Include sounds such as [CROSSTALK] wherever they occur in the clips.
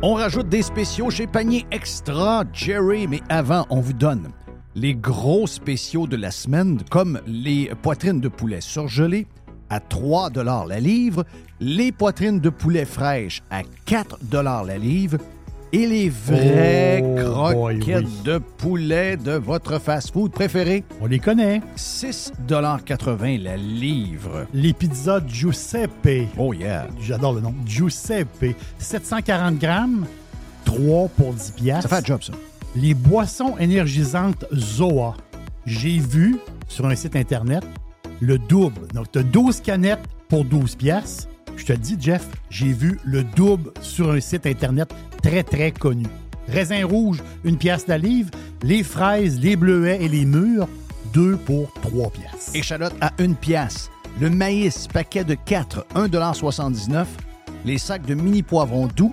On rajoute des spéciaux chez Panier Extra, Jerry, mais avant, on vous donne les gros spéciaux de la semaine, comme les poitrines de poulet surgelées à 3 la livre, les poitrines de poulet fraîches à 4 la livre et les vraies Oh, boy, croquettes oui. de poulet de votre fast-food préféré. On les connaît. 6,80 la livre. Les pizzas Giuseppe. Oh yeah. J'adore le nom. Giuseppe. 740 grammes, 3 pour 10 piastres. Ça fait un job, ça. Les boissons énergisantes Zoa. J'ai vu sur un site Internet le double. Donc, tu as 12 canettes pour 12 piastres. Je te dis, Jeff, j'ai vu le double sur un site Internet très, très connu. Raisin rouge, une pièce la livre. Les fraises, les bleuets et les mûres, 2 pour 3 piastres. Échalote à une pièce. Le maïs, paquet de 4, 1,79 Les sacs de mini poivrons doux,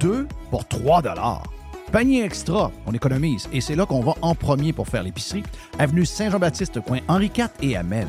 2 pour 3 Panier extra, on économise. Et c'est là qu'on va en premier pour faire l'épicerie. Avenue Saint-Jean-Baptiste, coin Henri IV et Amel.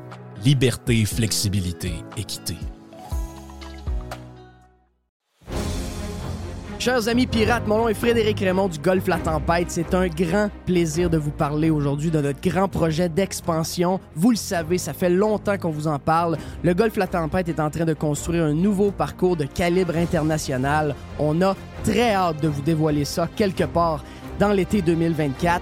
liberté, flexibilité, équité. Chers amis pirates, mon nom est Frédéric Raymond du Golfe La Tempête. C'est un grand plaisir de vous parler aujourd'hui de notre grand projet d'expansion. Vous le savez, ça fait longtemps qu'on vous en parle. Le Golfe La Tempête est en train de construire un nouveau parcours de calibre international. On a très hâte de vous dévoiler ça quelque part dans l'été 2024.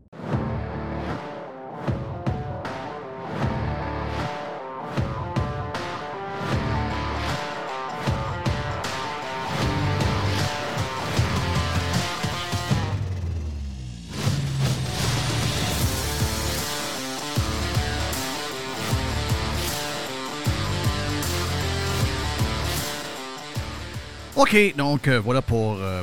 OK, donc euh, voilà pour euh,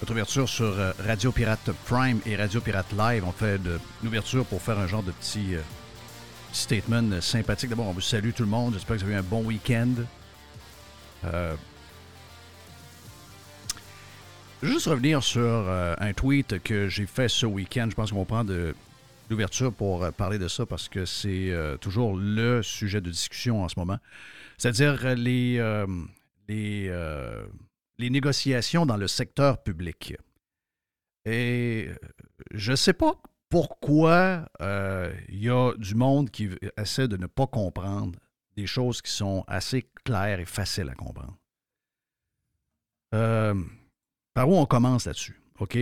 notre ouverture sur euh, Radio Pirate Prime et Radio Pirate Live. On fait de, pour faire un genre de petit, statement sympathique. D'abord, on vous salue tout le monde. J'espère que vous avez eu un bon week-end. Juste revenir sur un tweet que j'ai fait ce week-end. Je pense qu'on va prendre de l'ouverture pour parler de ça parce que c'est toujours le sujet de discussion en ce moment. C'est-à-dire les, les, euh, les négociations dans le secteur public. Et euh, je ne sais pas pourquoi euh, il y a du monde qui essaie de ne pas comprendre des choses qui sont assez claires et faciles à comprendre. Euh, par où on commence là-dessus? OK?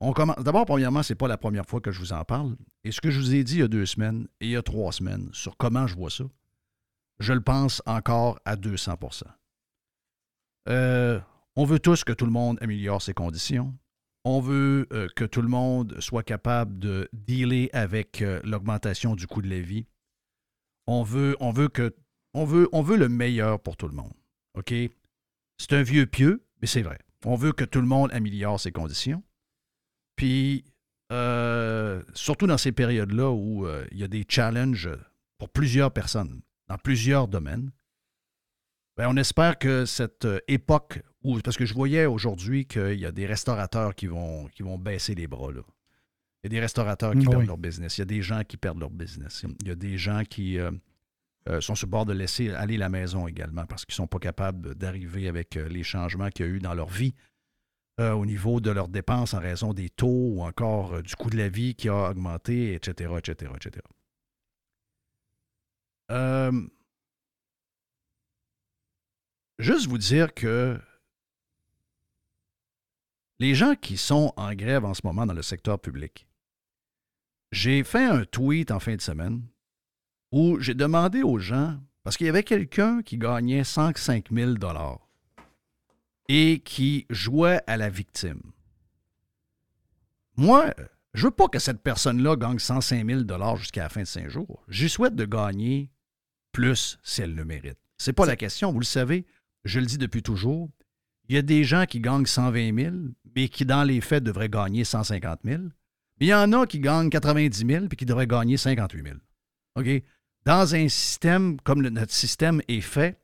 On commence. D'abord, premièrement, ce n'est pas la première fois que je vous en parle. Et ce que je vous ai dit il y a deux semaines et il y a trois semaines sur comment je vois ça, je le pense encore à 200 Euh, On veut tous que tout le monde améliore ses conditions. On veut euh, que tout le monde soit capable de dealer avec euh, l'augmentation du coût de la vie. On veut, le meilleur pour tout le monde. C'est un vieux pieux, mais c'est vrai. On veut que tout le monde améliore ses conditions. Puis, surtout dans ces périodes-là où il y a des challenges pour plusieurs personnes, dans plusieurs domaines, ben, on espère que cette euh, époque où, parce que je voyais aujourd'hui qu'il y a des restaurateurs qui vont, qui vont baisser les bras. Là. Il y a des restaurateurs qui Oui. perdent leur business. Il y a des gens qui perdent leur business. Il y a des gens qui euh, euh, sont sur le bord de laisser aller la maison également parce qu'ils ne sont pas capables d'arriver avec les changements qu'il y a eu dans leur vie euh, au niveau de leurs dépenses en raison des taux ou encore euh, du coût de la vie qui a augmenté, etc., etc., etc. Juste vous dire que les gens qui sont en grève en ce moment dans le secteur public, j'ai fait un tweet en fin de semaine où j'ai demandé aux gens, parce qu'il y avait quelqu'un qui gagnait 105 000 et qui jouait à la victime. Moi, je veux pas que cette personne-là gagne 105 000 jusqu'à la fin de cinq jours. J'y souhaite de gagner plus si elle le mérite. C'est pas la question, vous le savez, je le dis depuis toujours. Il y a des gens qui gagnent 120 000, mais qui, dans les faits, devraient gagner 150 000. Mais il y en a qui gagnent 90 000 puis qui devraient gagner 58 000. OK? Dans un système comme notre système est fait,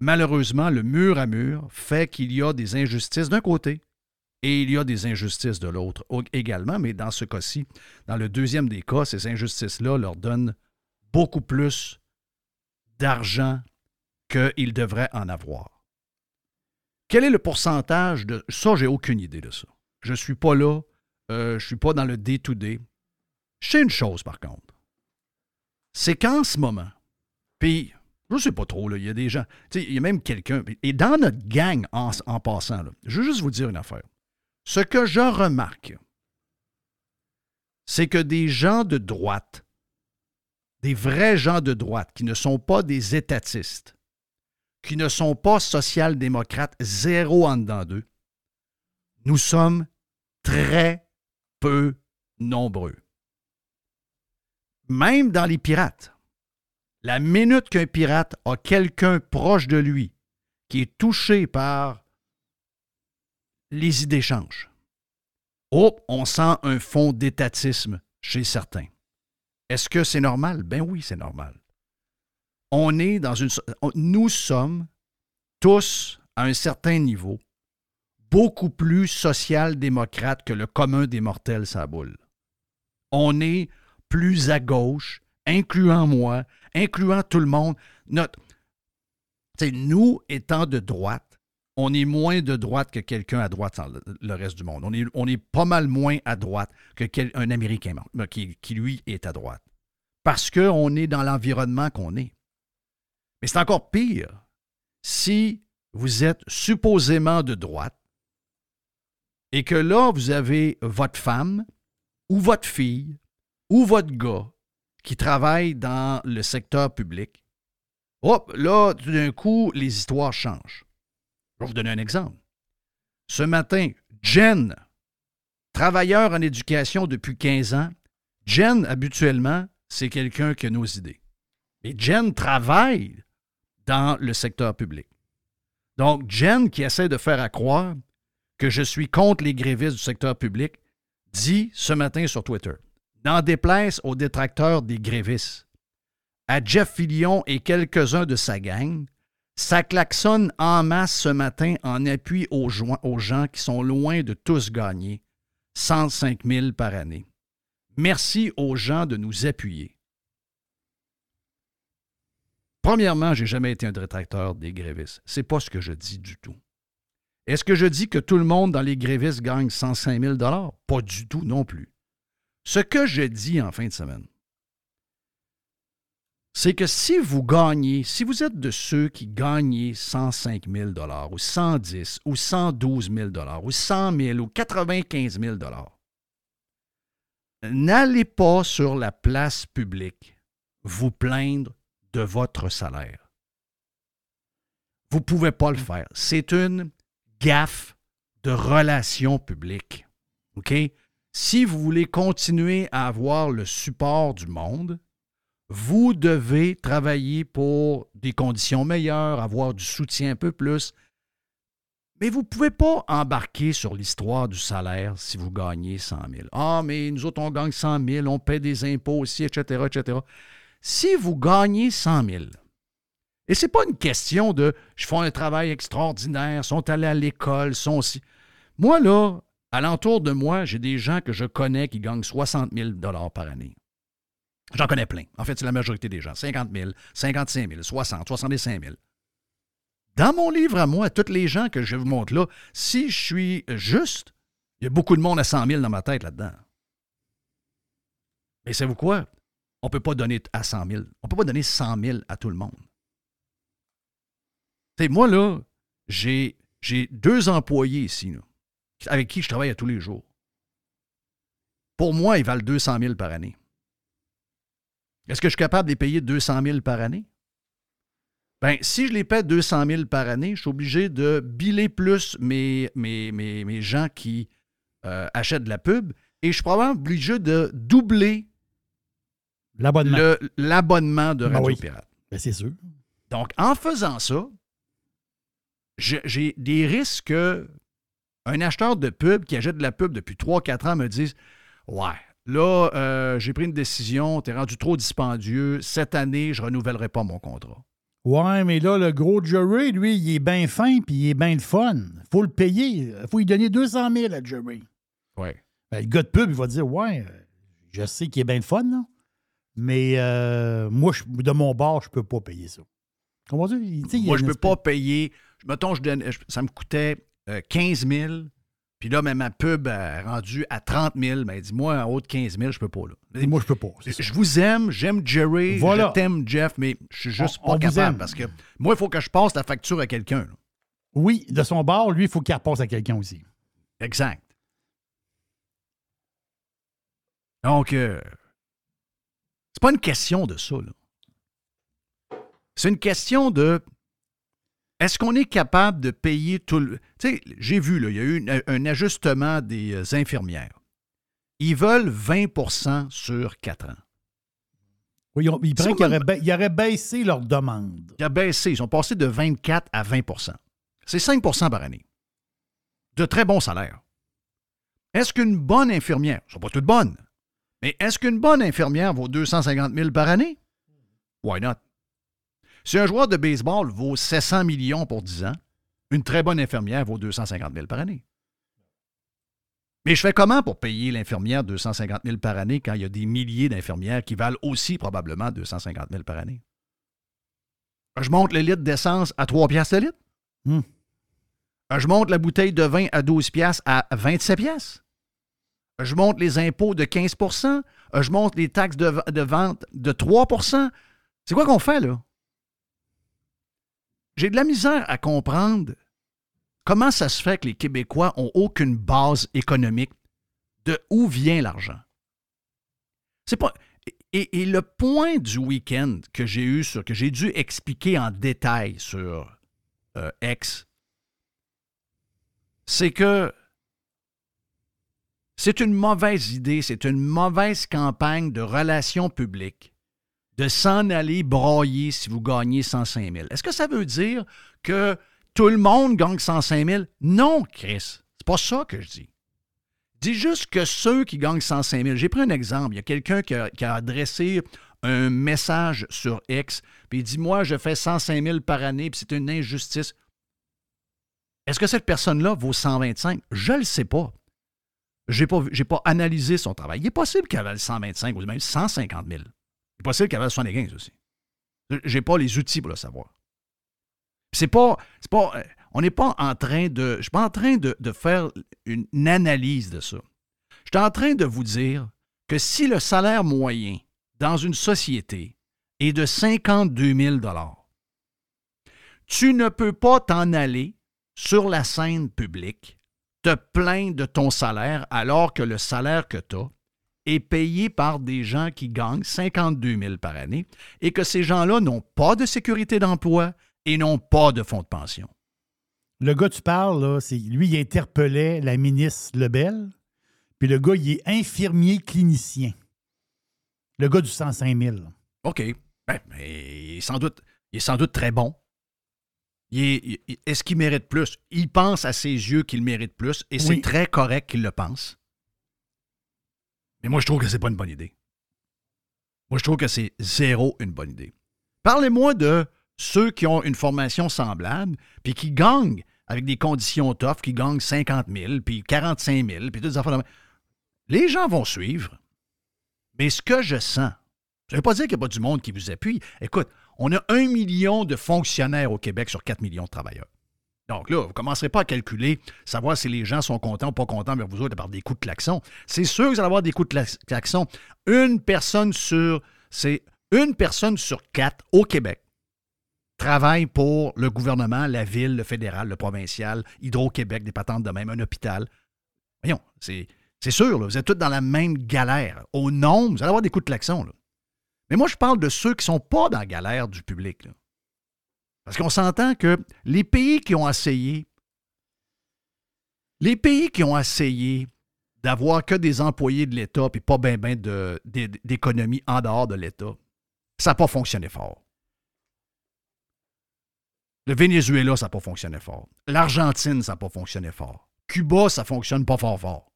malheureusement, le mur à mur fait qu'il y a des injustices d'un côté et il y a des injustices de l'autre au- également. Mais dans ce cas-ci, dans le deuxième des cas, ces injustices-là leur donnent beaucoup plus d'argent qu'ils devraient en avoir. Quel est le pourcentage de... Ça, j'ai aucune idée de ça. Je ne suis pas là. euh, je ne suis pas dans le day-to-day. Je sais une chose, par contre. C'est qu'en ce moment, puis, je ne sais pas trop, il y a des gens... Il y a même quelqu'un... Et dans notre gang, en, en passant, là, je veux juste vous dire une affaire. Ce que je remarque, c'est que des gens de droite, des vrais gens de droite qui ne sont pas des étatistes, qui ne sont pas social-démocrates, zéro en dedans d'eux, nous sommes très peu nombreux. Même dans les pirates, la minute qu'un pirate a quelqu'un proche de lui qui est touché par les idées changent. Oh, on sent un fond d'étatisme chez certains. Est-ce que c'est normal? Ben oui, c'est normal. On est dans une. Nous sommes tous, à un certain niveau, beaucoup plus social-démocrates que le commun des mortels, sa boule. On est plus à gauche, incluant moi, incluant tout le monde. Notre, nous, étant de droite, on est moins de droite que quelqu'un à droite dans le, reste du monde. On est, pas mal moins à droite que un Américain qui, qui, lui, est à droite. Parce qu'on est dans l'environnement qu'on est. Mais c'est encore pire si vous êtes supposément de droite et que là, vous avez votre femme ou votre fille ou votre gars qui travaille dans le secteur public. Hop, là, tout d'un coup, les histoires changent. Je vais vous donner un exemple. Ce matin, Jen, travailleur en éducation depuis 15 ans, Jen, habituellement, c'est quelqu'un qui a nos idées. Mais Jen travaille dans le secteur public. Donc, Jen, qui essaie de faire à que je suis contre les grévistes du secteur public, dit ce matin sur Twitter, n'en déplaise aux détracteurs des grévistes, à Jeff Fillion et quelques-uns de sa gang, ça klaxonne en masse ce matin en appui aux, aux gens qui sont loin de tous gagner 105 000 par année. Merci aux gens de nous appuyer. Premièrement, j'ai jamais été un détracteur des grévistes. C'est pas ce que je dis du tout. Est-ce que je dis que tout le monde dans les grévistes gagne 105 000 Pas du tout non plus. Ce que je dis en fin de semaine, c'est que si vous gagnez, si vous êtes de ceux qui gagnent 105 000 ou 110 ou 112 000 ou 100 000 ou 95 000 n'allez pas sur la place publique vous plaindre de votre salaire. Vous ne pouvez pas le faire. C'est une gaffe de relations publiques. OK? Si vous voulez continuer à avoir le support du monde, vous devez travailler pour des conditions meilleures, avoir du soutien un peu plus. Mais vous ne pouvez pas embarquer sur l'histoire du salaire si vous gagnez 100 000. Ah, mais nous autres, on gagne 100 000, on paie des impôts aussi, etc., etc. Si vous gagnez 100 000, et ce n'est pas une question de je fais un travail extraordinaire, sont allés à l'école, sont aussi. Moi, là, Alentour de moi, j'ai des gens que je connais qui gagnent 60 000 par année. J'en connais plein. En fait, c'est la majorité des gens. 50 000, 55 000, 60, 65 000. Dans mon livre à moi, tous les gens que je vous montre là, si je suis juste, il y a beaucoup de monde à 100 000 dans ma tête là-dedans. Mais savez-vous quoi? On ne peut pas donner à 100 000. On ne peut pas donner 100 000 à tout le monde. Moi, là, j'ai, deux employés ici, avec qui je travaille à tous les jours. Pour moi, ils valent 200 000 par année. Est-ce que je suis capable de les payer 200 000 par année? Bien, si je les paie 200 000 par année, je suis obligé de biler plus mes, mes, mes, gens qui euh, achètent de la pub et je suis probablement obligé de doubler l'abonnement, l'abonnement de Radio Pirate. Ben, c'est sûr. Donc, en faisant ça, j'ai des risques que un acheteur de pub qui achète de la pub depuis 3-4 ans me dise Ouais, là, euh, j'ai pris une décision, t'es rendu trop dispendieux, cette année, je ne renouvellerai pas mon contrat. Ouais, mais là, le gros Jerry, lui, il est bien fin puis il est bien de fun. faut le payer. faut lui donner 200 000 à Jerry. Ouais. Ben, le gars de pub, il va dire Ouais, je sais qu'il est bien de fun, là, mais euh, moi, de mon bord, je ne peux pas payer ça. Comment dire? Moi, je ne peux pas payer. Mettons, je donne, ça me coûtait 15 euh, 000. Puis là, même ma pub est rendue à 30 000. Ben, dis-moi, en haut de 15 000, je peux pas. Là. Moi, je peux pas. Je vous aime, j'aime Jerry, je t'aime Jeff, mais je suis juste pas capable parce que moi, il faut que je passe la facture à quelqu'un. Oui, de son bord, lui, il faut qu'il repasse à quelqu'un aussi. Exact. Donc, euh, c'est pas une question de ça. C'est une question de est-ce qu'on est capable de payer tout le. Tu sais, j'ai vu, là, il y a eu un ajustement des euh, infirmières. Ils veulent 20% sur 4 ans. Oui, ils, qu'ils auraient, baissé leur demande. Ils ont baissé. Ils sont passés de 24 à 20% C'est 5% par année. De très bons salaires. Est-ce qu'une bonne infirmière, ne sont pas toutes bonnes, mais est-ce qu'une bonne infirmière vaut 250 000 par année? Why not? Si un joueur de baseball vaut 700 millions pour 10 ans, une très bonne infirmière vaut 250 000 par année. Mais je fais comment pour payer l'infirmière 250 000 par année quand il y a des milliers d'infirmières qui valent aussi probablement 250 000 par année? Je monte le litre d'essence à 3 piastres le litre. Hmm. Je monte la bouteille de vin à 12 piastres à 27 piastres. Je monte les impôts de 15% Je monte les taxes de, de vente de 3% C'est quoi qu'on fait, là? J'ai de la misère à comprendre comment ça se fait que les Québécois n'ont aucune base économique de où vient l'argent. C'est pas. Et, le point du week-end que j'ai eu sur, que j'ai dû expliquer en détail sur euh, X, c'est que c'est une mauvaise idée, c'est une mauvaise campagne de relations publiques de s'en aller broyer si vous gagnez 105 000. Est-ce que ça veut dire que tout le monde gagne 105 000? Non, Chris. C'est pas ça que je dis. Dis juste que ceux qui gagnent 105 000. J'ai pris un exemple. Il y a quelqu'un qui, a, adressé un message sur X, puis il dit Moi, je fais 105 000 par année, puis c'est une injustice. Est-ce que cette personne-là vaut 125? Je ne le sais pas. Je n'ai pas, pas analysé son travail. Il est possible qu'elle vaille 125 ou même 150 000. C'est possible qu'elle ait 75 aussi. J'ai pas les outils pour le savoir. C'est pas, pas, euh, on n'est pas en train de, je suis pas en train de, de faire une, analyse de ça. Je suis en train de vous dire que si le salaire moyen dans une société est de 52 000 tu ne peux pas t'en aller sur la scène publique, te plaindre de ton salaire alors que le salaire que tu as est payé par des gens qui gagnent 52 000 par année et que ces gens-là n'ont pas de sécurité d'emploi et n'ont pas de fonds de pension. Le gars, tu parles, là, c'est, lui, il interpellait la ministre Lebel, puis le gars, il est infirmier clinicien. Le gars du 105 000. OK. Ben, il, est sans doute, il est sans doute très bon. Est-ce qu'il mérite plus? Il pense à ses yeux qu'il mérite plus et c'est très correct qu'il le pense. Mais moi, je trouve que c'est pas une bonne idée. Moi, je trouve que c'est zéro une bonne idée. Parlez-moi de ceux qui ont une formation semblable puis qui gagnent avec des conditions tough qui gagnent 50 000, puis 45 000, puis toutes les affaires. Les gens vont suivre. Mais ce que je sens, je ne veux pas dire qu'il n'y a pas du monde qui vous appuie. Écoute, on a un million de fonctionnaires au Québec sur 4 millions de travailleurs. Donc là, vous ne commencerez pas à calculer, savoir si les gens sont contents ou pas contents vers vous autres par des coups de klaxon. C'est sûr que vous allez avoir des coups de klaxon. Une personne sur, c'est une personne sur quatre au Québec travaille pour le gouvernement, la ville, le fédéral, le provincial, Hydro-Québec, des patentes de même, un hôpital. Voyons, c'est, sûr, vous êtes tous dans la même galère. Au nombre, vous allez avoir des coups de klaxon. Mais moi, je parle de ceux qui ne sont pas dans la galère du public. Parce qu'on s'entend que les pays qui ont essayé, les pays qui ont essayé d'avoir que des employés de l'État et pas bien ben, d'économie en dehors de l'État, ça n'a pas fonctionné fort. Le Venezuela, ça n'a pas fonctionné fort. L'Argentine, ça n'a pas fonctionné fort. Cuba, ça ne fonctionne pas fort fort.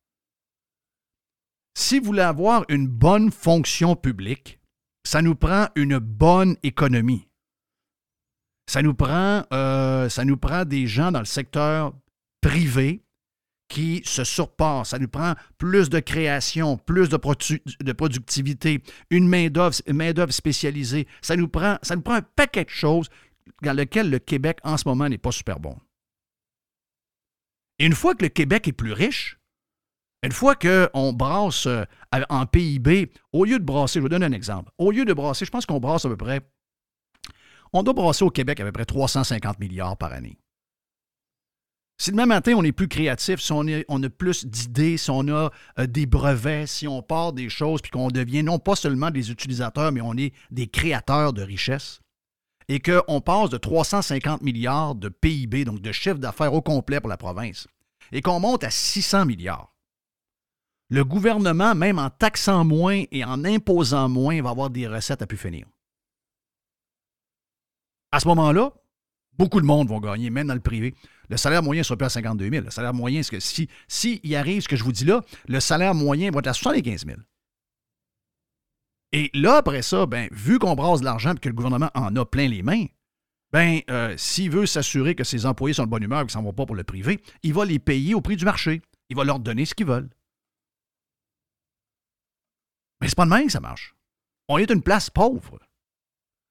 Si vous voulez avoir une bonne fonction publique, ça nous prend une bonne économie. Ça nous prend, euh, ça nous prend des gens dans le secteur privé qui se surpassent. Ça nous prend plus de création, plus de, productivité, une main-d'œuvre main spécialisée. Ça nous, prend, ça un paquet de choses dans lequel le Québec en ce moment n'est pas super bon. Une fois que le Québec est plus riche, une fois qu'on brasse euh, en PIB, au lieu de brasser, je vous donne un exemple, au lieu de brasser, je pense qu'on brasse à peu près on doit brasser au Québec à peu près 350 milliards par année. Si demain matin, on est plus créatif, si on, a plus d'idées, si on a euh, des brevets, si on part des choses, puis qu'on devient non pas seulement des utilisateurs, mais on est des créateurs de richesses, et qu'on passe de 350 milliards de PIB, donc de chiffre d'affaires au complet pour la province, et qu'on monte à 600 milliards, le gouvernement, même en taxant moins et en imposant moins, va avoir des recettes à pu finir à ce moment-là, beaucoup de monde vont gagner, même dans le privé. Le salaire moyen sera plus à 52 000. Le salaire moyen, c'est que si, si arrive ce que je vous dis là, le salaire moyen va être à 75 000. Et là, après ça, ben, vu qu'on brasse de l'argent et que le gouvernement en a plein les mains, ben, euh, s'il veut s'assurer que ses employés sont de bonne humeur et qu'ils ne s'en pas pour le privé, il va les payer au prix du marché. Il va leur donner ce qu'ils veulent. Mais c'est pas de même que ça marche. On est une place pauvre.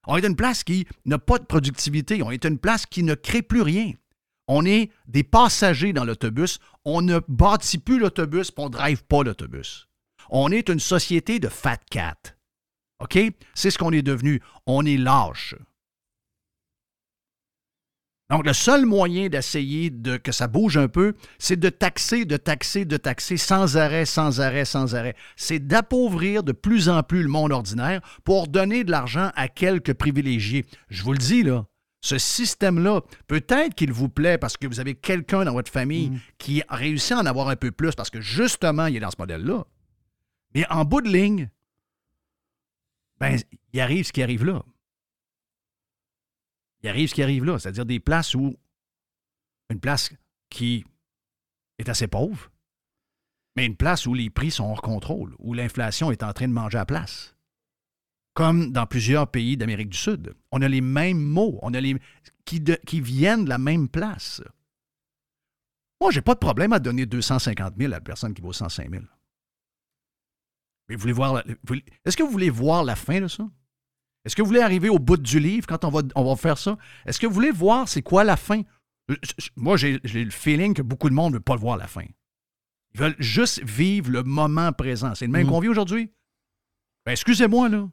On est une place qui n'a pas de productivité. On est une place qui ne crée plus rien. On est des passagers dans l'autobus. On ne bâtit plus l'autobus, on ne drive pas l'autobus. On est une société de fat cat. OK? C'est ce qu'on est devenu. On est lâche. Donc, le seul moyen d'essayer de, que ça bouge un peu, c'est de taxer, de taxer, de taxer sans arrêt, sans arrêt, sans arrêt. C'est d'appauvrir de plus en plus le monde ordinaire pour donner de l'argent à quelques privilégiés. Je vous le dis, là, ce système-là, peut-être qu'il vous plaît parce que vous avez quelqu'un dans votre famille mm. qui a réussi à en avoir un peu plus parce que justement, il est dans ce modèle-là. Mais en bout de ligne, ben, il arrive ce qui arrive là il arrive ce qui arrive là, c'est-à-dire des places où une place qui est assez pauvre, mais une place où les prix sont hors contrôle, où l'inflation est en train de manger à place. Comme dans plusieurs pays d'Amérique du Sud. On a les mêmes mots, on a les qui, viennent de la même place. Moi, je n'ai pas de problème à donner 250 000 à la personne qui vaut 105 000. Mais vous voulez voir. Est-ce que vous voulez voir la fin de ça? Est-ce que vous voulez arriver au bout du livre quand on va, on va faire ça? Est-ce que vous voulez voir c'est quoi la fin? Moi, j'ai le feeling que beaucoup de monde ne veut pas voir la fin. Ils veulent juste vivre le moment présent. C'est le même mm. qu'on vit aujourd'hui? Ben, excusez-moi, là.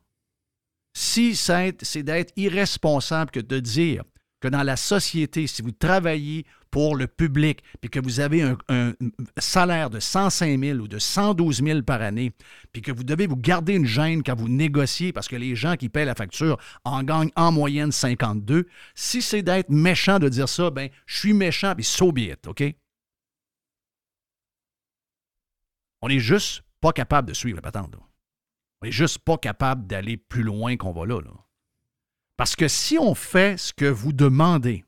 Si c'est d'être irresponsable que de dire que dans la société, si vous travaillez pour le public, puis que vous avez un, salaire de 105 000 ou de 112 000 par année, puis que vous devez vous garder une gêne quand vous négociez parce que les gens qui paient la facture en gagnent en moyenne 52, si c'est d'être méchant de dire ça, ben je suis méchant, puis so be OK? On n'est juste pas capable de suivre la patente. On n'est juste pas capable d'aller plus loin qu'on va là. Parce que si on fait ce que vous demandez,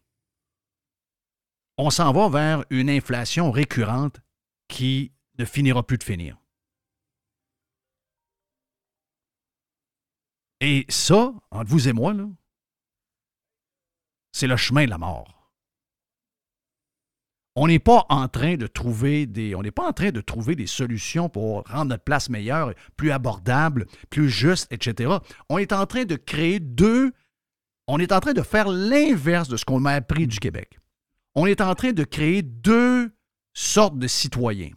on s'en va vers une inflation récurrente qui ne finira plus de finir. Et ça, entre vous et moi, c'est le chemin de la mort. On n'est pas en train de trouver des. On n'est pas en train de trouver des solutions pour rendre notre place meilleure, plus abordable, plus juste, etc. On est en train de créer deux. On est en train de faire l'inverse de ce qu'on m'a appris du Québec. On est en train de créer deux sortes de citoyens.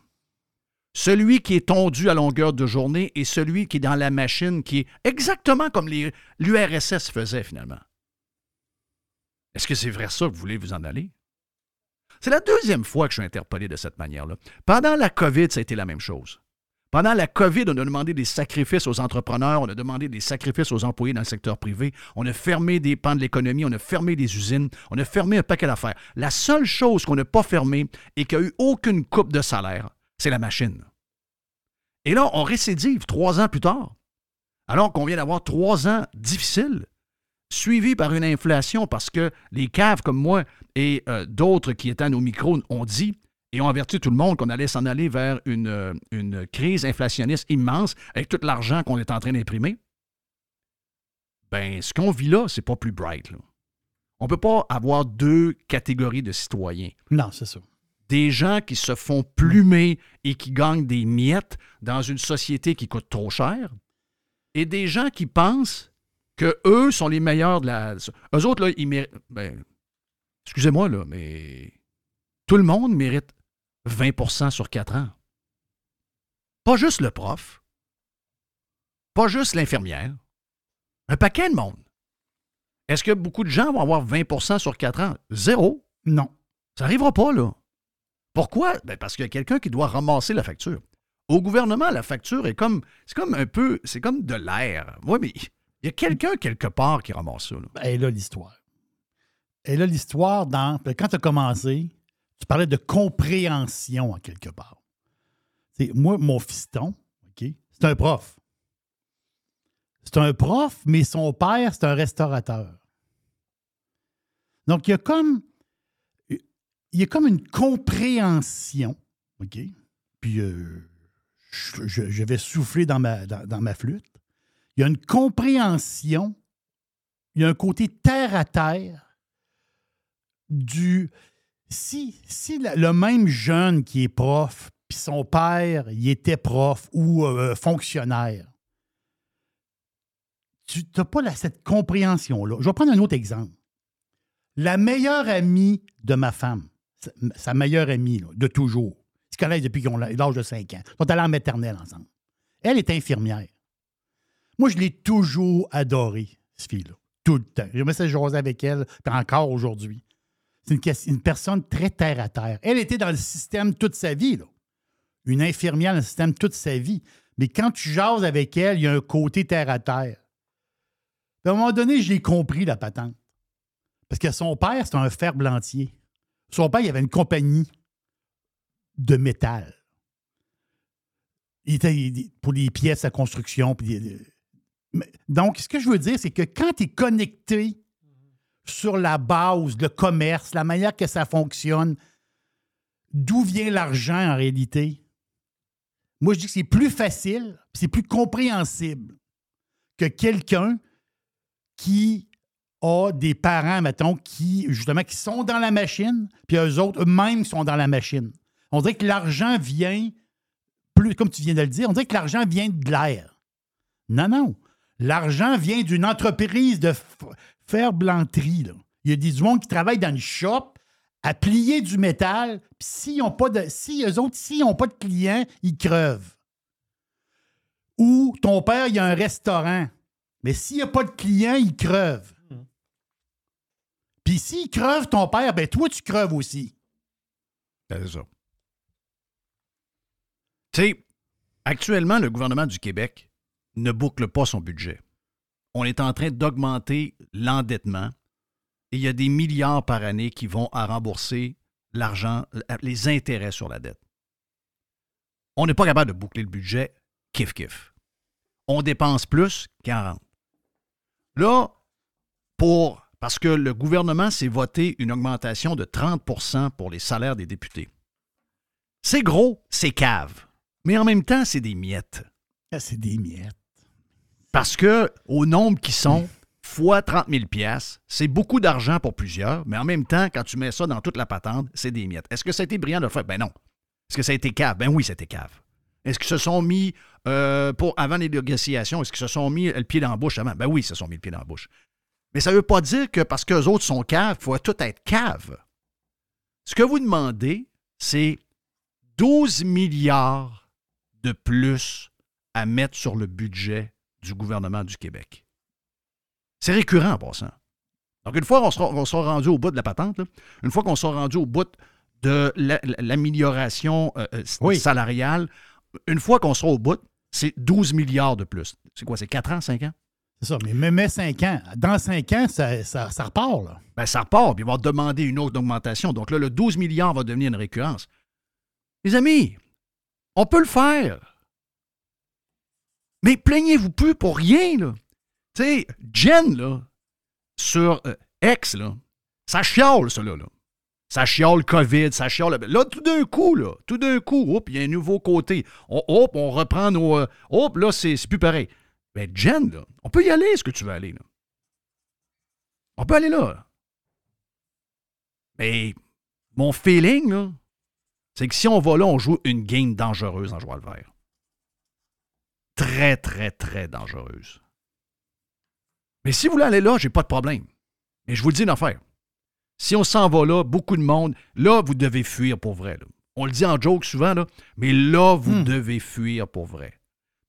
Celui qui est tondu à longueur de journée et celui qui est dans la machine, qui est exactement comme l'URSS faisait finalement. Est-ce que c'est vrai ça que vous voulez vous en aller? C'est la deuxième fois que je suis interpellé de cette manière-là. Pendant la COVID, ça a été la même chose. Pendant la COVID, on a demandé des sacrifices aux entrepreneurs, on a demandé des sacrifices aux employés dans le secteur privé, on a fermé des pans de l'économie, on a fermé des usines, on a fermé un paquet d'affaires. La seule chose qu'on n'a pas fermée et qui a eu aucune coupe de salaire, c'est la machine. Et là, on récidive trois ans plus tard, alors qu'on vient d'avoir trois ans difficiles, suivis par une inflation parce que les caves comme moi et euh, d'autres qui étaient à nos micros ont dit et ont averti tout le monde qu'on allait s'en aller vers une, euh, une, crise inflationniste immense avec tout l'argent qu'on est en train d'imprimer, ben ce qu'on vit là, c'est pas plus bright. On ne peut pas avoir deux catégories de citoyens. Non, c'est ça. Des gens qui se font plumer et qui gagnent des miettes dans une société qui coûte trop cher, et des gens qui pensent que eux sont les meilleurs de la. Eux autres, là, ils méritent. Ben, excusez-moi, là, mais tout le monde mérite 20% sur 4 ans. Pas juste le prof, pas juste l'infirmière, un paquet de monde. Est-ce que beaucoup de gens vont avoir 20% sur 4 ans? Zéro. Non. Ça n'arrivera pas, là. Pourquoi? Ben parce qu'il y a quelqu'un qui doit ramasser la facture. Au gouvernement, la facture est comme. C'est comme un peu. C'est comme de l'air. Oui, mais il y a quelqu'un quelque part qui ramasse ça. Là. Ben, elle a l'histoire. Elle a l'histoire dans. Quand tu as commencé, tu parlais de compréhension en quelque part. moi, mon fiston, c'est un prof. C'est un prof, mais son père, c'est un restaurateur. Donc, il y a comme, il y a comme une compréhension, OK? Puis, euh, je, vais souffler dans ma, dans ma flûte. Il y a une compréhension, il y a un côté terre à terre du si, le même jeune qui est prof, puis son père, il était prof ou euh, fonctionnaire, tu n'as pas cette compréhension-là. Je vais prendre un autre exemple. La meilleure amie de ma femme, sa meilleure amie de toujours, ils se connaissent depuis l'âge de 5 ans. Ils sont allés en maternelle ensemble. Elle est infirmière. Moi, je l'ai toujours adorée, cette fille-là. Tout le temps. J'ai de jaser avec elle, puis encore aujourd'hui. C'est une, personne très terre à terre. Elle était dans le système toute sa vie. Là. Une infirmière dans le système toute sa vie. Mais quand tu jases avec elle, il y a un côté terre à terre. à un moment donné, j'ai compris la patente. Parce que son père, c'était un fer blantier. Son père, il avait une compagnie de métal. Il était pour les pièces à construction. Donc, ce que je veux dire, c'est que quand tu es connecté sur la base, le commerce, la manière que ça fonctionne, d'où vient l'argent en réalité? Moi, je dis que c'est plus facile, c'est plus compréhensible que quelqu'un qui a des parents, mettons, qui, justement, qui sont dans la machine, puis eux autres, eux-mêmes, sont dans la machine. On dirait que l'argent vient, plus, comme tu viens de le dire, on dirait que l'argent vient de l'air. Non, non. L'argent vient d'une entreprise de fer blanterie. Il y a des monde qui travaillent dans une shop à plier du métal. Puis s'ils n'ont pas de. Si eux autres, s'ils n'ont pas de clients, ils crevent. Ou ton père, il y a un restaurant. Mais s'il n'y a pas de clients, il creve. Puis s'il creve ton père, ben toi, tu creves aussi. Ben, c'est ça. Tu sais, actuellement, le gouvernement du Québec ne boucle pas son budget on est en train d'augmenter l'endettement et il y a des milliards par année qui vont à rembourser l'argent, les intérêts sur la dette. On n'est pas capable de boucler le budget kiff-kiff. On dépense plus qu'en rentre. Là, pour, parce que le gouvernement s'est voté une augmentation de 30% pour les salaires des députés. C'est gros, c'est cave. Mais en même temps, c'est des miettes. Ah, c'est des miettes. Parce que, au nombre qui sont, fois 30 000 c'est beaucoup d'argent pour plusieurs, mais en même temps, quand tu mets ça dans toute la patente, c'est des miettes. Est-ce que ça a été brillant de le faire? Ben non. Est-ce que ça a été cave? Ben oui, c'était cave. Est-ce qu'ils se sont mis, euh, pour, avant les négociations, est-ce qu'ils se sont mis le pied dans la bouche avant? Ben oui, ils se sont mis le pied dans la bouche. Mais ça ne veut pas dire que parce qu'eux autres sont caves, il faut tout être cave. Ce que vous demandez, c'est 12 milliards de plus à mettre sur le budget du gouvernement du Québec. C'est récurrent en passant. Donc, une fois qu'on sera, sera, rendu au bout de la patente, une fois qu'on sera rendu au bout de l'amélioration euh, euh, salariale, une fois qu'on sera au bout, c'est 12 milliards de plus. C'est quoi, c'est 4 ans, 5 ans? C'est ça, mais même 5 ans. Dans 5 ans, ça, ça, repart, là. Ben, ça repart, puis il va demander une autre augmentation. Donc là, le 12 milliards va devenir une récurrence. Les amis, on peut le faire. Mais plaignez-vous plus pour rien, là. Tu sais, Jen, là, sur euh, X, là, ça chiale, ça, là. Ça chiale COVID, ça chiale. Là, tout d'un coup, là, tout d'un coup, hop, il y a un nouveau côté. On, hop, on reprend nos. Euh, hop, là, c'est plus pareil. Mais Jen, là, on peut y aller, est-ce que tu veux aller, là? On peut aller là. Mais mon feeling, là, c'est que si on va là, on joue une game dangereuse en jouant le vert. Très, très, très dangereuse. Mais si vous voulez aller là, j'ai pas de problème. Mais je vous le dis d'en Si on s'en va là, beaucoup de monde, là, vous devez fuir pour vrai. On le dit en joke souvent, là, mais là, vous hmm. devez fuir pour vrai.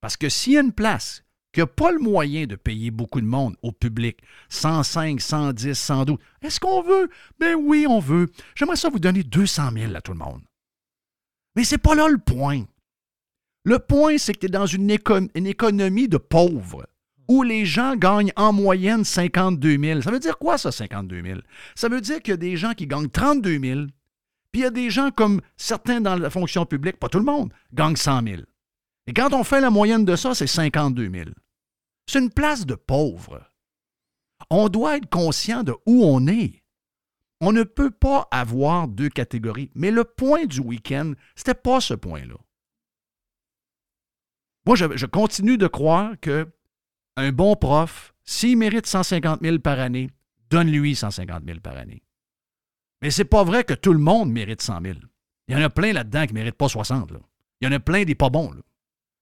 Parce que s'il y a une place qui n'a pas le moyen de payer beaucoup de monde au public, 105, 110, 112, est-ce qu'on veut? Ben oui, on veut. J'aimerais ça vous donner 200 000 à tout le monde. Mais c'est pas là le point. Le point, c'est que tu es dans une, économie de pauvres où les gens gagnent en moyenne 52 000. Ça veut dire quoi, ça, 52 000? Ça veut dire qu'il y a des gens qui gagnent 32 000, puis il y a des gens comme certains dans la fonction publique, pas tout le monde, gagnent 100 000. Et quand on fait la moyenne de ça, c'est 52 000. C'est une place de pauvres. On doit être conscient de où on est. On ne peut pas avoir deux catégories. Mais le point du week-end, ce n'était pas ce point-là. Moi, je, continue de croire que un bon prof, s'il mérite 150 000 par année, donne-lui 150 000 par année. Mais c'est pas vrai que tout le monde mérite 100 000. Il y en a plein là-dedans qui ne méritent pas 60. Il y en a plein des pas bons. Là.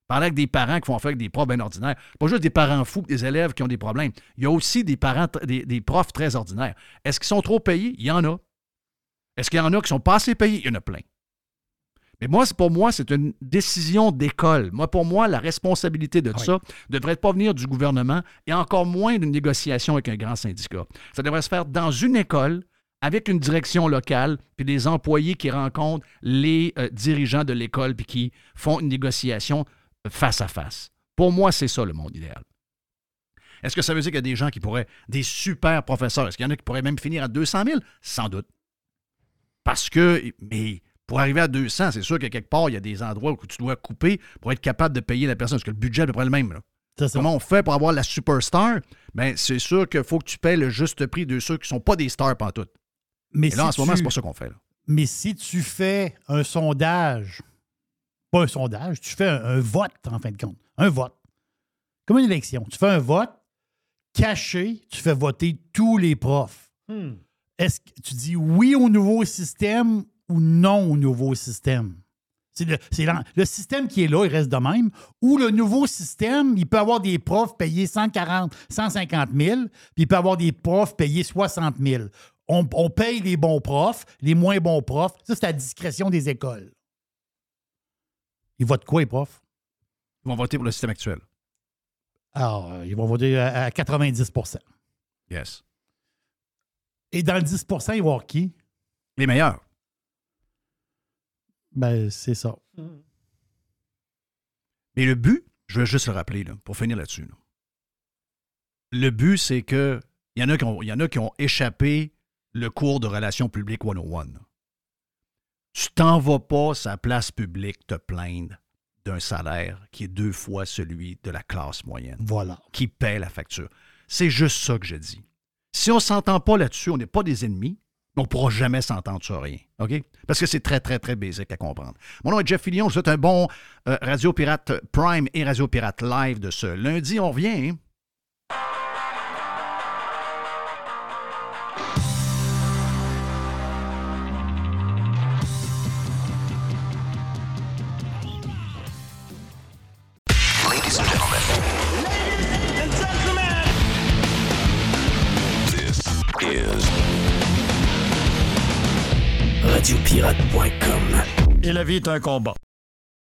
Avec des parents qui font affaire avec des profs bien ordinaires. Pas juste des parents fous, des élèves qui ont des problèmes. Il y a aussi des parents, des, profs très ordinaires. Est-ce qu'ils sont trop payés? Il y en a. Est-ce qu'il y en a qui sont pas assez payés? Il y en a plein. Mais moi, pour moi, c'est une décision d'école. Moi, pour moi, la responsabilité de ça ne devrait pas venir du gouvernement et encore moins d'une négociation avec un grand syndicat. Ça devrait se faire dans une école avec une direction locale, puis des employés qui rencontrent les euh, dirigeants de l'école, puis qui font une négociation face à face. Pour moi, c'est ça le monde idéal. Est-ce que ça veut dire qu'il y a des gens qui pourraient, des super professeurs, est-ce qu'il y en a qui pourraient même finir à 200 000? Sans doute. Parce que, mais pour arriver à 200, c'est sûr qu'à quelque part, il y a des endroits où tu dois couper pour être capable de payer la personne, parce que le budget est à peu près le même. Comment on fait pour avoir la superstar? Bien, c'est sûr qu'il faut que tu paies le juste prix de ceux qui ne sont pas des stars pantoute. Mais là, en ce moment, c'est pas ça qu'on fait. Mais si tu fais un sondage pas un sondage, tu fais un, vote, en fin de compte. Un vote. Comme une élection. Tu fais un vote caché, tu fais voter tous les profs. Hmm. Est-ce que tu dis oui au nouveau système ou non au nouveau système? C'est le, le, système qui est là, il reste de même. Ou le nouveau système, il peut avoir des profs payés 140, 150 000, puis il peut avoir des profs payés 60 000. On, on paye les bons profs, les moins bons profs. Ça, c'est à discrétion des écoles. Ils votent quoi, les profs? Ils vont voter pour le système actuel. Alors, euh, ils vont voter à, 90% Yes. Et dans le 10% ils vont voir qui? Les meilleurs. Ben, c'est ça. Mais le but, je veux juste le rappeler, là, pour finir là-dessus. Le but, c'est que il y, en a qui ont, y en a qui ont échappé le cours de relations publiques 101. Tu t'en vas pas sa place publique te plaindre d'un salaire qui est deux fois celui de la classe moyenne. Voilà. Qui paie la facture. C'est juste ça que je dis. Si on ne s'entend pas là-dessus, on n'est pas des ennemis, on ne pourra jamais s'entendre sur rien. OK? Parce que c'est très, très, très basique à comprendre. Mon nom est Jeff Fillion. Je souhaite un bon euh, Radio Pirate Prime et Radio Pirate Live de ce lundi. On revient. Hein? radiopirate.com. Et la vie est un combat.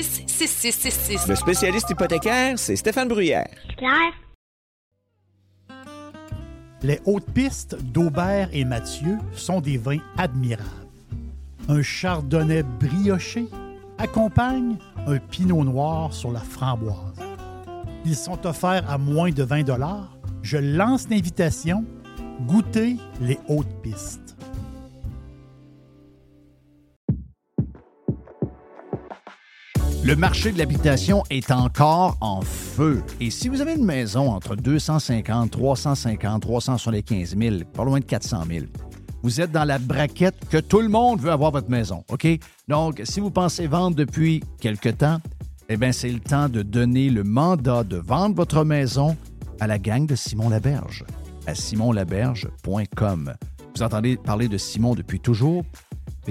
266-6666. Le spécialiste hypothécaire, c'est Stéphane Bruyère. Claire? Les hautes pistes d'Aubert et Mathieu sont des vins admirables. Un chardonnay brioché accompagne un pinot noir sur la framboise. Ils sont offerts à moins de 20 Je lance l'invitation. Goûtez les hautes pistes. Le marché de l'habitation est encore en feu. Et si vous avez une maison entre 250, 350, 375 000, pas loin de 400 000, vous êtes dans la braquette que tout le monde veut avoir votre maison, OK? Donc, si vous pensez vendre depuis quelque temps, eh bien, c'est le temps de donner le mandat de vendre votre maison à la gang de Simon Laberge, à simonlaberge.com. Vous entendez parler de Simon depuis toujours,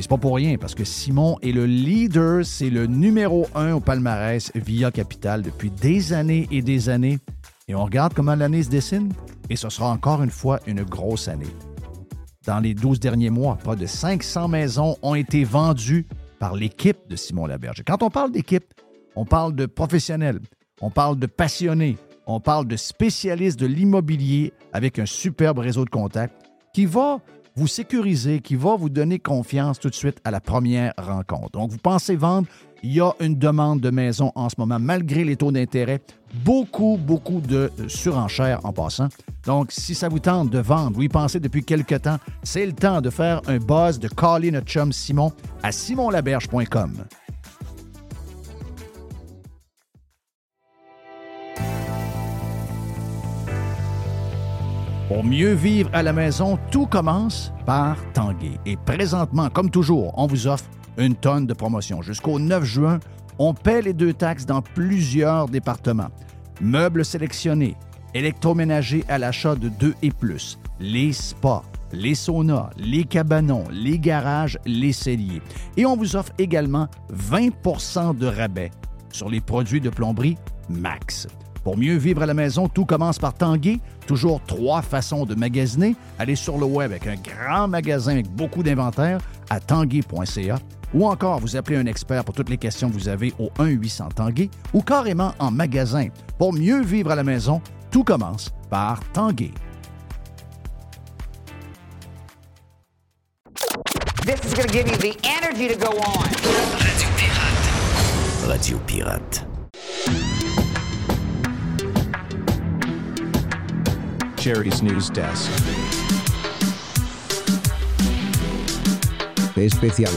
c'est pas pour rien, parce que Simon est le leader, c'est le numéro un au palmarès via Capital depuis des années et des années. Et on regarde comment l'année se dessine, et ce sera encore une fois une grosse année. Dans les 12 derniers mois, pas de 500 maisons ont été vendues par l'équipe de Simon Laberge. Quand on parle d'équipe, on parle de professionnels, on parle de passionnés, on parle de spécialistes de l'immobilier avec un superbe réseau de contacts qui va vous sécuriser, qui va vous donner confiance tout de suite à la première rencontre. Donc, vous pensez vendre, il y a une demande de maison en ce moment, malgré les taux d'intérêt. Beaucoup, beaucoup de surenchères en passant. Donc, si ça vous tente de vendre, vous y pensez depuis quelque temps, c'est le temps de faire un buzz, de caller notre chum Simon à simonlaberge.com. Pour mieux vivre à la maison, tout commence par Tanguay. Et présentement, comme toujours, on vous offre une tonne de promotions. Jusqu'au 9 juin, on paie les deux taxes dans plusieurs départements. Meubles sélectionnés, électroménagers à l'achat de deux et plus, les spas, les saunas, les cabanons, les garages, les celliers. Et on vous offre également 20% de rabais sur les produits de plomberie Max. Pour mieux vivre à la maison, tout commence par Tanguay. Toujours trois façons de magasiner. Allez sur le web avec un grand magasin avec beaucoup d'inventaire à tanguay.ca ou encore vous appelez un expert pour toutes les questions que vous avez au 1-800 Tanguay ou carrément en magasin. Pour mieux vivre à la maison, tout commence par Tanguay. This is going to give you the energy to go on. Radio Pirate. Radio Pirate. Jerry's News Desk. Especial.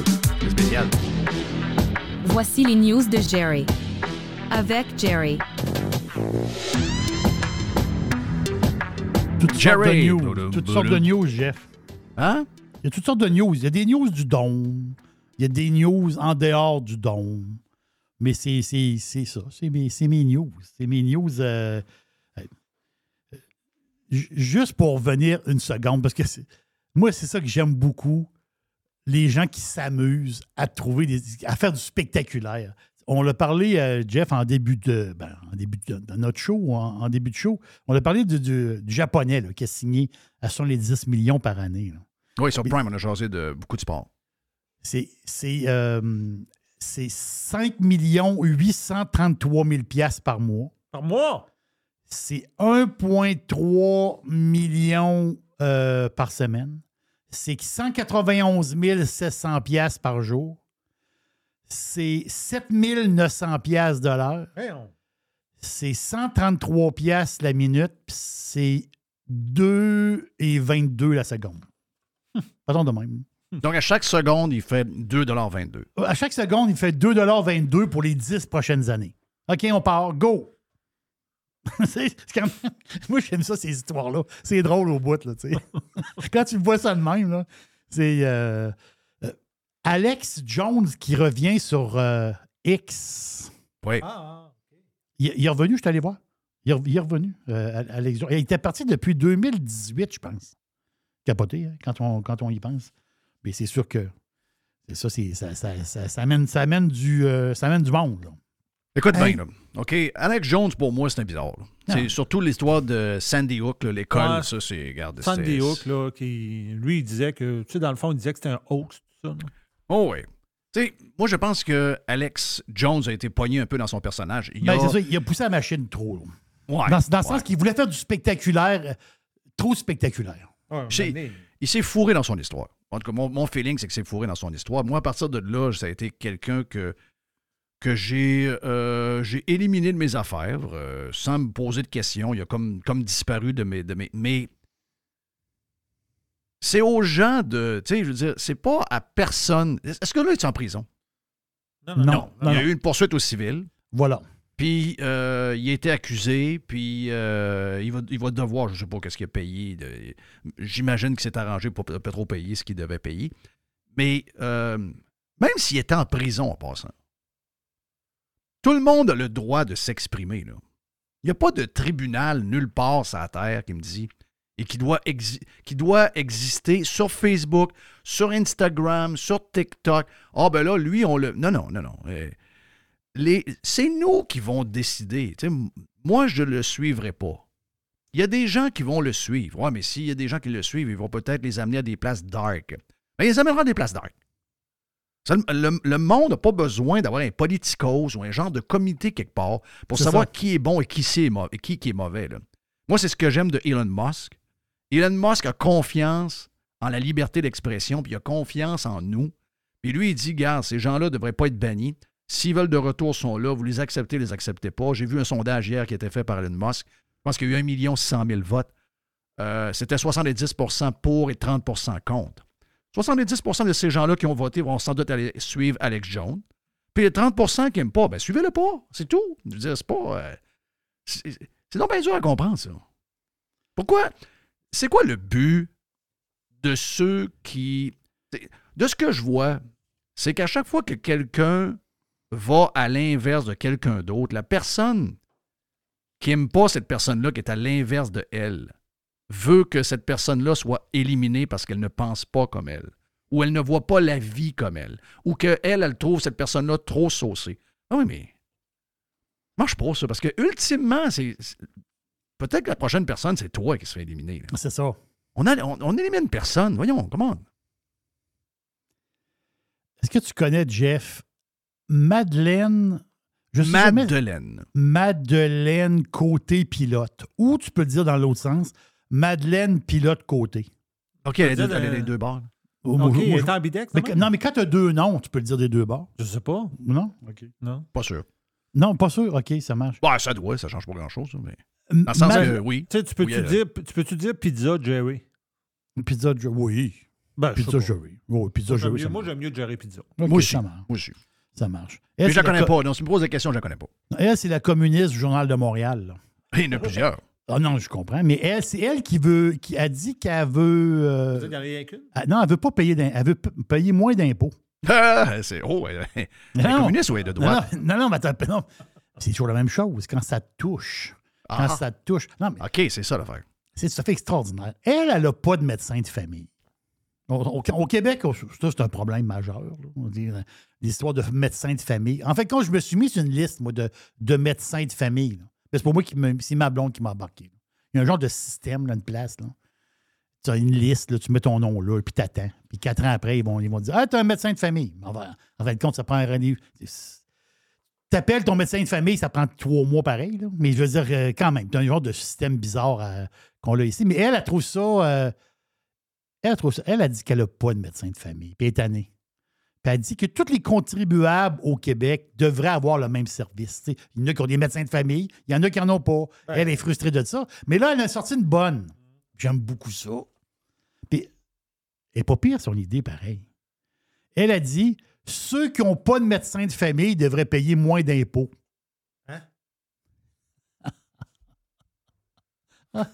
Spécial. Voici les news de Jerry. Avec Jerry. Toutes sortes de Jerry. news. Toutes sortes de news, Jeff. Hein? Il y a toutes sortes de news. Il y a des news du dôme. Il y a des news en dehors du dôme. Mais c'est c'est- c'est ça. C'est mes, c'est mes news. C'est mes news. euh, juste pour revenir une seconde, parce que c'est- moi, c'est ça que j'aime beaucoup. Les gens qui s'amusent à trouver des, à faire du spectaculaire. On l'a parlé, euh, Jeff, en début de, ben, en début de, de notre show, en, en début de show. On a parlé du, du- du japonais là, qui a signé à 70 millions par année. là. Oui, sur Prime, on a jasé de beaucoup de sport. C'est c'est, euh, c'est 5 833 000 piastres par mois. Par mois? C'est 1,3 million euh, par semaine. C'est 191 700 piastres par jour. C'est 7 900 piastres de l'heure. C'est 133 piastres la minute. C'est 2 et 22 la seconde. [LAUGHS] Pardon de même. Donc, à chaque seconde, il fait 2,22 À chaque seconde, il fait 2,22 pour les 10 prochaines années. OK, on part. Go! [LAUGHS] C'est- c'est quand même- Moi, j'aime ça, ces histoires-là. C'est drôle au bout, là, tu sais. [LAUGHS] Quand tu vois ça de même, là, c'est euh, euh, Alex Jones qui revient sur euh, X. Oui. Il, il est revenu, je suis allé voir. Il est, il est revenu, euh, Alex Jones. Il était parti depuis 2018, je pense. Capoté, hein, quand, on, quand on y pense. Mais c'est sûr que c'est ça, ça, ça, ça, ça amène, ça, amène du, euh, ça amène du monde. là. Écoute Hey. bien, là. OK, Alex Jones, pour moi, c'est un bizarre. C'est surtout l'histoire de Sandy Hook, l'école, Ouais. ça, c'est... Regarde, Sandy c'est- Hook, là, qui, lui, il disait que, tu sais, dans le fond, il disait que c'était un hoax, tout ça. là. Oh oui. Tu sais, moi, je pense que Alex Jones a été poigné un peu dans son personnage. Il Ben, a- c'est ça, il a poussé la machine trop. là. Ouais, dans dans le ouais. sens qu'il voulait faire du spectaculaire, euh, trop spectaculaire. Il s'est fourré dans son histoire. En tout cas, mon, mon feeling, c'est que c'est fourré dans son histoire. Moi, à partir de là, ça a été quelqu'un que, que j'ai euh, j'ai éliminé de mes affaires euh, sans me poser de questions. Il a comme, comme disparu de mes, de mes. Mais c'est aux gens de. Tu sais, je veux dire, c'est pas à personne. Est-ce que là, il est en prison? Non, non, non. Il y a eu une poursuite au civil. Voilà. Puis euh, il a été accusé, puis euh, il, va, il va devoir, je ne sais pas qu'est-ce qu'il a payé. de- J'imagine qu'il s'est arrangé pour pas trop payer ce qu'il devait payer. Mais euh, même s'il était en prison en passant, tout le monde a le droit de s'exprimer. Il n'y a pas de tribunal nulle part sur la terre qui me dit et qui doit, qui doit exister sur Facebook, sur Instagram, sur TikTok. Ah ben là, lui, on le... Non, non, non, non. Euh, c'est nous qui vont décider. Moi, je ne le suivrai pas. Il y a des gens qui vont le suivre. Ouais, mais s'il y a des gens qui le suivent, ils vont peut-être les amener à des places dark. Mais ils les amèneront à des places dark. Le, monde n'a pas besoin d'avoir un politicos ou un genre de comité quelque part pour savoir ça. qui est bon et qui, c'est mau- et qui, qui est mauvais. là. Moi, c'est ce que j'aime de Elon Musk. Elon Musk a confiance en la liberté d'expression, puis il a confiance en nous. Puis lui, il dit, gars, ces gens-là ne devraient pas être bannis. S'ils veulent de retour, ils sont là. Vous les acceptez, les acceptez pas. J'ai vu un sondage hier qui a été fait par Elon Musk. Je pense qu'il y a eu 1 600 000 votes. Euh, C'était 70% pour et 30% contre. 70% de ces gens-là qui ont voté vont sans doute aller suivre Alex Jones. Puis les 30% qui n'aiment pas, ben suivez-le pas. C'est tout. C'est pas. euh, c'est donc bien dur à comprendre, ça. Pourquoi? C'est quoi le but de ceux qui. De ce que je vois, c'est qu'à chaque fois que quelqu'un va à l'inverse de quelqu'un d'autre, la personne qui n'aime pas cette personne-là, qui est à l'inverse de elle, veut que cette personne-là soit éliminée parce qu'elle ne pense pas comme elle, ou elle ne voit pas la vie comme elle, ou qu'elle, elle trouve cette personne-là trop saucée. Ah oui, mais marche pas ça, parce que ultimement, c'est. Peut-être que la prochaine personne, c'est toi qui se fait éliminer. C'est ça. On, a- on, on élimine personne. Voyons, comment? Est-ce que tu connais, Jeff, Madeleine. Je Madeleine. Madeleine côté pilote. Ou tu peux le dire dans l'autre sens, Madeleine pilote côté. OK, elle a, dire deux, elle les deux bords. Ou- OK, moi, il moi, est ambidex, mais non, mais quand tu as deux noms, tu peux le dire des deux bords. Je sais pas. Non? OK. Non. Pas sûr. Non, pas sûr. OK, ça marche. Ouais, ça doit, ça change pas grand-chose. ça, Mais... Dans le sens Mad- que, oui. Tu sais, tu peux-tu Oui, dire, tu peux-tu dire pizza Jerry? Pizza Jerry. Oui. Ben, Pizza. Jerry. Oui, Pizza Moi, j'aime Jerry. mieux- ça Moi, j'aime mieux Jerry Pizza. OK, Moi aussi. ça marche. Moi aussi. Ça marche. Mais Elle, je la connais co- pas. Donc, si tu me poses des questions, je la connais pas. Elle, c'est la communiste du Journal de Montréal. là. Il y en a plusieurs. Ah non, je comprends. Mais elle, c'est elle qui veut, qui a dit qu'elle veut. euh, qu'une? ah, non, elle veut pas payer Elle veut payer moins d'impôts. Ah, c'est. Oh, ouais. Elle est communiste ou elle est de droite? non, non, non, mais attends, non. C'est toujours la même chose. Quand ça te touche. Quand Ah. ça te touche. Non, mais OK, c'est ça l'affaire. c'est tout à fait extraordinaire. Elle, elle n'a pas de médecin de famille. Au, au- au Québec, ça, c'est un problème majeur. là. On va dire, l'histoire de médecins de famille. En fait, quand je me suis mis sur une liste, moi, de, de médecins de famille, là, c'est pas moi qui. C'est ma blonde qui m'a embarqué. Il y a un genre de système, là, une place. Là. Tu as une liste, là, tu mets ton nom là, puis t'attends. Puis quatre ans après, ils vont, ils vont dire Ah, t'es un médecin de famille. En fin, en fin de compte, ça prend un rendez-vous. T'appelles ton médecin de famille, ça prend trois mois pareil. là. Mais je veux dire, euh, quand même, t'as un genre de système bizarre euh, qu'on a ici. Mais elle, elle trouve ça. euh, elle, trouve ça- elle a dit qu'elle n'a pas de médecin de famille. Puis elle est tannée. Puis elle dit que tous les contribuables au Québec devraient avoir le même service. Il y en a qui ont des médecins de famille, il y en a qui n'en ont pas. Elle est frustrée de ça. Mais là, elle a sorti une bonne. J'aime beaucoup ça. Puis, elle n'est pas pire son idée, pareil. Elle a dit ceux qui n'ont pas de médecin de famille devraient payer moins d'impôts. Hein?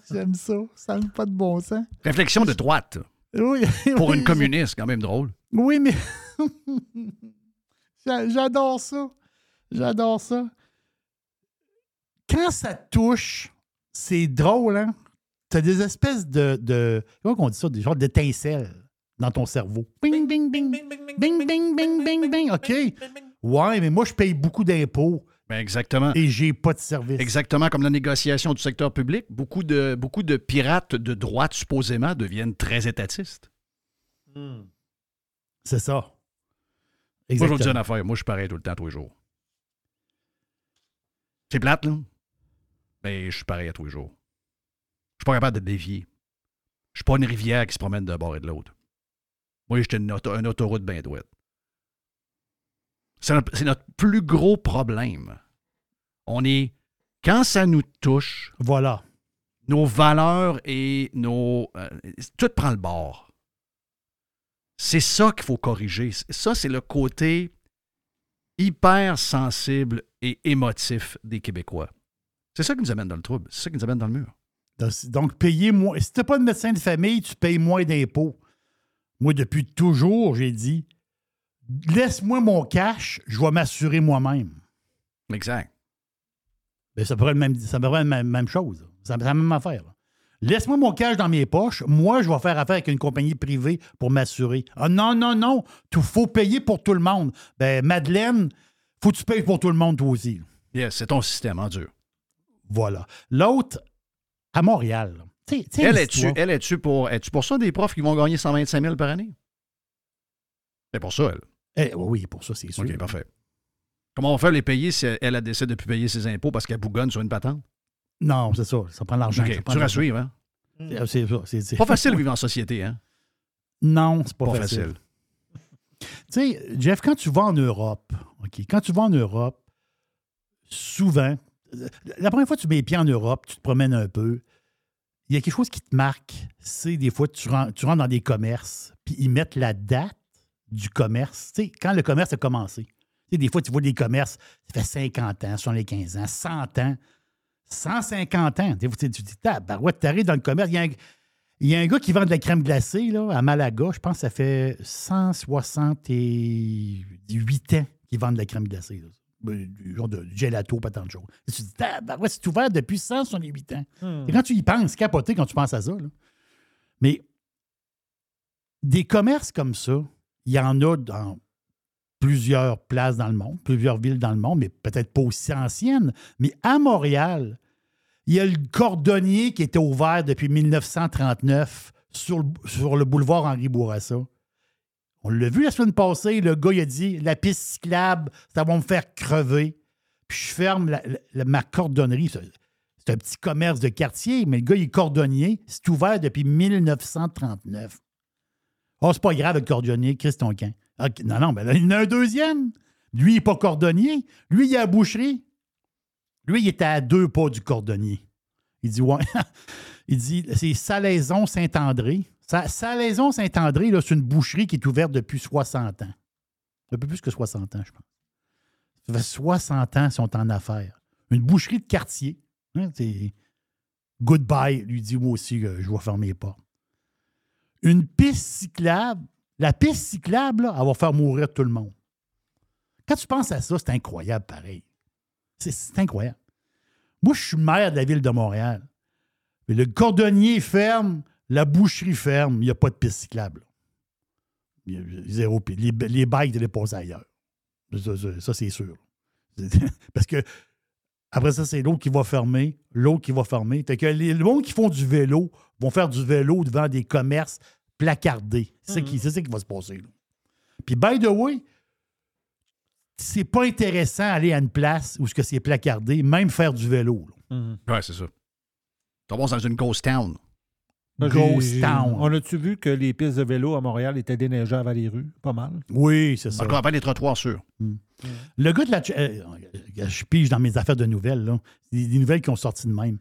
J'aime ça. Ça n'a pas de bon sens. Réflexion de droite. Oui, Pour oui, une communiste, quand même drôle. Oui, mais [LAUGHS] j'adore ça. J'adore ça. Quand ça touche, c'est drôle, hein? T'as des espèces de. de comment on dit ça? Des genres d'étincelles dans ton cerveau. Bing, bing, bing. Bing, bing, bing, bing, bing. OK. Ouais, mais moi, je paye beaucoup d'impôts Ben exactement. et j'ai pas de service. Exactement comme la négociation du secteur public, beaucoup de, beaucoup de pirates de droite, supposément, deviennent très étatistes. C'est ça. Moi, je vous une affaire. Moi, je suis pareil tout le temps, tous les jours. C'est plate, là. Mais je suis pareil à tous les jours. Je suis pas capable de dévier. Je suis pas une rivière qui se promène d'un bord et de l'autre. Moi, j'étais une, auto- une autoroute bien douette. C'est notre, c'est notre plus gros problème. On est. Quand ça nous touche, Voilà. nos valeurs et nos. euh, tout prend le bord. C'est ça qu'il faut corriger. Ça, c'est le côté hyper sensible et émotif des Québécois. C'est ça qui nous amène dans le trouble. C'est ça qui nous amène dans le mur. Donc, Donc, payer moins. Si tu pas de médecin de famille, tu payes moins d'impôts. Moi, depuis toujours, j'ai dit laisse-moi mon cash, je vais m'assurer moi-même. Exact. Ben, ça pourrait être, même, ça pourrait être la même, même chose. C'est la même affaire. là. Laisse-moi mon cash dans mes poches. Moi, je vais faire affaire avec une compagnie privée pour m'assurer. Ah non, non, non. Il faut payer pour tout le monde. Ben, Madeleine, faut que tu payes pour tout le monde, toi aussi. Yes, c'est ton système en dur. Voilà. L'autre, à Montréal. Elle est-tu elle est-tu pour, es-tu pour ça des profs qui vont gagner 125 000 par année? C'est pour ça, elle. Eh, oui, pour ça, c'est sûr. OK, parfait. Comment on va faire les payer si elle, elle décide de ne plus payer ses impôts parce qu'elle bougonne sur une patente? Non, c'est ça. Ça prend de l'argent. OK, ça prend dur de à l'argent. suivre, hein? C'est- C'est ça. c'est- c'est- Pas facile de vivre en société, hein? Non, c'est pas, Pas facile. facile. Tu sais, Jeff, quand tu vas en Europe, OK, quand tu vas en Europe, souvent, la première fois que tu mets les pieds en Europe, tu te promènes un peu, il y a quelque chose qui te marque, c'est des fois, tu rentres, tu rentres dans des commerces, puis ils mettent la date du commerce, tu sais, quand le commerce a commencé. Tu sais, des fois, tu vois des commerces, ça fait 50 ans, 75 ans, 100 ans, 150 ans. Tu te dis, tabarouette, t'arrives dans le commerce, il y a un, il y a un gars qui vend de la crème glacée là, à Malaga. Je pense que ça fait 168 ans qu'il vend de la crème glacée. là. Ben, Du genre de gelato, pas tant de choses. Et tu te dis, tabarouette, c'est ouvert depuis 168 ans. Hmm. Et quand tu y penses, capoté quand tu penses à ça. là. Mais des commerces comme ça, il y en a dans plusieurs places dans le monde, plusieurs villes dans le monde, mais peut-être pas aussi anciennes. Mais à Montréal, il y a le cordonnier qui était ouvert depuis 1939 sur le, boulevard Henri Bourassa. On l'a vu la semaine passée, le gars il a dit la piste cyclable, ça va me faire crever. Puis je ferme ma cordonnerie. C'est un petit commerce de quartier, mais le gars il est cordonnier. C'est ouvert depuis 1939. Oh, c'est pas grave, le cordonnier, Christ Camp. Ok, Non, non, mais là, il y en a un deuxième. Lui, il n'est pas cordonnier. Lui, il à la boucherie. Lui, il était à deux pas du cordonnier. Il dit, ouais. [LAUGHS] il dit, c'est Salaison Saint-André. Sa- Salaison Saint-André, là, c'est une boucherie qui est ouverte depuis 60 ans. Un peu plus que 60 ans, je pense. Ça fait 60 ans sont en affaires. Une boucherie de quartier. Hein, goodbye, lui dit moi aussi, euh, je vais fermer les portes. Une piste cyclable, la piste cyclable, elle va faire mourir tout le monde. Quand tu penses à ça, c'est incroyable pareil. C'est- incroyable. Moi, je suis maire de la ville de Montréal. Mais le cordonnier ferme, la boucherie ferme, il n'y a pas de piste cyclable. Il y a zéro piste. Les, les bikes devaient passer ailleurs. Ça, ça- ça, c'est sûr. [LAUGHS] Parce que après ça, c'est l'autre qui va fermer, l'autre qui va fermer. Fait que les, le monde qui font du vélo vont faire du vélo devant des commerces placardés. C'est ça qui- c'est ça qui va se passer. là. Puis, by the way, c'est pas intéressant d'aller à une place où ce que c'est placardé, même faire du vélo. là. Ouais, c'est ça. Tu vas dans une ghost town. Ghost Town. On a-tu vu que les pistes de vélo à Montréal étaient déneigées avant les rues? Pas mal. Oui, c'est ça. Encore pas les trottoirs sûrs. Le gars de la. euh, je pige dans mes affaires de nouvelles, là. Des, des nouvelles qui ont sorti de même.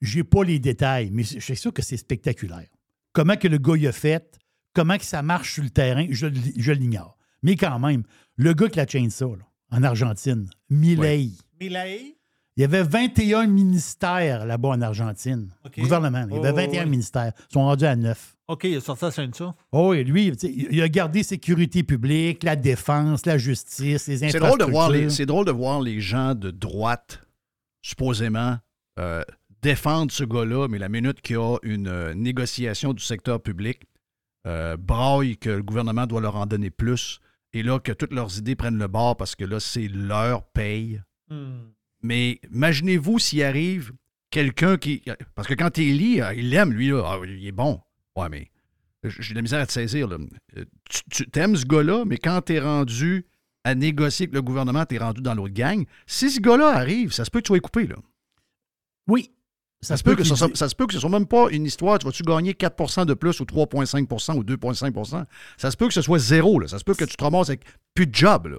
J'ai pas les détails, mais je suis sûr que c'est spectaculaire. Comment que le gars y a fait, comment que ça marche sur le terrain, je l'ignore. Mais quand même, le gars qui la chainsaw, là, en Argentine, Milei. Milei? Il y avait 21 ministères là-bas en Argentine. Gouvernement. Il y avait Oh, 21 ouais. ministères. Ils sont rendus à 9. OK, il a sorti la scène ça. Oh, et lui, il a gardé sécurité publique, la défense, la justice, les C'est infrastructures. drôle, de voir les, c'est drôle de voir les gens de droite, supposément, euh, défendre ce gars-là, mais la minute qu'il y a une euh, négociation du secteur public, euh, braille que le gouvernement doit leur en donner plus, et là, que toutes leurs idées prennent le bord parce que là, c'est leur paye. Hmm. Mais imaginez-vous s'il arrive quelqu'un qui. Parce que quand tu lis, euh, il l'aime, lui, là. Ah, il est bon. Ouais, mais j'ai de la misère à te saisir. Là. Euh, Tu, tu t'aimes ce gars-là, mais quand tu es rendu à négocier avec le gouvernement, tu es rendu dans l'autre gang. Si ce gars-là arrive, ça se peut que tu sois coupé. Là. Oui. Ça, se peut que ça, ça se peut que ce soit même pas une histoire. Tu vas-tu gagner 4% de plus ou 3,5% ou 2,5% Ça se peut que ce soit zéro. Là. Ça se peut que tu te ramasses avec plus de job. Là.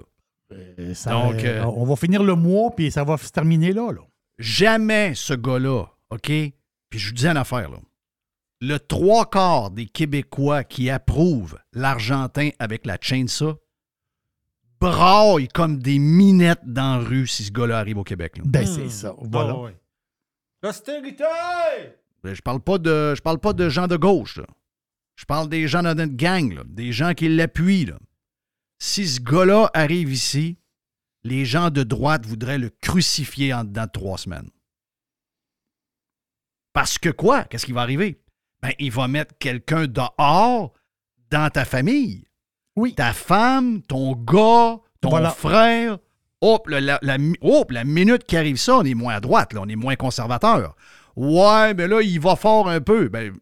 Euh, ça- Donc, euh, on va finir le mois, puis ça va se terminer là. là. jamais ce gars-là, OK? Puis je vous dis une affaire, là. Le trois quarts des Québécois qui approuvent l'Argentin avec la chainsaw braillent comme des minettes dans la rue si ce gars-là arrive au Québec. là. Ben, Hmm. c'est ça. Voilà. Ah, ouais. Ben, Je parle pas de je parle pas de gens de gauche. là. Je parle des gens de notre gang, là, des gens qui l'appuient. là. Si ce gars-là arrive ici, les gens de droite voudraient le crucifier en dedans de trois semaines. Parce que quoi? Qu'est-ce qui va arriver? Ben, il va mettre quelqu'un dehors dans ta famille. Oui. Ta femme, ton gars, ton Voilà. frère. Hop, la, minute qui arrive ça, on est moins à droite, là, on est moins conservateur. Ouais, mais là, il va fort un peu. Ben,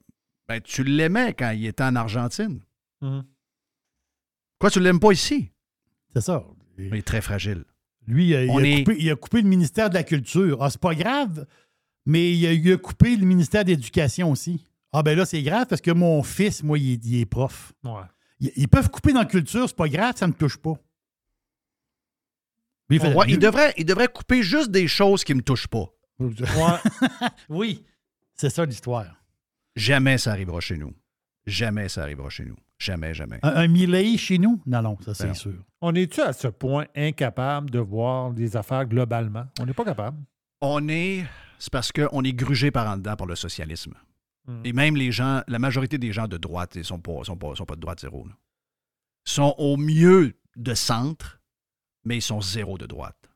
ben, tu l'aimais quand il était en Argentine. Mhm. Quoi, tu l'aimes pas ici? C'est ça. Il est très fragile. Lui, il a, On il a est- coupé, il a coupé le ministère de la Culture. Ah, c'est pas grave, mais il a, il a coupé le ministère de l'Éducation aussi. Ah, ben là, c'est grave parce que mon fils, moi, il est, il est prof. Ouais. Ils, ils peuvent couper dans la culture, c'est pas grave, ça me touche pas. Il fait- Ouais, il, devrait, il devrait couper juste des choses qui ne me touchent pas. [LAUGHS] oui, c'est ça l'histoire. Jamais ça arrivera chez nous. Jamais ça arrivera chez nous. Jamais, jamais. Un, un Milley chez nous? Non, non, ça, c'est Ben sûr. On est-tu à ce point incapable de voir les affaires globalement? On n'est pas capable. On est. C'est parce qu'on est grugé par en dedans par le socialisme. Mm. Et même les gens, la majorité des gens de droite, ils ne sont pas, sont pas, sont pas de droite zéro. là. Sont au mieux de centre, mais ils sont zéro de droite.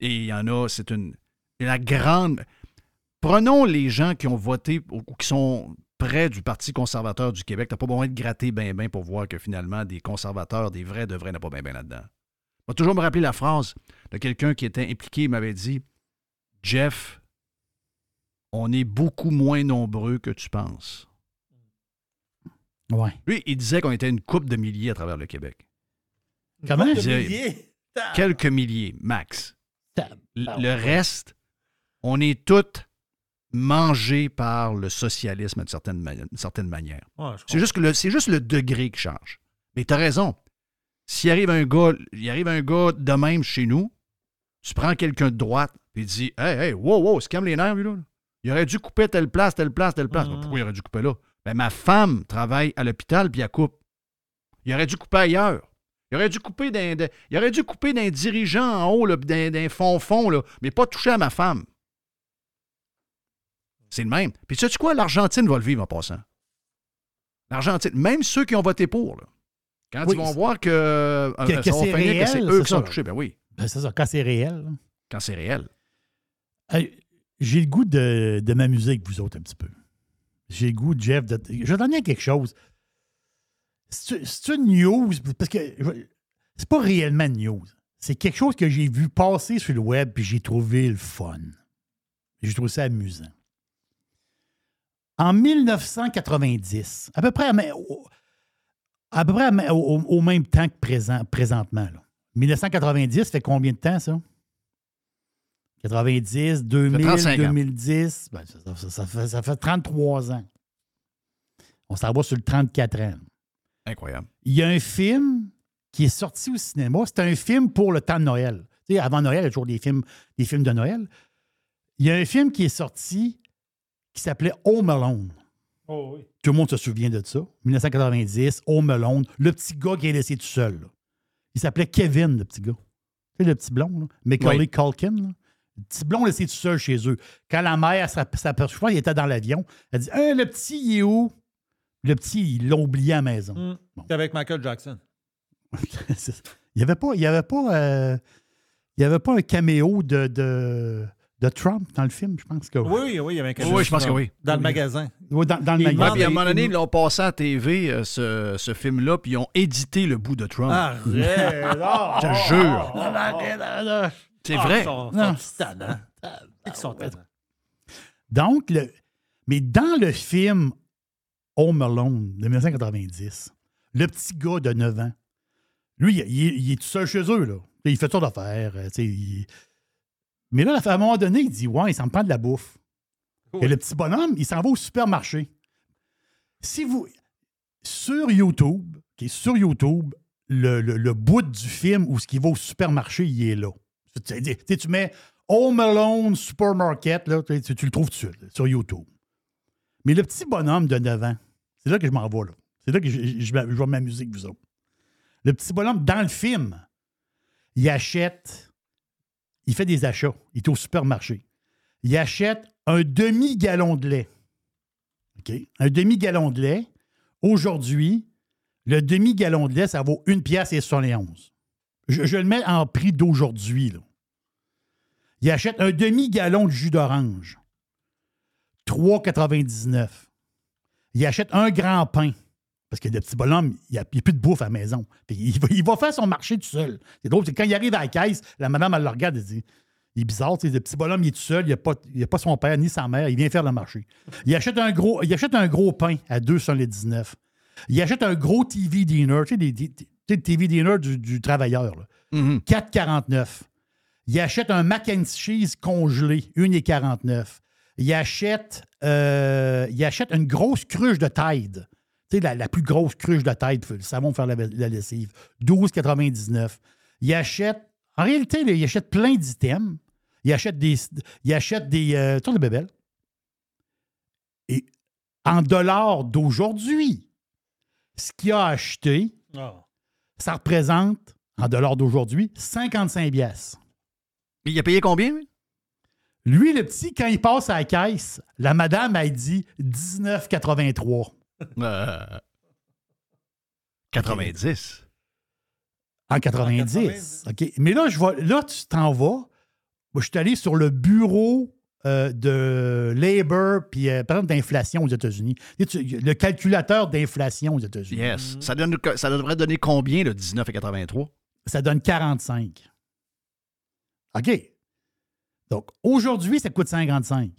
Et il y en a, c'est une. La grande. Prenons les gens qui ont voté ou qui sont près du Parti conservateur du Québec. Tu n'as pas besoin de gratter ben ben pour voir que finalement, des conservateurs, des vrais de vrais, n'a pas ben ben là-dedans. Je vais toujours me rappeler la phrase de quelqu'un qui était impliqué, il m'avait dit Jeff, on est beaucoup moins nombreux que tu penses. Ouais. Lui, il disait qu'on était une coupe de milliers à travers le Québec. Comment? [LAUGHS] Quelques milliers, max. Le reste, on est tous mangés par le socialisme d'une certaine, ma- certaine manière. Ouais, C'est juste, le- c'est juste le degré qui change. Mais tu as raison. S'il arrive un gars, il arrive un gars de même chez nous, tu prends quelqu'un de droite, il dit Hey, hey, wow, wow, c'est calme les nerfs, lui, là. Il aurait dû couper telle place, telle place, telle place. Mhm. Pourquoi il aurait dû couper là? Ben, ma femme travaille à l'hôpital, puis elle coupe. Il aurait dû couper ailleurs. Il aurait dû couper d'un, de- il aurait dû couper d'un dirigeant en haut, d'un, d'un fond-fond, là, mais pas toucher à ma femme. C'est le même. Puis sais-tu quoi? L'Argentine va le vivre en passant. L'Argentine, même ceux qui ont voté pour, là, quand Oui, ils vont voir que, euh, Que- que ça va c'est que réel, c'est eux qui sont touchés, ben oui, Ben, c'est ça, quand c'est réel. là. quand c'est réel. J'ai le goût de, de m'amuser avec vous autres un petit peu. J'ai le goût, Jeff, de. Je vais donner quelque chose. C'est une news, parce que c'est pas réellement une news. C'est quelque chose que j'ai vu passer sur le web puis j'ai trouvé le fun. J'ai trouvé ça amusant. En 1990, à peu près, à, à peu près à au, au même temps que présent, présentement. là. 1990, ça fait combien de temps, ça? 90, 2000, 35 ans. 2010, ben, ça, ça- ça fait, ça fait 33 ans. On s'en va sur le 34 ans. Incroyable. Il y a un film qui est sorti au cinéma. C'est un film pour le temps de Noël. Tu sais, avant Noël, il y a toujours des films, des films de Noël. Il y a un film qui est sorti qui s'appelait Home Alone. Oh oui. Tout le monde se souvient de ça. 1990, Home Alone. Le petit gars qui est laissé tout seul. là. Il s'appelait Kevin, le petit gars. sais, le petit blond, là, Macaulay Oui. Culkin. là. Le petit blond, c'est tout seul chez eux. Quand la mère s'aperçoit, il était dans l'avion, elle dit Hey, le petit, il est où? Le petit, ils l'ont oublié à la maison. Hum. C'est avec Michael Jackson. [LAUGHS] C'est- il n'y avait pas, il y avait pas, euh, il y avait pas un caméo de, de, de Trump dans le film, je pense que Oui, oui, il y avait un caméo Oui, je pense que oui. Dans le magasin. Oui, dans, dans le Il magasin. Ouais, demande- puis à un moment donné, il- ils l'ont passé à TV, euh, ce, ce film-là, puis ils ont édité le bout de Trump. Arrête! [LAUGHS] Je te jure. C'est vrai. Ils sont, Non. sont tannants. Ils sont. Donc, le, mais dans le film Home Alone de 1990, le petit gars de 9 ans, lui, il, il est- il est tout seul chez eux. Là. Il fait tout d'affaires. euh, il- Mais là, à un moment donné, il dit Ouais, il s'en prend de la bouffe. Et le petit bonhomme, il s'en va au supermarché. Si vous. Sur YouTube, qui est sur YouTube, le, le- le bout du film où ce qui va au supermarché, il est là. Tu, sais, tu tu mets Home Alone Supermarket, là, tu, le trouves tout de suite, là, sur YouTube. Mais le petit bonhomme de 9 ans, c'est là que je m'en vais, là. C'est là que je, vais m'amuser avec vous autres. Le petit bonhomme, dans le film, il achète, il fait des achats. Il est au supermarché. Il achète un demi-gallon de lait. OK? Un demi-gallon de lait. Aujourd'hui, le demi-gallon de lait, ça vaut une pièce et 71. Je, je le mets en prix d'aujourd'hui. là. Il achète un demi-gallon de jus d'orange. 3,99. Il achète un grand pain. Parce que le petit bonhomme, il n'y a, il y a plus de bouffe à la maison. Il va, il va faire son marché tout seul. C'est drôle, c'est quand il arrive à la caisse, la madame, elle le regarde, elle dit Il est bizarre, le petit bonhomme, il est tout seul, il n'y a, pas son père ni sa mère, il vient faire le marché. Il achète un gros, il achète un gros pain à 2,19. Il achète un gros TV dinner, tu sais, des, des- le TV dinner du, du travailleur. là. 4,49. Il achète un mac and cheese congelé, 1,49. Il achète, euh, il achète une grosse cruche de Tide. Tu sais, la, la plus grosse cruche de Tide, le savon pour faire la, la lessive. 12,99. Il achète, en réalité, là, il achète plein d'items. Il achète des, il achète des euh, tours de bébelle. Et en dollars d'aujourd'hui, ce qu'il a acheté, Ah. ça représente, en dollars d'aujourd'hui, 55 pièces. Il a payé combien, lui? Lui, le petit, quand il passe à la caisse, la madame a dit 19,83. Euh, 90. En 90. OK. Mais là, je vois, là, tu t'en vas. Moi, je suis allé sur le bureau euh, de labor, puis euh, par exemple d'inflation aux États-Unis. Le calculateur d'inflation aux États-Unis. Yes. Ça, donne, ça devrait donner combien, le 19 et 83? Ça donne 45. OK. Donc, aujourd'hui, ça coûte 55.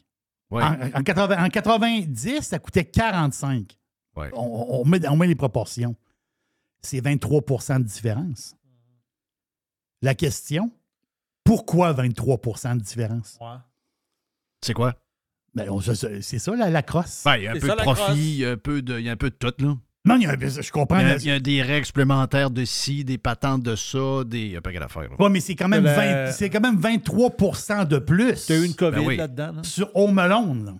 Ouais. En, en 80 en 90, ça coûtait 45. Ouais. On, met, on met les proportions. C'est 23% de différence. La question, pourquoi 23% de différence? C'est quoi? Ben, c'est ça, la, la crosse. Ben, il y a un peu de profit, il y a un peu de, il y a un peu de tout, là. Non, il y a un- je comprends. Il y, a, là. il y a des règles supplémentaires de ci, des patentes de ça, des. Il y a pas qu'à d'affaires. là. Ouais, mais c'est quand, même Le- 20 c'est quand même 23% de plus. T'as eu une COVID Ben oui. là-dedans? là? sur Home Alone. là.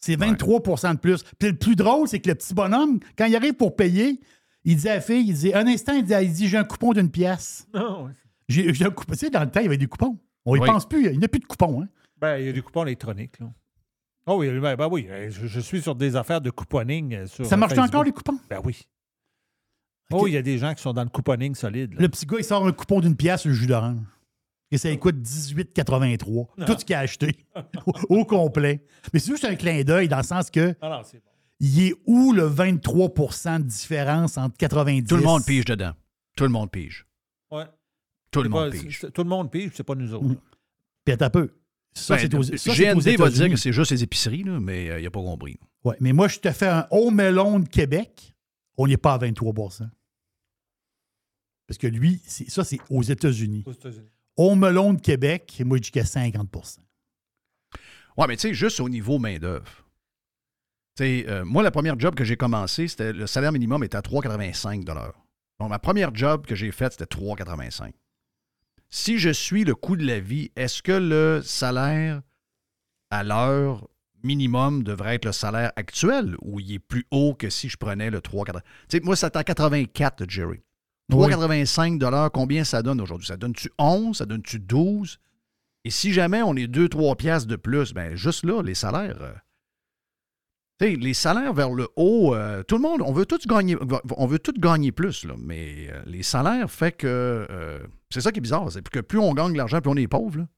C'est 23 de plus. Puis le plus drôle, c'est que le petit bonhomme, quand il arrive pour payer, il dit à la fille, il dit, un instant, il dit, il dit, j'ai un coupon d'une pièce. Non, [LAUGHS] ouais. J'ai j'ai un coupon. Tu sais, dans le temps, il y avait des coupons. On y Oui. pense plus. Il n'y a plus de coupons. Hein. Ben, il y a des coupons électroniques. Là. Oh oui, ben, ben oui, euh, je, je suis sur des affaires de couponing. euh, Sur Ça marche Facebook. encore, les coupons? Ben oui. Oh, il y a des gens qui sont dans le couponing solide. là. Le petit gars, il sort un coupon d'une pièce sur le jus d'orange. Et ça coûte 18,83. Tout ce qu'il a acheté. [LAUGHS] au, au complet. Mais c'est juste un clin d'œil dans le sens que Ah non, c'est bon. il est où le 23% de différence entre 90 Tout le monde pige dedans. Tout le monde pige. Ouais. Tout le monde pas- pige. Tout le monde pige, c'est pas nous autres. Mm. Puis un peu. Ça, Ben, c'est aux, ça, c'est aux GND va dire que c'est juste les épiceries, là, mais euh, il n'a pas compris. Ouais, mais moi, je te fais un Home Alone Québec, on n'est pas à 23% Parce que lui, c'est- ça, c'est aux États-Unis. Aux États-Unis. Home Alone Québec, moi, je dis qu'à 50% Ouais, mais tu sais, juste au niveau main-d'œuvre. Tu sais, euh, moi, la première job que j'ai commencé, c'était le salaire minimum était à 3,85 Donc, ma première job que j'ai faite, c'était 3,85 Si je suis le coût de la vie, est-ce que le salaire à l'heure minimum devrait être le salaire actuel ou il est plus haut que si je prenais le 3,85 Tu sais, moi, c'était à 84, Jerry. 3,85 combien ça donne aujourd'hui? Ça donne-tu 11? Ça donne-tu 12? Et si jamais on est 2-3 piastres de plus, ben juste là, les salaires. Les salaires vers le haut, euh, tout le monde, on veut tous gagner, on veut tous gagner plus, là, mais euh, les salaires fait que euh, c'est ça qui est bizarre, c'est que plus on gagne de l'argent, plus on est pauvre. là.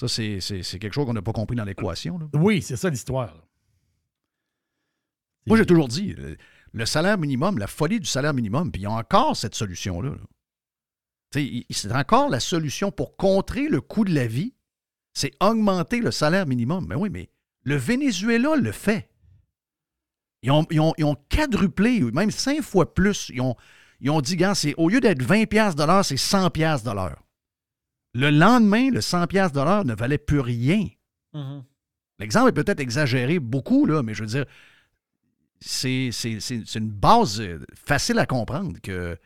Ça, c'est quelque chose qu'on n'a pas compris dans l'équation. Oui, c'est ça l'histoire. Moi, j'ai toujours dit, le, le salaire minimum, la folie du salaire minimum, puis il y a encore cette solution-là. là. C'est encore la solution pour contrer le coût de la vie, c'est augmenter le salaire minimum. Mais oui, mais le Venezuela le fait. Ils ont, ils ont- ils ont quadruplé, même cinq fois plus. Ils ont, ils ont dit, gars, c'est au lieu d'être 20 piastres de l'heure, c'est 100 piastres de l'heure. Le lendemain, le 100 piastres de l'heure ne valait plus rien. L'exemple est peut-être exagéré beaucoup, là, mais je veux dire, c'est une base euh, facile à comprendre que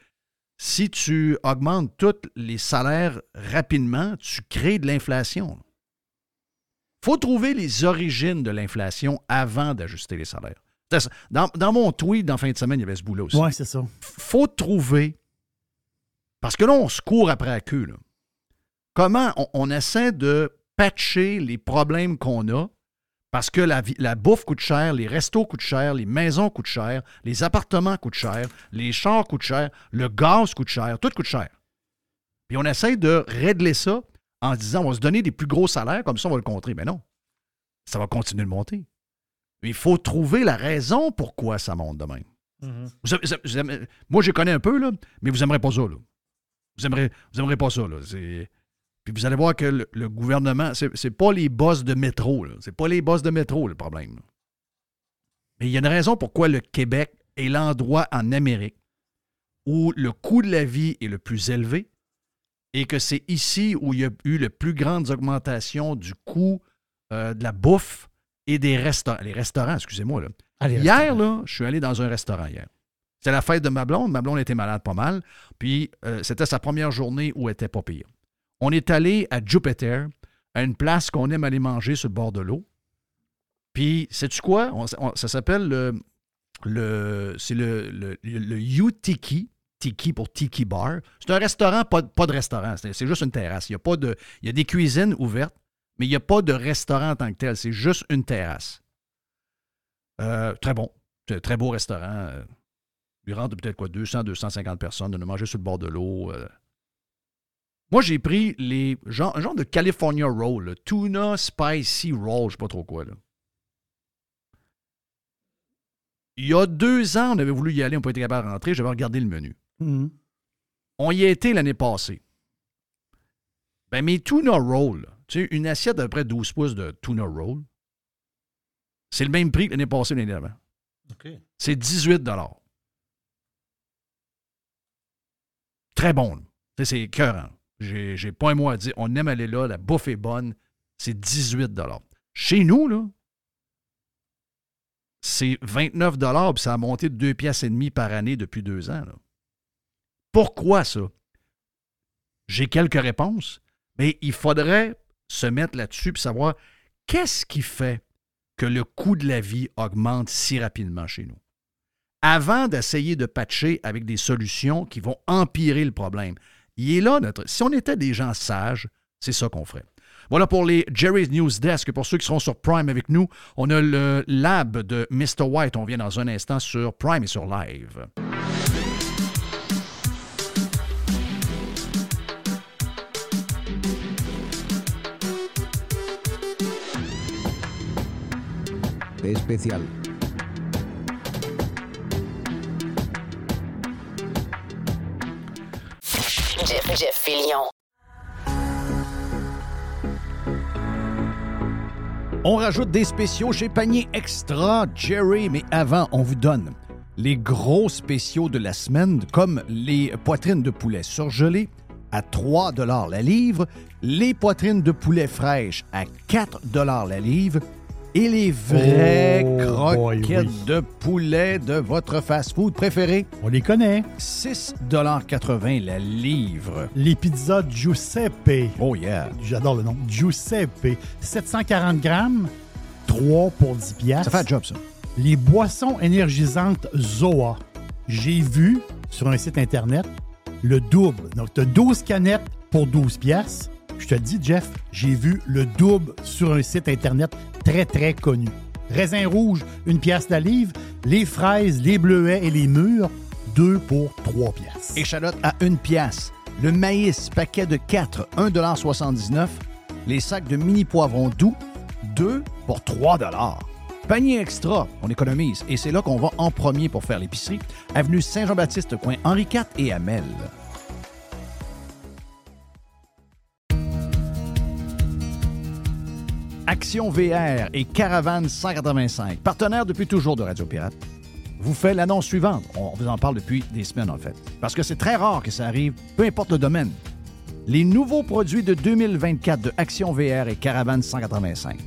si tu augmentes tous les salaires rapidement, tu crées de l'inflation. Il faut trouver les origines de l'inflation avant d'ajuster les salaires. Dans, dans mon tweet d'en fin de semaine, il y avait ce bout-là aussi. Oui, c'est ça. faut trouver, parce que là, on se court après la queue. là. Comment on, on essaie de patcher les problèmes qu'on a parce que la, la bouffe coûte cher, les restos coûtent cher, les maisons coûtent cher, les appartements coûtent cher, les chars coûtent cher, le gaz coûte cher, tout coûte cher. Puis on essaie de régler ça en disant on va se donner des plus gros salaires, comme ça on va le contrer. Mais non, ça va continuer de monter. Mais il faut trouver la raison pourquoi ça monte de même. Vous vous aimez- moi, je connais un peu, là, mais vous n'aimerez pas ça. Là. Vous n'aimerez vous aimerez pas ça. Là. C'est- Puis vous allez voir que le, le gouvernement, c'est c'est pas les boss de métro. C'est pas les boss de métro, le problème. là. Mais il y a une raison pourquoi le Québec est l'endroit en Amérique où le coût de la vie est le plus élevé et que c'est ici où il y a eu les plus grandes augmentations du coût euh, de la bouffe et des restaurants. Les restaurants, excusez-moi. Là. Ah, hier, là, je suis allé dans un restaurant hier. C'était la fête de ma blonde. Ma blonde était malade pas mal. Puis euh, c'était sa première journée où elle était pas pire. On est allé à Jupiter, à une place qu'on aime aller manger sur le bord de l'eau. Puis, sais-tu quoi? On- on- ça s'appelle le. le c'est le, le, le. Tiki pour Tiki Bar. C'est un restaurant, pas, de- pas de restaurant. C'est c'est juste une terrasse. Il y, a pas de, il y a des cuisines ouvertes, mais il n'y a pas de restaurant en tant que tel. C'est juste une terrasse. Euh, très bon. C'est un Très beau restaurant. Euh, Il rentre peut-être quoi, 200, 250 personnes. De manger sur le bord de l'eau. euh. Moi, j'ai pris les genre, un genre de California Roll, là. Tuna Spicy Roll, je sais pas trop quoi. Là. Il y a deux ans, on avait voulu y aller, on n'a pas été capable de rentrer. J'avais regardé le menu. Mhm. On y a été l'année passée. Ben, mes tuna roll, là, tu sais, une assiette d'à peu près 12 pouces de tuna roll, c'est le même prix que l'année passée l'année d'avant. C'est 18 Très bon. C'est écœurant. J'ai j'ai pas un mot à dire. On aime aller là, la bouffe est bonne. C'est 18 Chez nous, là, c'est 29 puis ça a monté de 2 piastres et demi par année depuis deux ans. là. Pourquoi ça? J'ai quelques réponses, mais il faudrait se mettre là-dessus et savoir qu'est-ce qui fait que le coût de la vie augmente si rapidement chez nous. Avant d'essayer de patcher avec des solutions qui vont empirer le problème. Il est là, notre. Si on était des gens sages, c'est ça qu'on ferait. Voilà pour les Jerry's News Desk. Pour ceux qui seront sur Prime avec nous, on a le lab de Mr. White. On vient dans un instant sur Prime et sur Live. Especial. Jeff, Jeff Fillion. On rajoute des spéciaux chez Panier Extra Jerry, mais avant, on vous donne les gros spéciaux de la semaine, comme les poitrines de poulet surgelées à 3 la livre, les poitrines de poulet fraîches à 4 la livre et les vraies Oh, boy, croquettes oui. de poulet de votre fast-food préféré. On les connaît. 6,80 la livre. Les pizzas Giuseppe. Oh yeah. J'adore le nom. Giuseppe. 740 grammes, 3 pour 10 piastres. Ça fait un job, ça. Les boissons énergisantes Zoa. J'ai vu sur un site Internet le double. Donc, tu as 12 canettes pour 12 pièces. Je te dis, Jeff, j'ai vu le double sur un site Internet très, très connu. Raisin rouge, une pièce la livre. Les fraises, les bleuets et les mûres, deux pour trois pièces. Échalote à une pièce. Le maïs, paquet de 4, 1,79 Les sacs de mini poivrons doux, 2 pour 3 Panier extra, on économise. Et c'est là qu'on va en premier pour faire l'épicerie. Avenue Saint-Jean-Baptiste, coin Henri IV et Amel. Action VR et Caravane 185, partenaires depuis toujours de Radio Pirate, vous fait l'annonce suivante. On vous en parle depuis des semaines, en fait. Parce que c'est très rare que ça arrive, peu importe le domaine. Les nouveaux produits de 2024 de Action VR et Caravane 185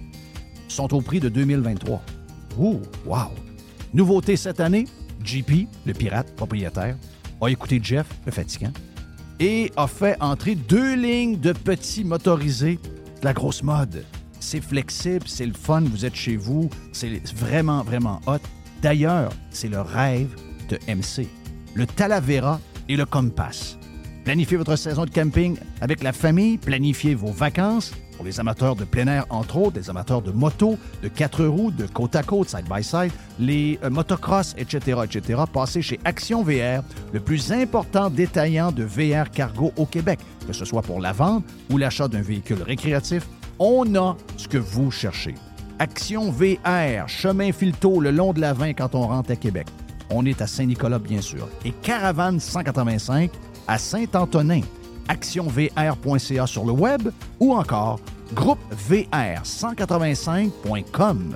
sont au prix de 2023. Ouh, wow! Nouveauté cette année, JP, le pirate propriétaire, a écouté Jeff, le fatigant, et a fait entrer deux lignes de petits motorisés de la grosse mode. C'est flexible, c'est le fun, vous êtes chez vous, c'est vraiment, vraiment hot. D'ailleurs, c'est le rêve de MC. Le Talavera et le Compass. Planifiez votre saison de camping avec la famille, planifiez vos vacances pour les amateurs de plein air, entre autres, les amateurs de moto, de quatre roues, de côte à côte, side by side, les euh, motocross, etc., etc. Passez chez Action VR, le plus important détaillant de VR cargo au Québec, que ce soit pour la vente ou l'achat d'un véhicule récréatif. On a ce que vous cherchez. Action VR, chemin Filto le long de la 20 quand on rentre à Québec. On est à Saint-Nicolas, bien sûr. Et Caravane 185 à Saint-Antonin. ActionVR.ca sur le web ou encore groupevr185.com.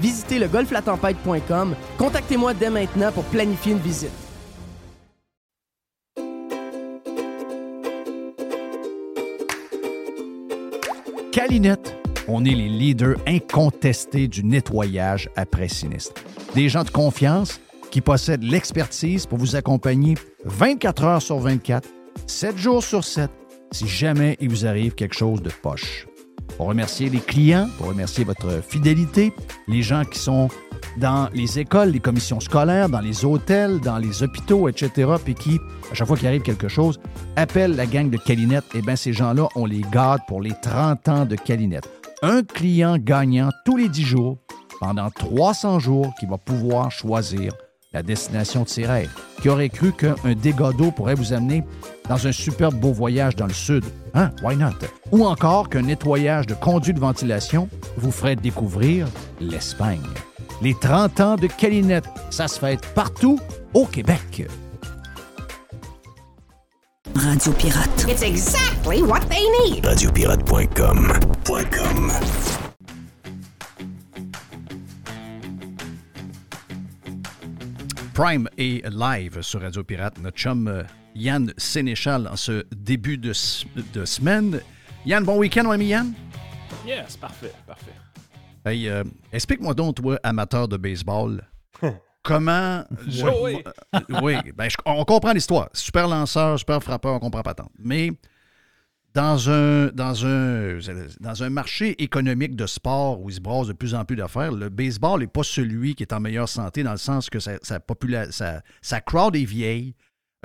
Visitez le golflatempête.com. Contactez-moi dès maintenant pour planifier une visite. Calinette, on est les leaders incontestés du nettoyage après sinistre. Des gens de confiance qui possèdent l'expertise pour vous accompagner 24 heures sur 24, 7 jours sur 7, si jamais il vous arrive quelque chose de poche pour remercier les clients, pour remercier votre fidélité, les gens qui sont dans les écoles, les commissions scolaires, dans les hôtels, dans les hôpitaux, etc., puis qui, à chaque fois qu'il arrive quelque chose, appellent la gang de Calinette. Eh bien, ces gens-là, on les garde pour les 30 ans de Calinette. Un client gagnant tous les 10 jours, pendant 300 jours, qui va pouvoir choisir la destination de ses rêves. Qui aurait cru qu'un dégât d'eau pourrait vous amener dans un superbe beau voyage dans le sud? Hein? Why not? Ou encore qu'un nettoyage de conduits de ventilation vous ferait découvrir l'Espagne. Les 30 ans de Calinette, ça se fait partout au Québec. Radio Pirate. It's exactly what they need. Radiopirate.com. .com. Prime est live sur Radio Pirate. Notre chum euh, Yann Sénéchal en ce début de, de semaine. Yann, bon week-end, mon ami Yann? Yes, parfait, parfait. Hey, euh, explique-moi donc, toi, amateur de baseball, [LAUGHS] comment. Oui, oui. Euh, oui, ben, je- on comprend l'histoire. Super lanceur, super frappeur, on comprend pas tant. Mais dans un, dans un, dans un marché économique de sport où il se brasse de plus en plus d'affaires, le baseball n'est pas celui qui est en meilleure santé dans le sens que sa, sa, crowd est vieille.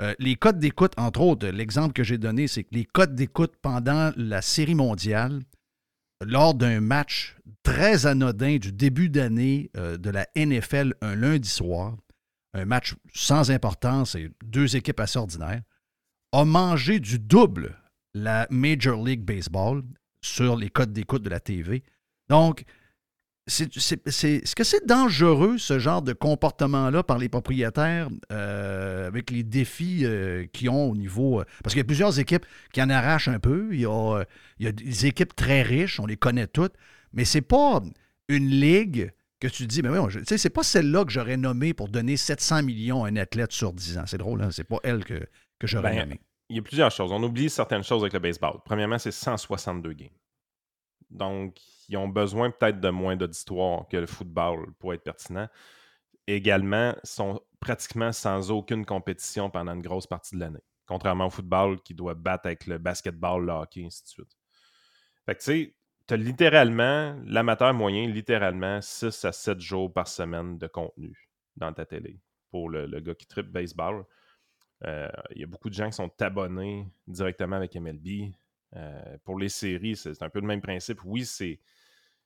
Euh, les codes d'écoute, entre autres, l'exemple que j'ai donné, c'est que les codes d'écoute pendant la série mondiale, lors d'un match très anodin du début d'année euh, de la NFL un lundi soir, un match sans importance et deux équipes assez ordinaires, a mangé du double la Major League Baseball sur les codes d'écoute de la TV. Donc, est-ce que c'est dangereux, ce genre de comportement-là, par les propriétaires, euh, avec les défis euh, qu'ils ont au niveau. euh, parce qu'il y a plusieurs équipes qui en arrachent un peu. Il y a, il y a des équipes très riches, on les connaît toutes, mais c'est pas une ligue que tu dis, mais oui, tu sais, c'est pas celle-là que j'aurais nommée pour donner 700 millions à un athlète sur 10 ans. C'est drôle, hein? C'est pas elle que, que j'aurais Ben, nommée. Il y a plusieurs choses. On oublie certaines choses avec le baseball. Premièrement, c'est 162 games. Donc, ils ont besoin peut-être de moins d'auditoire que le football pour être pertinent. Également, ils sont pratiquement sans aucune compétition pendant une grosse partie de l'année. Contrairement au football qui doit battre avec le basketball, le hockey, ainsi de suite. Fait que tu sais, tu as littéralement, l'amateur moyen, littéralement 6 à 7 jours par semaine de contenu dans ta télé pour le, le gars qui tripe baseball. Euh, Il y a beaucoup de gens qui sont abonnés directement avec MLB. Euh, pour les séries, c'est un peu le même principe. Oui, c'est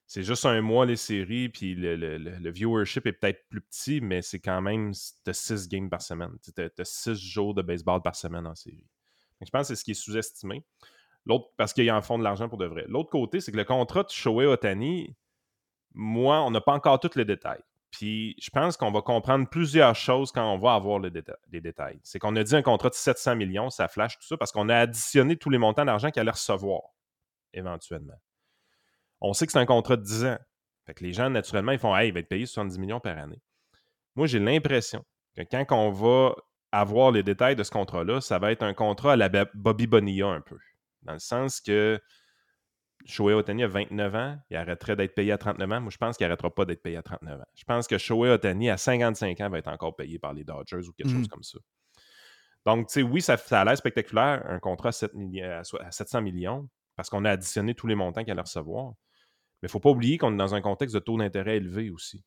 c'est juste un mois les séries, puis le, le- le- viewership est peut-être plus petit, mais c'est quand même de 6 games par semaine. Tu as 6 jours de baseball par semaine en série. Donc, je pense que c'est ce qui est sous-estimé. L'autre, parce qu'ils en font de l'argent pour de vrai. L'autre côté, c'est que le contrat de Shohei Otani, moi, on n'a pas encore tous les détails. Puis je pense qu'on va comprendre plusieurs choses quand on va avoir les détails. C'est qu'on a dit un contrat de 700 millions, ça flash tout ça, parce qu'on a additionné tous les montants d'argent qu'il allait recevoir, éventuellement. On sait que c'est un contrat de 10 ans. Fait que les gens, naturellement, ils font Hey, il va être payé 70 millions par année. Moi, j'ai l'impression que quand on va avoir les détails de ce contrat-là, ça va être un contrat à la Bobby Bonilla un peu. Dans le sens que Shohei Otani a 29 ans, il arrêterait d'être payé à 39 ans. Moi, je pense qu'il n'arrêtera pas d'être payé à 39 ans. Je pense que Shohei Otani, à 55 ans, va être encore payé par les Dodgers ou quelque Mhm. chose comme ça. Donc, tu sais, oui, ça, ça a l'air spectaculaire, un contrat à, 7 milli- à so- à 700 millions, parce qu'on a additionné tous les montants qu'il allait recevoir. Mais il ne faut pas oublier qu'on est dans un contexte de taux d'intérêt élevé aussi.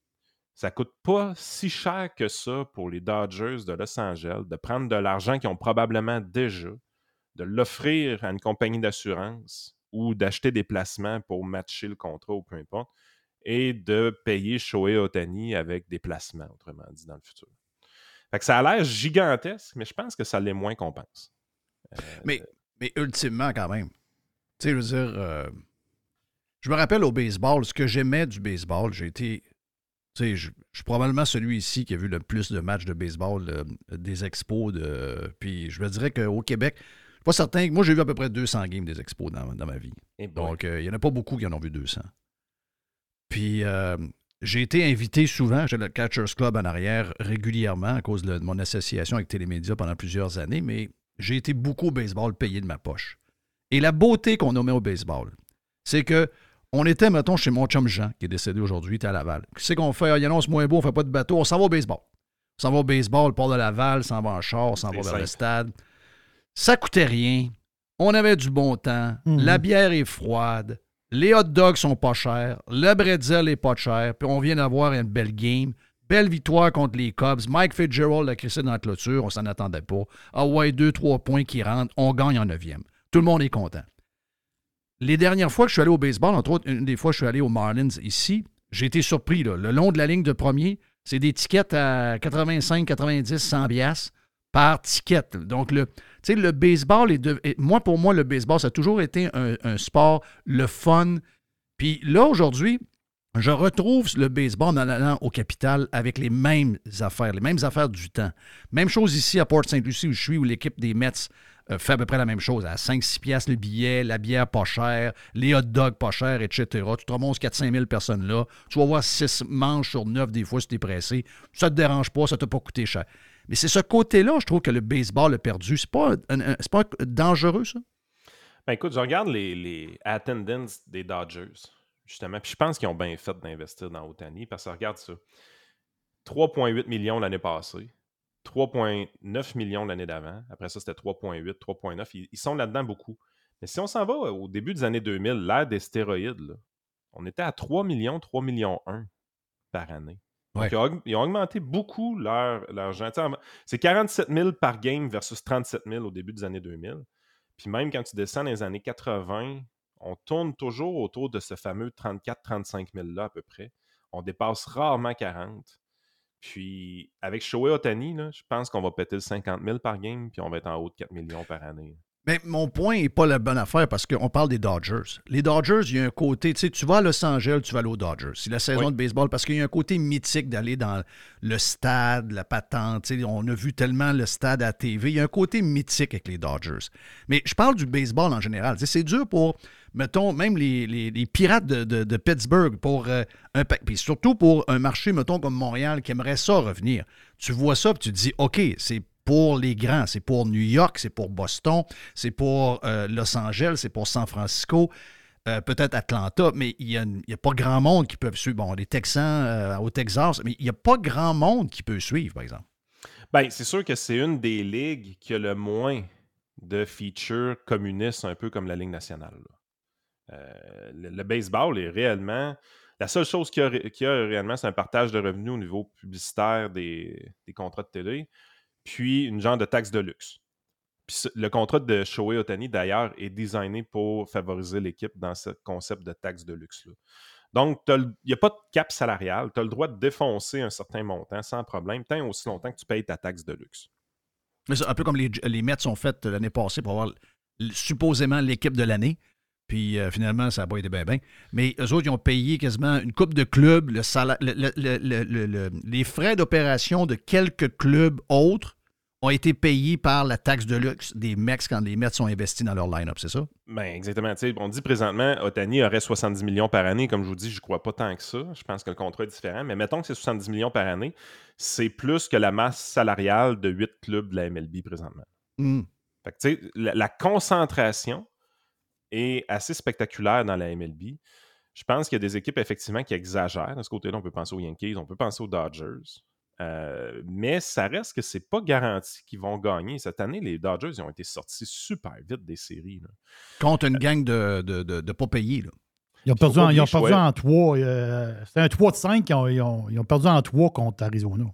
Ça coûte pas si cher que ça pour les Dodgers de Los Angeles de prendre de l'argent qu'ils ont probablement déjà, de l'offrir à une compagnie d'assurance ou d'acheter des placements pour matcher le contrat ou peu importe, et de payer Shohei Otani avec des placements, autrement dit, dans le futur. Fait que ça a l'air gigantesque, mais je pense que ça l'est moins qu'on pense. Mais, mais ultimement, quand même. Tu sais, je veux dire, euh, je me rappelle au baseball, ce que j'aimais du baseball, j'ai été. Tu sais, je, je suis probablement celui ici qui a vu le plus de matchs de baseball euh, des expos. De, puis je me dirais qu'au Québec, pas certain. que- Moi, j'ai vu à peu près 200 games des expos dans, dans ma vie. Eh. Donc, euh, il n'y en a pas beaucoup qui en ont vu 200. Puis, euh, j'ai été invité souvent, j'ai le Catchers Club en arrière régulièrement à cause de mon association avec Télémédia pendant plusieurs années, mais j'ai été beaucoup au baseball payé de ma poche. Et la beauté qu'on nommait au baseball, c'est que on était, mettons, chez mon chum Jean, qui est décédé aujourd'hui, il était à Laval. Qu'est-ce qu'on fait? Ah, Il annonce moins beau, on fait pas de bateau, on s'en va au baseball. On s'en va au baseball, port de Laval, on s'en va en char, on s'en va vers le stade. Ça coûtait rien. On avait du bon temps. Mhm. La bière est froide. Les hot dogs sont pas chers. Le bretzel est pas cher. Puis on vient d'avoir une belle game. Belle victoire contre les Cubs. Mike Fitzgerald l'a crissé dans la clôture. On s'en attendait pas. Ah ouais, deux, trois points qui rentrent. On gagne en neuvième. Tout le monde est content. Les dernières fois que je suis allé au baseball, entre autres, une des fois que je suis allé aux Marlins ici, j'ai été surpris. Là. Le long de la ligne de premier, c'est des tickets à 85, 90, 100 piastres par ticket. Donc, le, le baseball est, de- Moi, pour moi, le baseball, ça a toujours été un, sport, le fun. Puis là, aujourd'hui, je retrouve le baseball en allant au capital avec les mêmes affaires, les mêmes affaires du temps. Même chose ici à Port-Saint-Lucie où je suis, où l'équipe des Mets euh, fait à peu près la même chose. À 5-6 piastres le billet, la bière pas chère, les hot dogs pas chers, etc. Tu te remontes 4-5 000 personnes là. Tu vas voir 6 manches sur 9 des fois si tu es pressé. Ça te dérange pas, ça t'a pas coûté cher. Mais c'est ce côté-là, je trouve que le baseball a perdu. C'est pas, pas dangereux, ça? Ben écoute, je regarde les, attendances des Dodgers, justement, puis je pense qu'ils ont bien fait d'investir dans Otani, parce que regarde ça. 3,8 millions l'année passée, 3,9 millions l'année d'avant, après ça c'était 3,8, 3,9, ils, ils sont là-dedans beaucoup. Mais si on s'en va au début des années 2000, l'ère des stéroïdes, on était à 3 millions, 3 millions 1 par année. Donc, Ouais. ils, ont, aug- ils ont augmenté beaucoup leur, leur C'est 47 000 par game versus 37 000 au début des années 2000. Puis même quand tu descends dans les années 80, on tourne toujours autour de ce fameux 34-35 000-là à peu près. On dépasse rarement 40. Puis avec Shohei Otani, là, je pense qu'on va péter le 50 000 par game, puis on va être en haut de 4 millions par année. Mais mon point n'est pas la bonne affaire parce qu'on parle des Dodgers. Les Dodgers, il y a un côté, tu sais, tu vas à Los Angeles, tu vas aller aux Dodgers. C'est la saison Oui. de baseball parce qu'il y a un côté mythique d'aller dans le stade, la patente. tu sais, On a vu tellement le stade à TV. Il y a un côté mythique avec les Dodgers. Mais je parle du baseball en général. Tu sais, C'est dur pour, mettons, même les, les- les pirates de, de- de Pittsburgh, pour euh, un puis surtout pour un marché, mettons, comme Montréal, qui aimerait ça revenir. Tu vois ça, puis tu te dis, OK, c'est pour les grands, c'est pour New York, c'est pour Boston, c'est pour euh, Los Angeles, c'est pour San Francisco, euh, peut-être Atlanta, mais il n'y a, pas grand monde qui peut suivre. Bon, les Texans euh, au Texas, mais il n'y a pas grand monde qui peut suivre, par exemple. Ben, c'est sûr que c'est une des ligues qui a le moins de features communistes, un peu comme la Ligue nationale. le, baseball est réellement. La seule chose qu'il y a, réellement, c'est un partage de revenus au niveau publicitaire des contrats de télé, puis une genre de taxe de luxe. Puis le contrat de Shohei Otani, d'ailleurs, est designé pour favoriser l'équipe dans ce concept de taxe de luxe-là. Donc, il n'y a pas de cap salarial. Tu as le droit de défoncer un certain montant sans problème, tant aussi longtemps que tu payes ta taxe de luxe. C'est un peu comme les, les Mets ont fait l'année passée pour avoir supposément l'équipe de l'année. Puis euh, finalement, ça n'a pas été bien, bien. Mais eux autres, ils ont payé quasiment une coupe de clubs, le salaire, les frais d'opération de quelques clubs autres ont été payés par la taxe de luxe des Mets quand les Mets sont investis dans leur line-up, c'est ça? Ben, exactement. On dit présentement, Otani aurait 70 millions par année. Comme je vous dis, je ne crois pas tant que ça. Je pense que le contrat est différent. Mais mettons que c'est 70 millions par année, c'est plus que la masse salariale de 8 clubs de la MLB présentement. Hmm. Fait que, tu sais, la, la concentration est assez spectaculaire dans la MLB. Je pense qu'il y a des équipes, effectivement, qui exagèrent. De ce côté-là, on peut penser aux Yankees, on peut penser aux Dodgers. Euh, mais ça reste que c'est pas garanti qu'ils vont gagner. Cette année, les Dodgers ils ont été sortis super vite des séries. là. Contre une gang de, de, de- de pas payés. Là. Ils ont perdu, en, ils ont perdu en 3. C'était un 3 de 5. Ils ont, ils ont- ils ont perdu en 3 contre Arizona.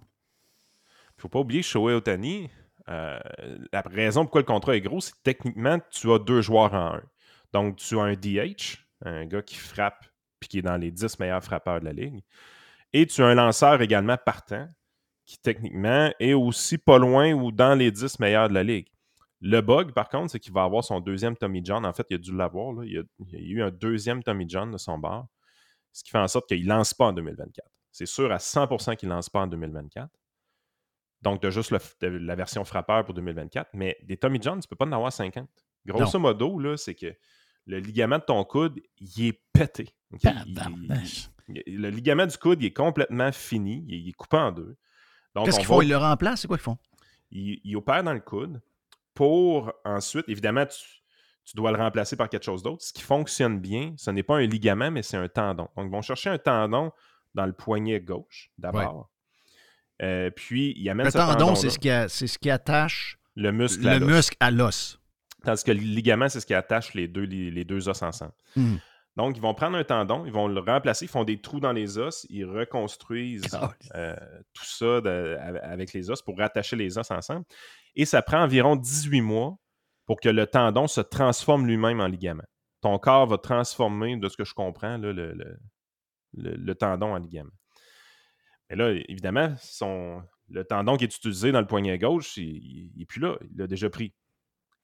Il faut pas oublier Shohei Otani. euh, la raison pourquoi le contrat est gros, c'est que techniquement, tu as deux joueurs en un. Donc, tu as un DH, un gars qui frappe puis qui est dans les 10 meilleurs frappeurs de la ligue. Et tu as un lanceur également partant qui, techniquement, est aussi pas loin ou dans les 10 meilleurs de la ligue. Le bug, par contre, c'est qu'il va avoir son deuxième Tommy John. En fait, il a dû l'avoir. Il, y a eu un deuxième Tommy John de son bord, ce qui fait en sorte qu'il ne lance pas en 2024. C'est sûr à 100% qu'il ne lance pas en 2024. Donc, tu as juste le- la version frappeur pour 2024, mais des Tommy John, tu ne peux pas en avoir 50. Grosso Non. modo, là, c'est que le ligament de ton coude, il est pété. ok? Il- Tabarnache. il- il- le ligament du coude, il est complètement fini. Il, il est coupé en deux. Qu'est-ce qu'ils font? Ils le remplacent? C'est quoi qu'ils font? il, il opère dans le coude pour ensuite, évidemment, tu, tu dois le remplacer par quelque chose d'autre. Ce qui fonctionne bien, ce n'est pas un ligament, mais c'est un tendon. Donc, ils vont chercher un tendon dans le poignet gauche, d'abord. Euh, puis, ils amènent Le ce tendon, tendon c'est ce, qui a- c'est ce qui attache le le muscle à l'os. Tandis que le ligament, c'est ce qui attache les deux, les, les deux os ensemble. Hmm. Donc, ils vont prendre un tendon, ils vont le remplacer, ils font des trous dans les os, ils reconstruisent [LAUGHS] euh, tout ça de- avec les os pour rattacher les os ensemble. Et ça prend environ 18 mois pour que le tendon se transforme lui-même en ligament. Ton corps va transformer, de ce que je comprends, là, le, le- le- le tendon en ligament. Mais là, évidemment, son, le tendon qui est utilisé dans le poignet gauche, il n'est plus là. Il l'a déjà pris.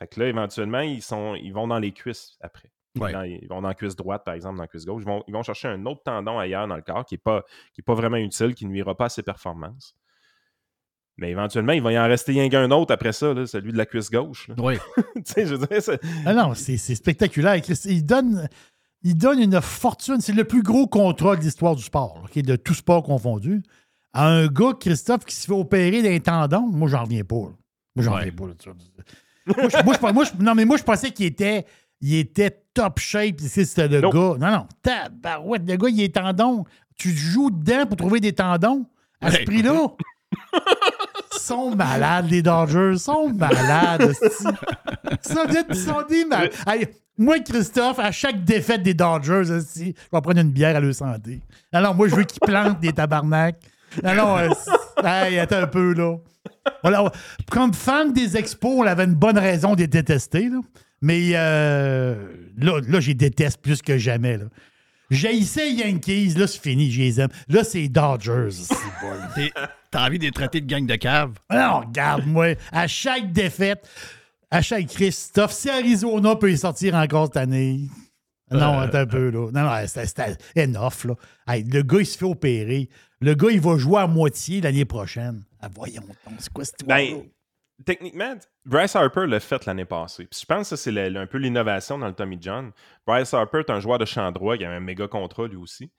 Fait que là, éventuellement, ils, sont, ils vont dans les cuisses après. Ouais. Dans- ils vont dans la cuisse droite, par exemple, dans la cuisse gauche. Ils vont, ils vont chercher un autre tendon ailleurs dans le corps qui n'est pas, qui est pas vraiment utile, qui ne nuira pas à ses performances. Mais éventuellement, il va y en rester rien qu'un autre après ça, là, celui de la cuisse gauche. là. Oui. [LAUGHS] tu sais, je veux dire, Ah non, c'est spectaculaire. Il donne, il donne une fortune. C'est le plus gros contrat de l'histoire du sport, de tout sport confondu. À un gars, Christophe, qui se fait opérer d'un tendon, moi, j'en reviens pas. là. Moi, j'en Ouais. reviens pas. Moi, je, moi, je- moi, je- non, mais moi, je pensais qu'il était, il était top shape. C'est c'était le gars. Non, non. Tabarouette, le gars, il est tendon. Tu joues dedans pour trouver des tendons? À ce Ouais. prix-là? Ils sont malades, les Dodgers. Ils sont malades. Ils sont des- malades. Moi, Christophe, à chaque défaite des Dodgers, hostie, je vais prendre une bière à leur santé. Alors, moi, je veux qu'ils plantent des tabarnaks. Alors, hey, attends un peu, là. Voilà, comme fan des expos, on avait une bonne raison de les détester, là. Mais euh, là, là je les déteste plus que jamais, là. J'haïssais les Yankees, là, c'est fini, je les aime. Là, c'est Dodgers. [LAUGHS] c'est bon. T'es- T'as envie de les traiter de gang de cave? Alors, regarde-moi, à chaque défaite, Achat Christophe, si Arizona peut y sortir encore cette année. Non, Euh, un peu, là. Non, non, c'était- c'était enough, là. Hey, le gars, il se fait opérer. Le gars, il va jouer à moitié l'année prochaine. Ah, voyons c'est quoi cette Ben, techniquement, Bryce Harper l'a fait l'année passée. Puis je pense que ça, c'est un peu l'innovation dans le Tommy John. Bryce Harper est un joueur de champ droit, il a un méga contrat lui aussi.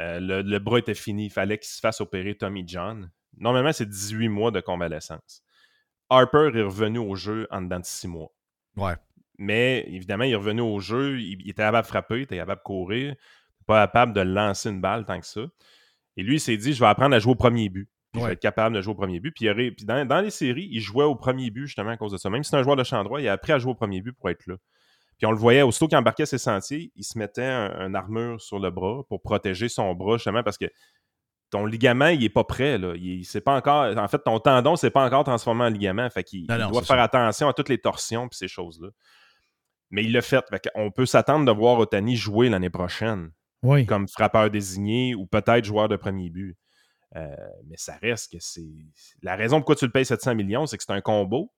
Euh, le, le bras était fini, il fallait qu'il se fasse opérer Tommy John. Normalement, c'est 18 mois de convalescence. Harper est revenu au jeu en dedans de 6 mois. Ouais. Mais évidemment, il est revenu au jeu, il, il était capable de frapper, il était capable de courir, pas capable de lancer une balle tant que ça. Et lui, il s'est dit, je vais apprendre à jouer au premier but. Puis Je vais être capable de jouer au premier but. Puis, il aurait- puis dans, dans les séries, il jouait au premier but justement à cause de ça. Même si c'est un joueur de champ droit, il a appris à jouer au premier but pour être là. Puis on le voyait, aussitôt qu'il embarquait ses sentiers, il se mettait un, un armure sur le bras pour protéger son bras, justement, parce que ton ligament, il est pas prêt. Là. Il, pas encore. En fait, ton tendon s'est pas encore transformé en ligament. Fait qu'il Non, il non, doit c'est faire ça. attention à toutes les torsions et ces choses-là. Mais il l'a fait. fait on peut s'attendre de voir Otani jouer l'année prochaine Oui. comme frappeur désigné ou peut-être joueur de premier but. Euh, mais ça reste que c'est. La raison pourquoi tu le payes 700 millions, c'est que c'est un combo.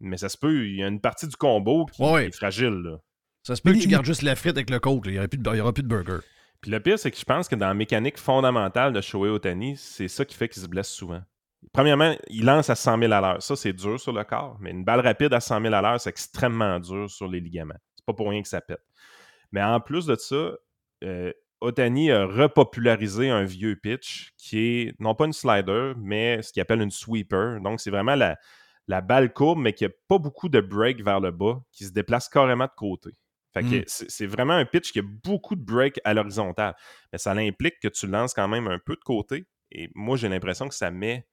Mais ça se peut, il y a une partie du combo qui, Ouais. est fragile. Là. Ça se peut que tu gardes juste la frite avec le coke. là. Il n'y aura, plus de- il y aura plus de burger. Puis le pire, c'est que je pense que dans la mécanique fondamentale de Shohei Otani, c'est ça qui fait qu'il se blesse souvent. Premièrement, il lance à 100 000 à l'heure. Ça, c'est dur sur le corps. Mais une balle rapide à 100 000 à l'heure, c'est extrêmement dur sur les ligaments. C'est pas pour rien que ça pète. Mais en plus de ça, euh, Otani a repopularisé un vieux pitch qui est non pas une slider, mais ce qu'il appelle une sweeper. Donc, c'est vraiment la, la balle courbe, mais qui n'a pas beaucoup de break vers le bas, qui se déplace carrément de côté. Fait que Mm. c'est vraiment un pitch qui a beaucoup de break à l'horizontale. Mais ça implique que tu lances quand même un peu de côté. Et moi, j'ai l'impression que ça met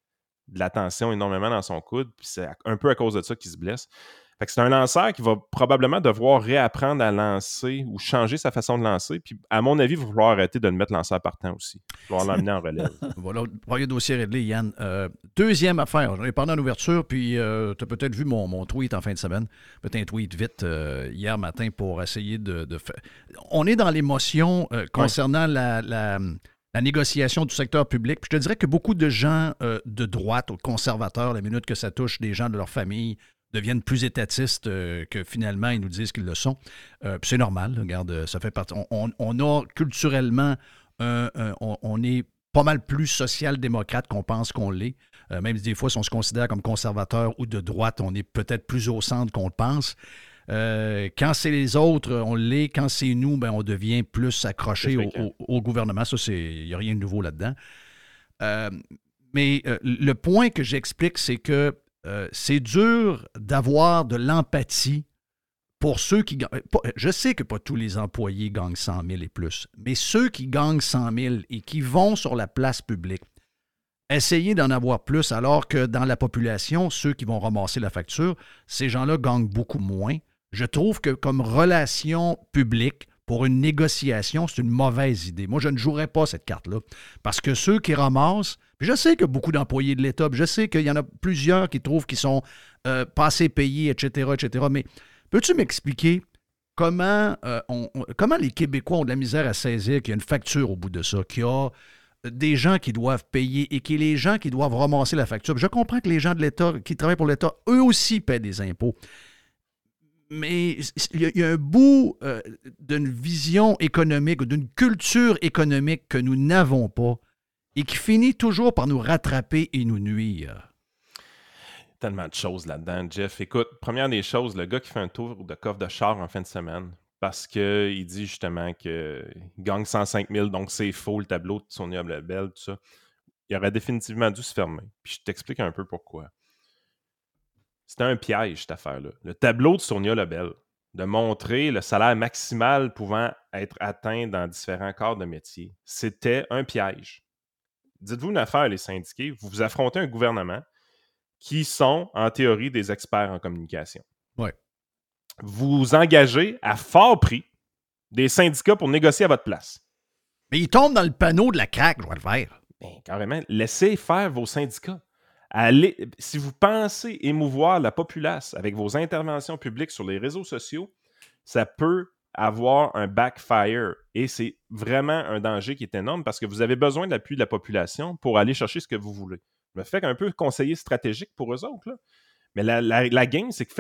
de la tension énormément dans son coude. Puis c'est un peu à cause de ça qu'il se blesse. Fait que c'est un lanceur qui va probablement devoir réapprendre à lancer ou changer sa façon de lancer. Puis, à mon avis, il va falloir arrêter de le mettre lanceur partant aussi. Il va falloir l'emmener en relève. [LAUGHS] Voilà, premier dossier réglé, Yann. Euh, deuxième affaire, j'en ai parlé en ouverture, puis tu as peut-être vu mon, mon tweet en fin de semaine. Peut-être un tweet vite euh, hier matin pour essayer de, de faire. On est dans l'émotion euh, concernant la, la- la négociation du secteur public. Puis je te dirais que beaucoup de gens euh, de droite ou conservateurs, la minute que ça touche des gens de leur famille, deviennent plus étatistes euh, que finalement ils nous disent qu'ils le sont. Euh, c'est normal, regarde, ça fait partie. On, a culturellement, on, on est pas mal plus social-démocrate qu'on pense qu'on l'est. Euh, même si des fois, si on se considère comme conservateur ou de droite, on est peut-être plus au centre qu'on le pense. Euh, quand c'est les autres, on l'est. Quand c'est nous, ben, on devient plus accroché au, au- au gouvernement. Ça, il n'y a rien de nouveau là-dedans. Euh, mais euh, le point que j'explique, c'est que euh, c'est dur d'avoir de l'empathie pour ceux qui gagnent. Je sais que pas tous les employés gagnent 100 000 et plus, mais ceux qui gagnent 100 000 et qui vont sur la place publique, essayez d'en avoir plus, alors que dans la population, ceux qui vont ramasser la facture, ces gens-là gagnent beaucoup moins. Je trouve que comme relation publique, pour une négociation, c'est une mauvaise idée. Moi, je ne jouerais pas cette carte-là. Parce que ceux qui ramassent, je sais a beaucoup d'employés de l'État, je sais qu'il y en a plusieurs qui trouvent qu'ils sont euh, pas assez payés, etc., etc. Mais peux-tu m'expliquer comment, euh, comment les Québécois ont de la misère à saisir qu'il y a une facture au bout de ça, qu'il y a des gens qui doivent payer et qu'il y a les gens qui doivent ramasser la facture? Je comprends que les gens de l'État qui travaillent pour l'État, eux aussi paient des impôts. Mais il y, a- il y a un bout euh, d'une vision économique ou d'une culture économique que nous n'avons pas et qui finit toujours par nous rattraper et nous nuire. Tellement de choses là-dedans, Jeff. Écoute, première des choses, le gars qui fait un tour de coffre de char en fin de semaine, parce qu'il dit justement qu'il gagne 105 000, donc c'est faux le tableau de Sonia Lebel, tout ça. Il aurait définitivement dû se fermer. Puis je t'explique un peu pourquoi. C'était un piège, cette affaire-là. Le tableau de Sonia Lebel, de montrer le salaire maximal pouvant être atteint dans différents corps de métier, c'était un piège. Dites-vous une affaire, les syndiqués, vous vous affrontez un gouvernement qui sont, en théorie, des experts en communication. Ouais. Vous engagez à fort prix des syndicats pour négocier à votre place. Mais ils tombent dans le panneau de la craque, je vais le faire. Ben, carrément, laissez faire vos syndicats. Allez, si vous pensez émouvoir la populace avec vos interventions publiques sur les réseaux sociaux, ça peut avoir un backfire. Et c'est vraiment un danger qui est énorme parce que vous avez besoin de l'appui de la population pour aller chercher ce que vous voulez. Je me fais un peu conseiller stratégique pour eux autres. Mais la, la- game, c'est que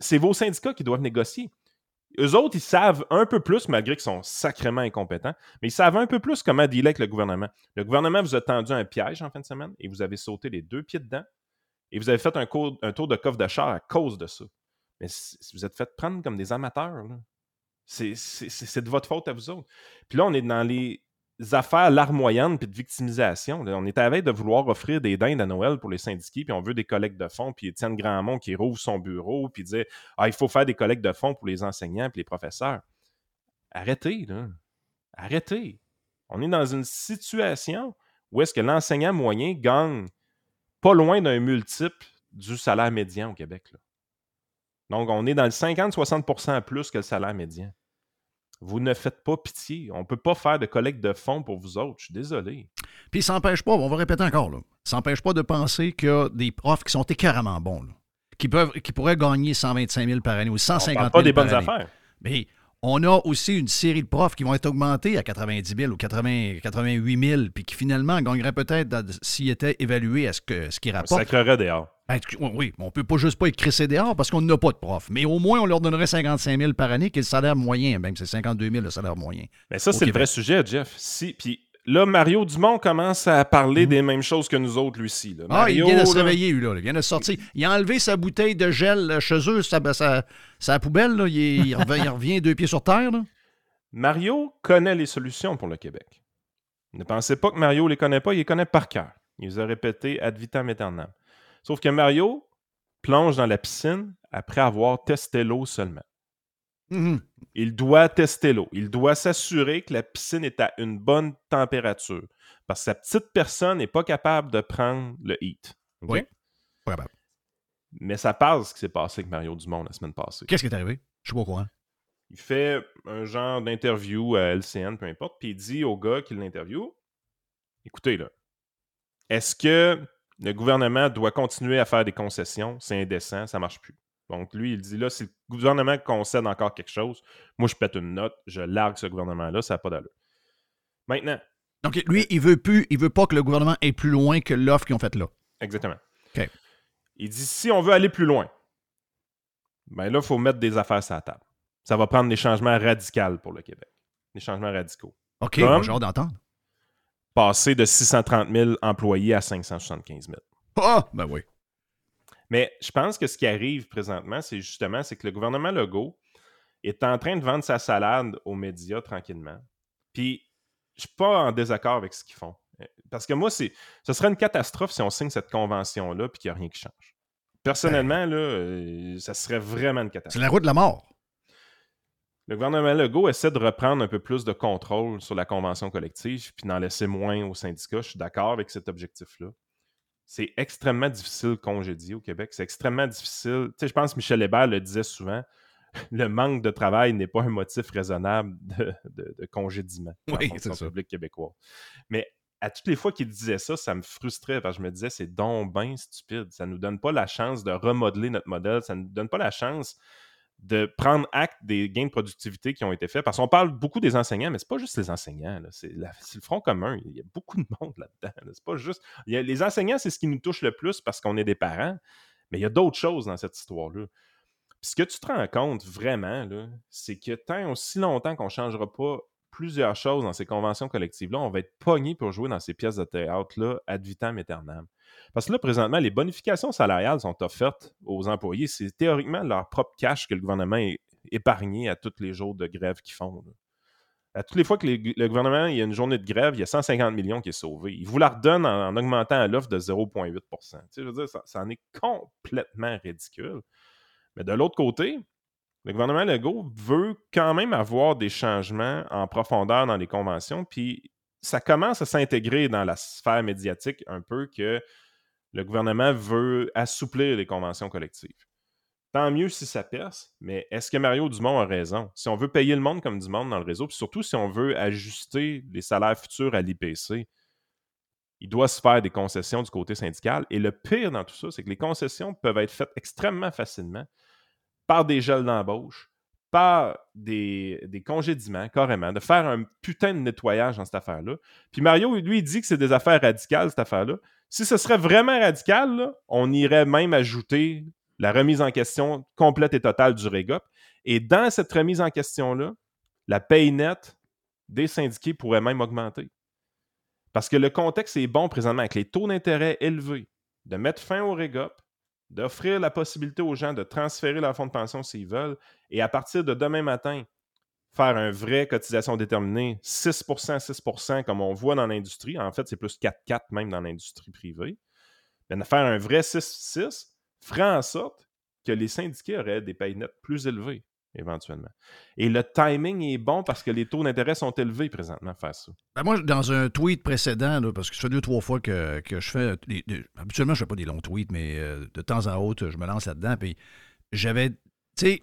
c'est vos syndicats qui doivent négocier. Eux autres, ils savent un peu plus, malgré qu'ils sont sacrément incompétents, mais ils savent un peu plus comment dealer avec le gouvernement. Le gouvernement vous a tendu un piège en fin de semaine et vous avez sauté les deux pieds dedans et vous avez fait un, tour de coffre de à cause de ça. Mais vous êtes fait prendre comme des amateurs, là, c'est- de votre faute à vous autres. Puis là, on est dans les affaires larmoyantes puis de victimisation. On est à de vouloir offrir des dindes à Noël pour les syndiqués, puis on veut des collectes de fonds, puis Étienne Grandmont qui rouvre son bureau, puis dire Ah, il faut faire des collectes de fonds pour les enseignants puis les professeurs. Arrêtez, là. Arrêtez. On est dans une situation où est-ce que l'enseignant moyen gagne pas loin d'un multiple du salaire médian au Québec. là. Donc, on est dans le 50-60% plus que le salaire médian. Vous ne faites pas pitié. On ne peut pas faire de collecte de fonds pour vous autres. Je suis désolé. Puis ça n'empêche pas, on va répéter encore, là, ça n'empêche pas de penser qu'il y a des profs qui sont écœuramment bons, là, qui, peuvent, qui pourraient gagner 125 000 par année ou 150 000 On parle pas des par bonnes année. affaires. Mais on a aussi une série de profs qui vont être augmentés à 90 000 ou 80, 88 000, puis qui finalement gagneraient peut-être, s'ils étaient évalués à ce que- ce qu'ils On rapportent. sacrerait dehors. Ben, oui, on peut pas juste pas être crissé dehors parce qu'on n'a pas de profs. Mais au moins, on leur donnerait 55 000 par année, qui est le salaire moyen. Même c'est 52 000 le salaire moyen. Mais ça, c'est le vrai sujet, Jeff. Si, puis là, Mario Dumont commence à parler des mêmes choses que nous autres, lui aussi. là. Mhm. Ah, il Mario, vient de se là, réveiller, lui, là. Il vient de sortir. Il a enlevé sa bouteille de gel euh, chez eux, sa, sa, sa poubelle, là. Il, est- il revient, il revient deux pieds sur terre, là. Mario connaît les solutions pour le Québec. Ne pensez pas que Mario les connaît pas, il les connaît par cœur. Il les a répétés ad vitam aeternam. Sauf que Mario plonge dans la piscine après avoir testé l'eau seulement. Mhm. Il doit tester l'eau. Il doit s'assurer que la piscine est à une bonne température. Parce que sa petite personne n'est pas capable de prendre le heat. Oui. Probable. Mais ça passe ce qui s'est passé avec Mario Dumont la semaine passée. Qu'est-ce qui est arrivé? Je suis pas au courant. Il fait un genre d'interview à LCN, peu importe, puis il dit au gars qui l'interview Écoutez, là, est-ce que le gouvernement doit continuer à faire des concessions? C'est indécent, ça marche plus. Donc, lui, il dit là, si le gouvernement concède encore quelque chose, moi, je pète une note, je largue ce gouvernement-là, ça n'a pas d'allure. Maintenant, Donc, lui, il veut plus, il veut pas que le gouvernement aille plus loin que l'offre qu'ils ont faite là. exactement. OK. Il dit si on veut aller plus loin, ben là, il faut mettre des affaires sur la table. Ça va prendre des changements radicaux pour le Québec. Des changements radicaux. OK, Comme hâte d'entendre. passer de 630 000 employés à 575 000. Ah, ben oui. Mais je pense que ce qui arrive présentement, c'est justement c'est que le gouvernement Legault est en train de vendre sa salade aux médias tranquillement. Puis, je suis pas en désaccord avec ce qu'ils font. Euh, Parce que moi, c'est, ce serait une catastrophe si on signe cette convention-là puis qu'il n'y a rien qui change. Personnellement, là, euh, ça serait vraiment une C'est catastrophe. la route de la mort. Le gouvernement Legault essaie de reprendre un peu plus de contrôle sur la convention collective puis d'en laisser moins aux syndicats. Je suis d'accord avec cet objectif-là. C'est extrêmement difficile congédier au Québec. C'est extrêmement difficile. Tu sais, je pense que Michel Hébert le disait souvent. [LAUGHS] Le manque de travail n'est pas un motif raisonnable de, de- de congédiement dans Oui, ça. publique québécoise. Mais à toutes les fois qu'il disait ça, ça me frustrait parce que je me disais, c'est donc bien stupide. Ça ne nous donne pas la chance de remodeler notre modèle. Ça ne nous donne pas la chance de prendre acte des gains de productivité qui ont été faits. Parce qu'on parle beaucoup des enseignants, mais c'est pas juste les enseignants. C'est le front commun. Il y a beaucoup de monde là-dedans. là. C'est pas juste. les enseignants, c'est ce qui nous touche le plus parce qu'on est des parents. Mais il y a d'autres choses dans cette histoire-là. Ce que tu te rends compte vraiment, c'est que tant aussi longtemps qu'on ne changera pas plusieurs choses dans ces conventions collectives-là, on va être pogné pour jouer dans ces pièces de théâtre-là ad vitam aeternam. Parce que là, présentement, les bonifications salariales sont offertes aux employés. C'est théoriquement leur propre cash que le gouvernement est épargné à tous les jours de grève qu'ils font. À toutes les fois que le gouvernement il y a une journée de grève, il y a 150 millions qui est sauvé. Il vous la redonne en, en augmentant l'offre de 0,8 Tu Je veux dire, ça, ça en est complètement ridicule. Mais de l'autre côté, le gouvernement Legault veut quand même avoir des changements en profondeur dans les conventions, puis ça commence à s'intégrer dans la sphère médiatique un peu que le gouvernement veut assouplir les conventions collectives. Tant mieux si ça perce, mais est-ce que Mario Dumont a raison? Si on veut payer le monde comme du monde dans le réseau, puis surtout si on veut ajuster les salaires futurs à l'IPC, il doit se faire des concessions du côté syndical. Et le pire dans tout ça, c'est que les concessions peuvent être faites extrêmement facilement par des gels d'embauche, par des, des carrément, de faire un putain de nettoyage dans cette affaire-là. Puis Mario, lui, dit que c'est des affaires radicales, cette affaire-là. Si ce serait vraiment radical, on irait même ajouter la remise en question complète et totale du REGOP. Et dans cette remise en question-là, la paye nette des syndiqués pourrait même augmenter. Parce que le contexte est bon présentement avec les taux d'intérêt élevés, de mettre fin au REGOP, d'offrir la possibilité aux gens de transférer leur fonds de pension s'ils veulent, et à partir de demain matin, faire un vrai cotisation déterminée, 6 6 comme on voit dans l'industrie. En fait, c'est plus 4-4 même dans l'industrie privée. De faire un vrai 6-6 ferait en sorte que les syndiqués auraient des payes nettes plus élevées, éventuellement. Et le timing est bon parce que les taux d'intérêt sont élevés présentement face à ça. Ben, moi, dans un tweet précédent, parce que ça fait deux, trois fois que, que je fais. habituellement, je ne fais pas des longs tweets, mais euh, de temps en autre, je me lance là-dedans. Puis j'avais. Tu sais,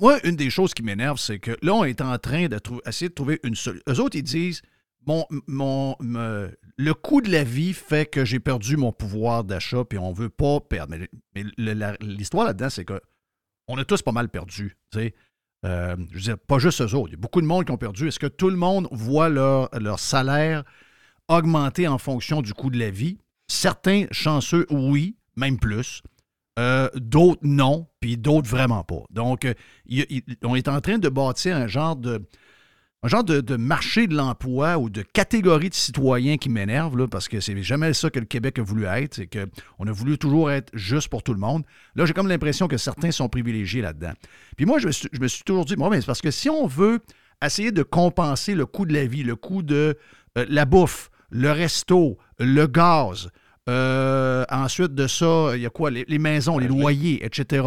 moi, une des choses qui m'énerve, c'est que là, on est en train de trou- essayer de trouver une solution. Eux autres, ils disent mon, mon, le coût de la vie fait que j'ai perdu mon pouvoir d'achat, puis on veut pas perdre. Mais, l'histoire là-dedans, c'est que on a tous pas mal perdu. Euh, je veux dire, pas juste eux autres. Il y a beaucoup de monde qui ont perdu. Est-ce que tout le monde voit leur salaire augmenter en fonction du coût de la vie? Certains chanceux, oui, même plus. Euh, d'autres, non, puis d'autres, vraiment pas. Donc, euh, on est en train de bâtir un genre de, un genre de, marché de l'emploi ou de catégorie de citoyens qui m'énerve, parce que c'est jamais ça que le Québec a voulu être. C'est qu'on a voulu toujours être juste pour tout le monde. Là, j'ai comme l'impression que certains sont privilégiés là-dedans. Puis moi, je me suis, toujours dit, bon, ben, c'est parce que si on veut essayer de compenser le coût de la vie, le coût de euh, la bouffe, le resto, le gaz, euh, ensuite de ça, il y a quoi? Les, les maisons, les loyers, etc.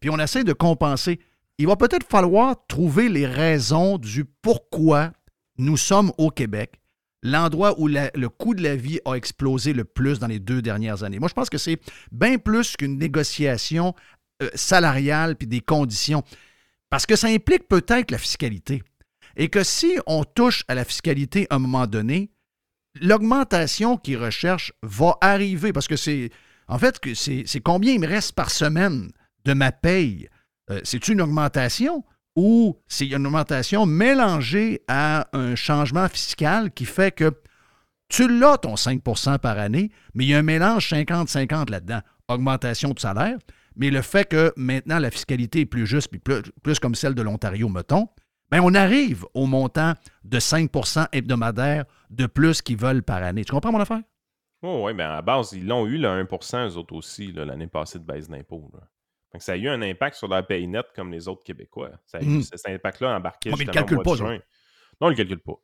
Puis on essaie de compenser. Il va peut-être falloir trouver les raisons du pourquoi nous sommes au Québec, l'endroit où la- le coût de la vie a explosé le plus dans les deux dernières années. Moi, je pense que c'est bien plus qu'une négociation euh, salariale puis des conditions. Parce que ça implique peut-être la fiscalité. Et que si on touche à la fiscalité à un moment donné, l'augmentation qu'ils recherchent va arriver. Parce que c'est. En fait, c'est combien il me reste par semaine de ma paye? Euh, C'est une augmentation ou c'est une augmentation mélangée à un changement fiscal qui fait que tu l'as ton 5% par année, mais il y a un mélange 50-50 là-dedans. Augmentation de salaire, mais le fait que maintenant la fiscalité est plus juste, puis plus comme celle de l'Ontario, mettons, bien, on arrive au montant de 5% hebdomadaire de plus qu'ils veulent par année. Tu comprends mon affaire? Oh, oui, ben à la base, ils l'ont eu, le 1% eux autres aussi, l'année passée de baisse d'impôts. Donc, ça a eu un impact sur leur paye nette comme les autres Québécois. Ça a eu Mm. cet impact-là embarqué Ouais, mais ils calculent de pas, juin. Non, ils ne le calculent pas.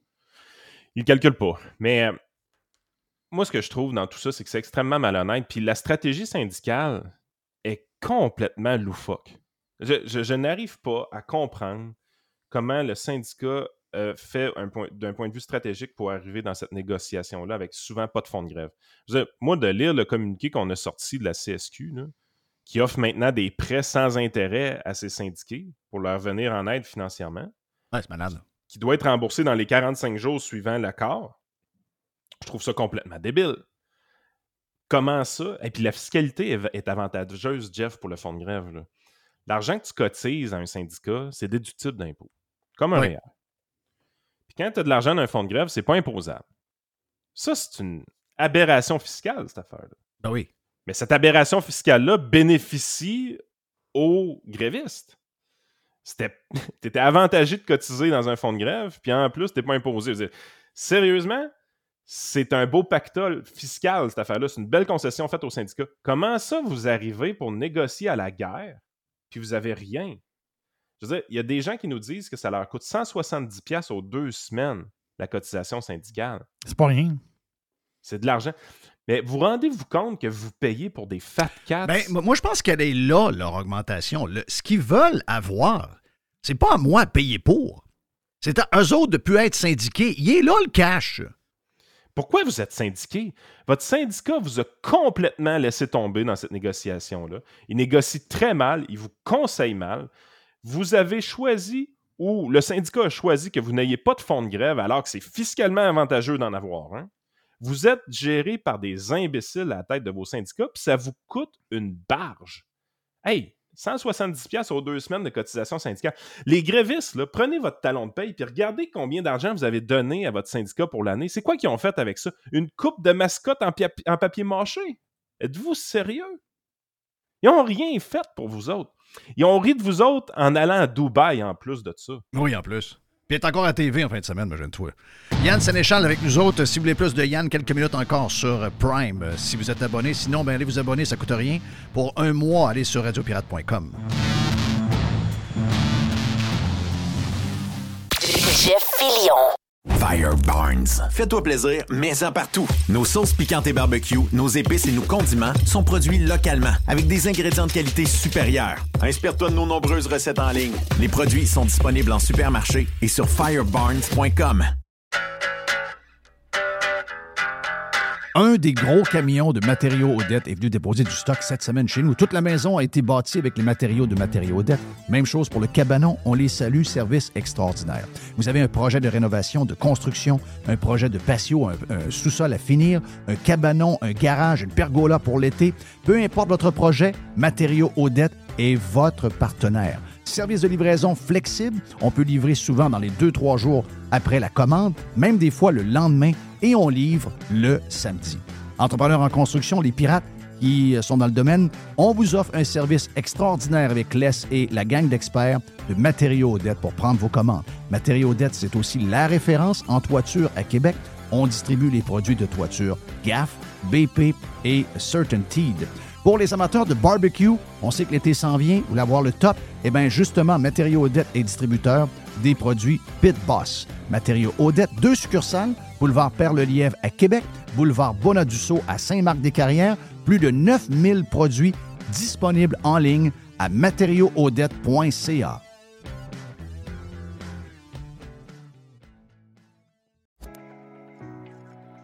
Ils ne le calculent pas. Mais euh, moi, ce que je trouve dans tout ça, c'est que c'est extrêmement malhonnête. Puis la stratégie syndicale est complètement loufoque. Je, je- je n'arrive pas à comprendre comment le syndicat euh, fait un point- d'un point de vue stratégique pour arriver dans cette négociation-là avec souvent pas de fonds de grève? Dire, moi, de lire le communiqué qu'on a sorti de la CSQ, là, qui offre maintenant des prêts sans intérêt à ses syndiqués pour leur venir en aide financièrement, Ouais, c'est malade. qui doit être remboursé dans les 45 jours suivant l'accord, je trouve ça complètement débile. Comment ça? Et puis la fiscalité est, avantageuse, Jeff, pour le fonds de grève. L'argent que tu cotises à un syndicat, c'est déductible d'impôt. Comme un Oui. Puis quand tu as de l'argent dans un fonds de grève, c'est pas imposable. Ça, c'est une aberration fiscale, cette affaire-là. Ben oui. Mais cette aberration fiscale-là bénéficie aux grévistes. Tu [LAUGHS] étais avantagé de cotiser dans un fonds de grève, puis en plus, tu pas imposé. Dire, sérieusement, c'est un beau pactole fiscal, cette affaire-là. C'est une belle concession faite aux syndicats. Comment ça, vous arrivez pour négocier à la guerre, puis vous avez rien? Je veux dire, il y a des gens qui nous disent que ça leur coûte 170$ piastres aux deux semaines, la cotisation syndicale. C'est pas rien. C'est de l'argent. Mais vous rendez-vous compte que vous payez pour des fat cats? Ben, moi, je pense qu'elle est là, leur augmentation. Le- ce qu'ils veulent avoir, c'est pas à moi à payer pour. C'est à eux autres de plus être syndiqués. Il est là le cash. Pourquoi vous êtes syndiqué? Votre syndicat vous a complètement laissé tomber dans cette négociation-là. Il négocie très mal, il vous conseille mal. Vous avez choisi, ou le syndicat a choisi que vous n'ayez pas de fonds de grève alors que c'est fiscalement avantageux d'en avoir un. Vous êtes géré par des imbéciles à la tête de vos syndicats, puis ça vous coûte une barge. Hey, 170$ piastres aux deux semaines de cotisation syndicale. Les grévistes, prenez votre talon de paye puis regardez combien d'argent vous avez donné à votre syndicat pour l'année. C'est quoi qu'ils ont fait avec ça? Une coupe de mascotte en papier mâché? Êtes-vous sérieux? Ils n'ont rien fait pour vous autres. Ils ont ri de vous autres en allant à Dubaï en plus de ça. Oui, en plus. Puis il est encore à TV en fin de semaine, imagine-toi. Yann Sénéchal avec nous autres. Si vous voulez plus de Yann, quelques minutes encore sur Prime. euh, Si vous êtes abonné. Sinon, ben, allez vous abonner, ça coûte rien. Pour un mois, allez sur radiopirate.com. Jeff Fillion. Fire Barnes. Fais-toi plaisir, mets-en partout. Nos sauces piquantes et barbecue, nos épices et nos condiments sont produits localement avec des ingrédients de qualité supérieure. Inspire-toi de nos nombreuses recettes en ligne. Les produits sont disponibles en supermarché et sur firebarnes.com. Un des gros camions de matériaux Odette est venu déposer du stock cette semaine chez nous. Toute la maison a été bâtie avec les matériaux de matériaux Odette. Même chose pour le cabanon. On les salue. Service extraordinaire. Vous avez un projet de rénovation, de construction, un projet de patio, un, sous-sol à finir, un cabanon, un garage, une pergola pour l'été. Peu importe votre projet, Matériaux Odette est votre partenaire. Service de livraison flexible. On peut livrer souvent dans les 2-3 jours après la commande, même des fois le lendemain, et on livre le samedi. Entrepreneurs en construction, les pirates qui sont dans le domaine, on vous offre un service extraordinaire avec Les et la gang d'experts de Matériaux Odette pour prendre vos commandes. Matériaux Odette, c'est aussi la référence en toiture à Québec. On distribue les produits de toiture GAF, BP et Certainteed. Pour les amateurs de barbecue, on sait que l'été s'en vient, vous voulez avoir le top, eh bien justement, Matériaux Odette est distributeur des produits Pit Boss. Matériaux Odette, deux succursales, boulevard Père-le-Lièvre à Québec, boulevard Bonadusseau à Saint-Marc-des-Carrières, plus de 9000 produits disponibles en ligne à matériauxaudette.ca.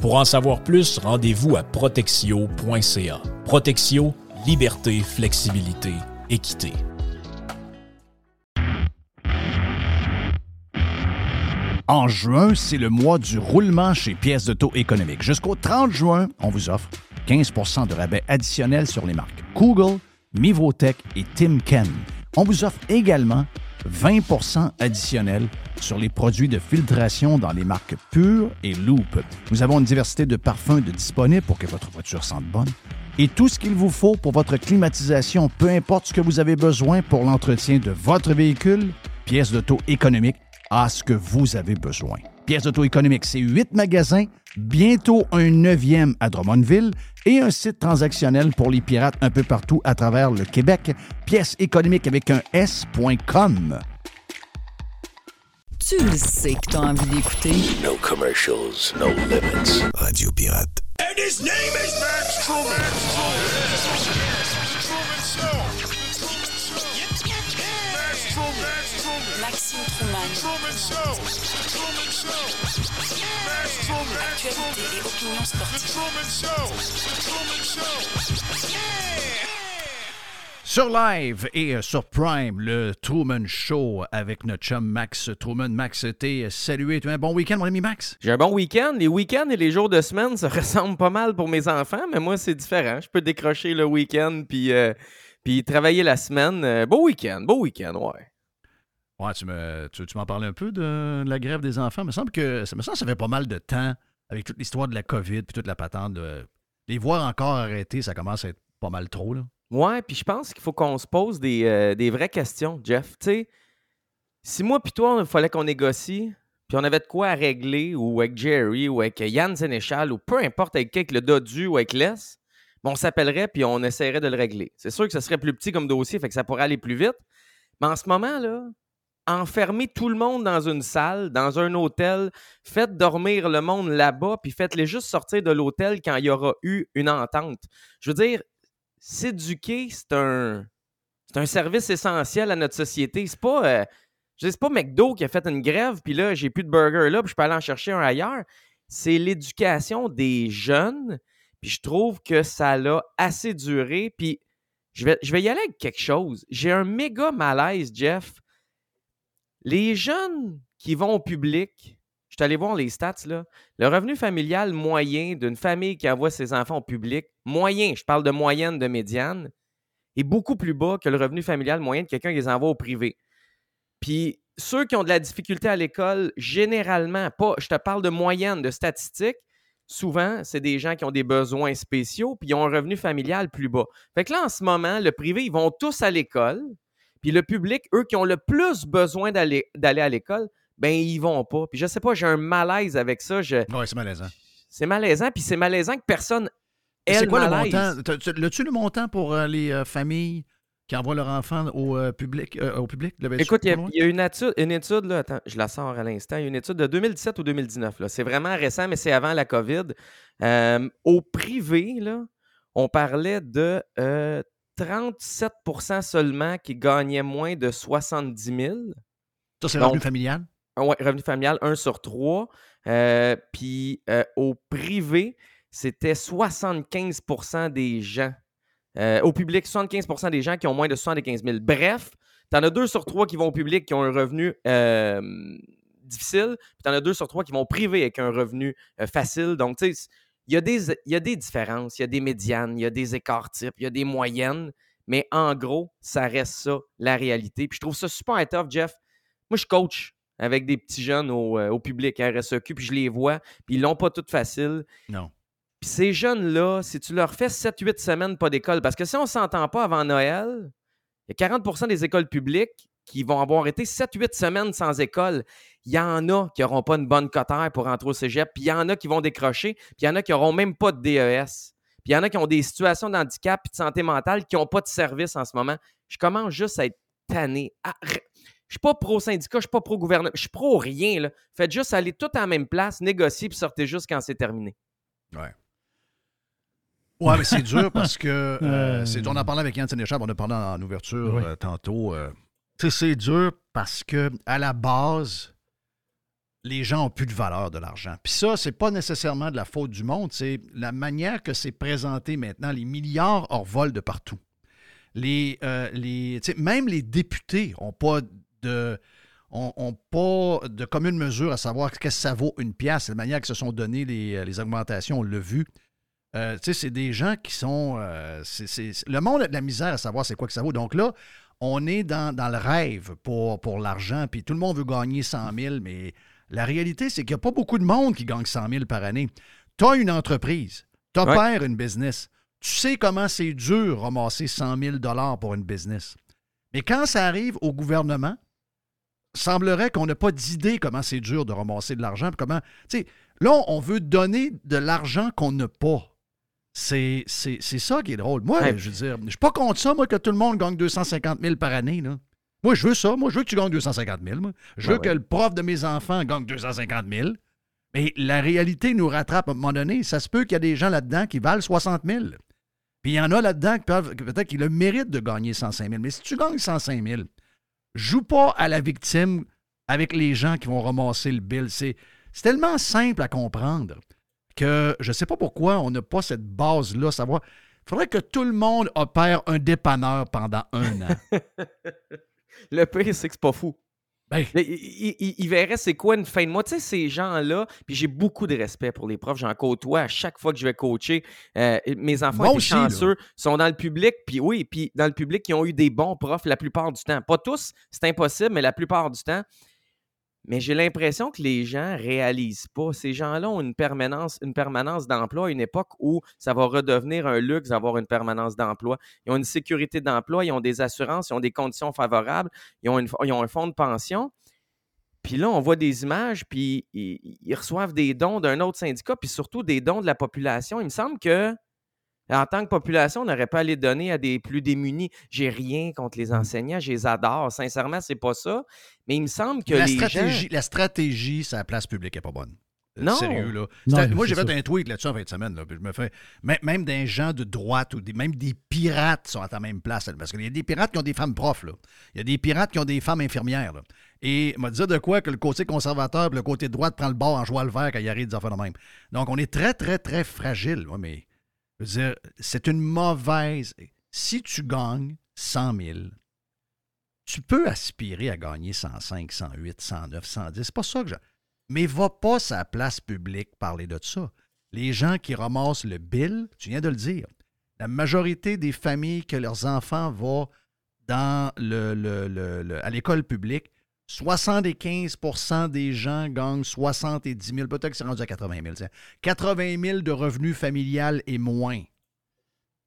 Pour en savoir plus, rendez-vous à protexio.ca. Protexio, liberté, flexibilité, équité. En juin, c'est le mois du roulement chez Pièces d'Auto économique. Jusqu'au 30 juin, on vous offre 15% de rabais additionnel sur les marques Google, Mivotech et Timken. On vous offre également 20% additionnel sur les produits de filtration dans les marques Pure et Loop. Nous avons une diversité de parfums de disponibles pour que votre voiture sente bonne et tout ce qu'il vous faut pour votre climatisation, peu importe ce que vous avez besoin pour l'entretien de votre véhicule, pièces d'auto économique à ce que vous avez besoin. Pièces d'auto économique, c'est huit magasins, bientôt un neuvième à Drummondville et un site transactionnel pour les pirates un peu partout à travers le Québec. Pièces économiques avec un S.com. Tu le sais que t'as envie d'écouter. No commercials, no limits. Radio Pirate. And his name is Max Truman. Maxime Truman. Sur live et euh, sur Prime, le Truman Show avec notre chum Max Truman. Max, t'es salué. Tu as un bon week-end, mon ami Max? J'ai un bon week-end. Les week-ends et les jours de semaine, ça [LAUGHS] ressemble pas mal pour mes enfants, mais moi, c'est différent. Je peux décrocher le week-end puis, euh, travailler la semaine. Euh, beau week-end, beau week-end, ouais. Ouais, tu me, tu, tu m'en parlais un peu de, la grève des enfants. Il me semble que ça me semble que ça fait pas mal de temps avec toute l'histoire de la COVID puis toute la patente. De, les voir encore arrêtés, ça commence à être pas mal trop, là. Ouais, puis je pense qu'il faut qu'on se pose des, euh, des vraies questions, Jeff. Tu sais, si moi puis toi, il fallait qu'on négocie, puis on avait de quoi à régler, ou avec Jerry, ou avec Yann Sénéchal, ou peu importe avec qui, avec le Dodu ou avec Les, ben, on s'appellerait puis on essaierait de le régler. C'est sûr que ce serait plus petit comme dossier, fait que ça pourrait aller plus vite. Mais en ce moment, là, enfermer tout le monde dans une salle, dans un hôtel, faites dormir le monde là-bas, puis faites-les juste sortir de l'hôtel quand il y aura eu une entente. Je veux dire, s'éduquer, c'est un, un service essentiel à notre société. C'est pas, euh, c'est pas McDo qui a fait une grève, puis là, j'ai plus de burger là, puis je peux aller en chercher un ailleurs. C'est l'éducation des jeunes, puis je trouve que ça l'a assez duré, puis je vais, je vais y aller avec quelque chose. J'ai un méga malaise, Jeff. Les jeunes qui vont au public, je suis allé voir les stats, là. Le revenu familial moyen d'une famille qui envoie ses enfants au public, moyen, je parle de moyenne, de médiane, est beaucoup plus bas que le revenu familial moyen de quelqu'un qui les envoie au privé. Puis ceux qui ont de la difficulté à l'école, généralement, pas, je te parle de moyenne, de statistiques, souvent, c'est des gens qui ont des besoins spéciaux, puis ils ont un revenu familial plus bas. Fait que là, en ce moment, le privé, ils vont tous à l'école, puis le public, eux qui ont le plus besoin d'aller à l'école, ben ils vont pas. Puis je sais pas, j'ai un malaise avec ça. Je... Oui, c'est malaisant. C'est malaisant, puis c'est malaisant que personne C'est quoi le montant? L'as-tu le montant pour euh, les euh, familles qui envoient leurs enfants au euh, public? au public? Écoute, il y, a une étude, une étude là, attends, je la sors à l'instant, une étude de 2017 ou 2019. C'est vraiment récent, mais c'est avant la COVID. au privé, là, on parlait de 37% seulement qui gagnaient moins de 70 000. Ça, c'est revenu familial? Oui, revenu familial, 1 sur 3. Euh, puis euh, au privé, c'était 75% des gens. Euh, au public, 75% des gens qui ont moins de 75 000. Bref, tu en as 2 sur 3 qui vont au public qui ont un revenu difficile, puis tu en as 2 sur 3 qui vont au privé avec un revenu facile. Donc, tu sais, il y, a des, y a des différences, il y a des médianes, il y a des écarts types, il y a des moyennes, mais en gros, ça reste ça, la réalité. Puis je trouve ça super tough, Jeff. Moi, je coach avec des petits jeunes au, euh, public à RSEQ, puis je les vois, puis ils l'ont pas tout facile. Non. Puis ces jeunes-là, si tu leur fais 7-8 semaines pas d'école, parce que si on ne s'entend pas avant Noël, il y a 40% des écoles publiques qui vont avoir été 7-8 semaines sans école. Il y en a qui n'auront pas une bonne cotère pour rentrer au cégep, puis il y en a qui vont décrocher, puis il y en a qui n'auront même pas de DES. Puis il y en a qui ont des situations d'handicap et de santé mentale qui n'ont pas de service en ce moment. Je commence juste à être tanné. Je suis pas pro-syndicat, je suis pas pro-gouvernement, je suis pro rien. Là. Faites juste aller tout à la même place, négocier, puis sortez juste quand c'est terminé. Ouais. Ouais, mais c'est dur parce que [LAUGHS] euh, on a parlé avec Yann Sénéchal, on a parlé en, ouverture euh, tantôt. Euh, c'est dur parce que à la base, les gens ont plus de valeur de l'argent. Puis ça, c'est pas nécessairement de la faute du monde, c'est la manière que c'est présenté maintenant. Les milliards hors vol de partout. Les, les, même les députés n'ont pas de ont, pas de commune mesure à savoir qu'est-ce que ça vaut une pièce, la manière que se sont données les, euh, augmentations, on l'a vu. Euh, c'est des gens qui sont. Euh, le monde a de la misère à savoir c'est quoi que ça vaut. Donc là, on est dans, le rêve pour, pour l'argent, puis tout le monde veut gagner 100 000, mais la réalité, c'est qu'il n'y a pas beaucoup de monde qui gagne 100 000 par année. Tu as une entreprise, tu opères une business. Tu sais comment c'est dur ramasser 100 000 pour une business. Mais quand ça arrive au gouvernement, semblerait qu'on n'a pas d'idée comment c'est dur de ramasser de l'argent. Comment, là, on veut donner de l'argent qu'on n'a pas. C'est, ça qui est drôle. Moi, je veux dire, je suis pas contre ça, moi, que tout le monde gagne 250 000 par année. Là. Moi, je veux ça. Moi, je veux que tu gagnes 250 000. Je veux que le prof de mes enfants gagne 250 000. Mais la réalité nous rattrape à un moment donné. Ça se peut qu'il y a des gens là-dedans qui valent 60 000. Puis il y en a là-dedans qui peuvent, peut-être qui le méritent de gagner 105 000. Mais si tu gagnes 105 000, joue pas à la victime avec les gens qui vont ramasser le bill. C'est tellement simple à comprendre que je ne sais pas pourquoi on n'a pas cette base-là. Savoir, il faudrait que tout le monde opère un dépanneur pendant un an. [LAUGHS] le pire, c'est que c'est pas fou. Ben. il, verrait c'est quoi une fin de mois. Tu sais, ces gens-là, puis j'ai beaucoup de respect pour les profs, j'en côtoie à chaque fois que je vais coacher. Euh, mes enfants sont chanceux, sont dans le public, puis oui, puis dans le public, ils ont eu des bons profs la plupart du temps. Pas tous, c'est impossible, mais la plupart du temps. Mais j'ai l'impression que les gens réalisent pas. Ces gens-là ont une permanence, d'emploi à une époque où ça va redevenir un luxe d'avoir une permanence d'emploi. Ils ont une sécurité d'emploi, ils ont des assurances, ils ont des conditions favorables, ils ont, un fonds de pension. Puis là, on voit des images, puis ils reçoivent des dons d'un autre syndicat, puis surtout des dons de la population. Il me semble que en tant que population, on n'aurait pas à les donner à des plus démunis. J'ai rien contre les mmh. enseignants, je les adore. Sincèrement, c'est pas ça. Mais il me semble que la les stratégie, gens... La stratégie, sa place publique n'est pas bonne. Euh, non. Sérieux, là. moi, j'ai fait un tweet là-dessus en fin de semaine. Là, je me fais, même, des gens de droite ou des, même des pirates sont à la même place. parce qu'il y a des pirates qui ont des femmes profs. Là. Il y a des pirates qui ont des femmes infirmières. Là. Et m'a dit de quoi que le côté conservateur et le côté droite prend le bord en jouant le vert quand il arrive des affaires de même. Donc, on est très, très, très fragile. mais c'est une mauvaise. Si tu gagnes 100 000, tu peux aspirer à gagner 105, 108, 109, 110. C'est pas ça que je. Mais va pas sa place publique parler de ça. Les gens qui ramassent le bill, tu viens de le dire, la majorité des familles que leurs enfants vont dans le, le- le- le- à l'école publique, 75% des gens gagnent 70 000, peut-être que c'est rendu à 80 000. tiens. 80 000 de revenus familial et moins.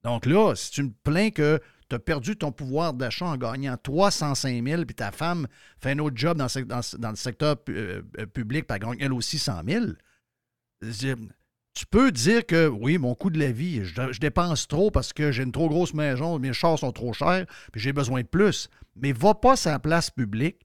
Donc là, si tu me plains que tu as perdu ton pouvoir d'achat en gagnant 305 000, puis ta femme fait un autre job dans, le secteur euh, public, puis elle gagne elle aussi 100 000, je- tu peux dire que oui, mon coût de la vie, je, je dépense trop parce que j'ai une trop grosse maison, mes chars sont trop chers, puis j'ai besoin de plus. Mais va pas sur la place publique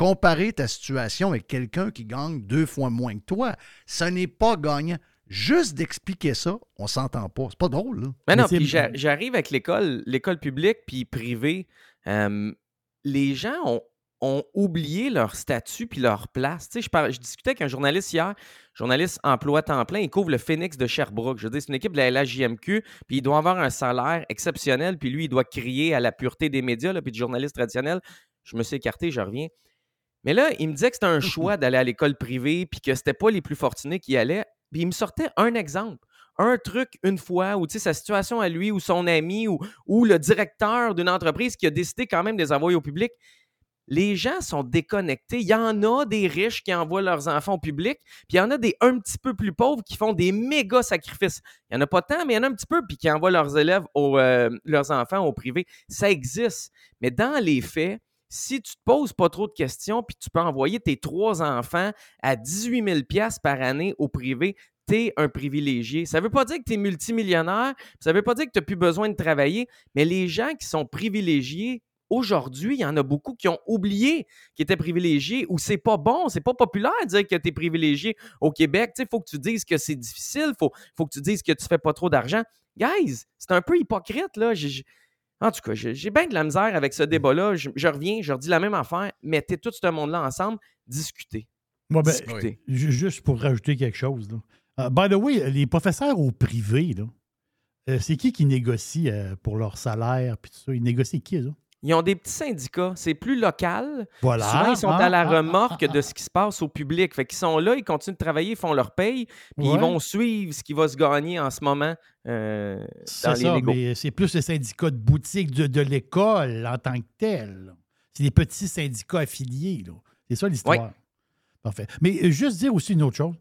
comparer ta situation avec quelqu'un qui gagne deux fois moins que toi. Ce n'est pas gagnant. Juste d'expliquer ça, on s'entend pas. C'est pas drôle, là. Mais non, puis j'a- j'arrive avec l'école, l'école publique puis privée. euh, les gens ont, ont oublié leur statut puis leur place. Tu sais, je, discutais avec un journaliste hier, journaliste emploi temps plein, il couvre le Phoenix de Sherbrooke. Je veux dire, c'est une équipe de la LHJMQ, puis il doit avoir un salaire exceptionnel, puis lui, il doit crier à la pureté des médias, là, puis du journaliste traditionnel. Je me suis écarté, je reviens. Mais là, il me disait que c'était un [LAUGHS] choix d'aller à l'école privée, puis que c'était pas les plus fortunés qui y allaient. Puis il me sortait un exemple. Un truc une fois, ou tu sais, sa situation à lui, ou son ami, ou, ou le directeur d'une entreprise qui a décidé quand même de les envoyer au public. Les gens sont déconnectés. Il y en a des riches qui envoient leurs enfants au public, puis il y en a des un petit peu plus pauvres qui font des méga sacrifices. Il n'y en a pas tant, mais il y en a un petit peu, puis qui envoient leurs élèves, au, euh, leurs enfants au privé. Ça existe. Mais dans les faits, si tu te poses pas trop de questions, puis tu peux envoyer tes trois enfants à 18 000 par année au privé, tu un privilégié. Ça ne veut pas dire que tu es multimillionnaire, ça ne veut pas dire que tu n'as plus besoin de travailler, mais les gens qui sont privilégiés, aujourd'hui, il y en a beaucoup qui ont oublié qu'ils étaient privilégiés ou c'est pas bon, c'est pas populaire de dire que tu es privilégié au Québec. Il faut que tu dises que c'est difficile, il faut, faut que tu dises que tu fais pas trop d'argent. Guys, c'est un peu hypocrite, là. En tout cas, j'ai bien de la misère avec ce débat-là. Je, je reviens, je redis la même affaire. Mettez tout ce monde-là ensemble, discutez. Moi, ben, Discutez. Juste pour rajouter quelque chose. Là. Euh, by the way, les professeurs au privé, là, euh, c'est qui qui négocie euh, pour leur salaire puis tout ça? Ils négocient qui, là? Ils ont des petits syndicats. C'est plus local. Voilà. Souvent, ils sont Ah, à la ah, remorque de ce qui se passe au public. Fait qu'ils sont là, ils continuent de travailler, ils font leur paye, puis Ouais. ils vont suivre ce qui va se gagner en ce moment euh, dans C'est les ça, négos. mais c'est plus le syndicat de boutique de, de l'école en tant que tel. C'est des petits syndicats affiliés. là. C'est ça l'histoire. Parfait. Mais euh, juste dire aussi une autre chose.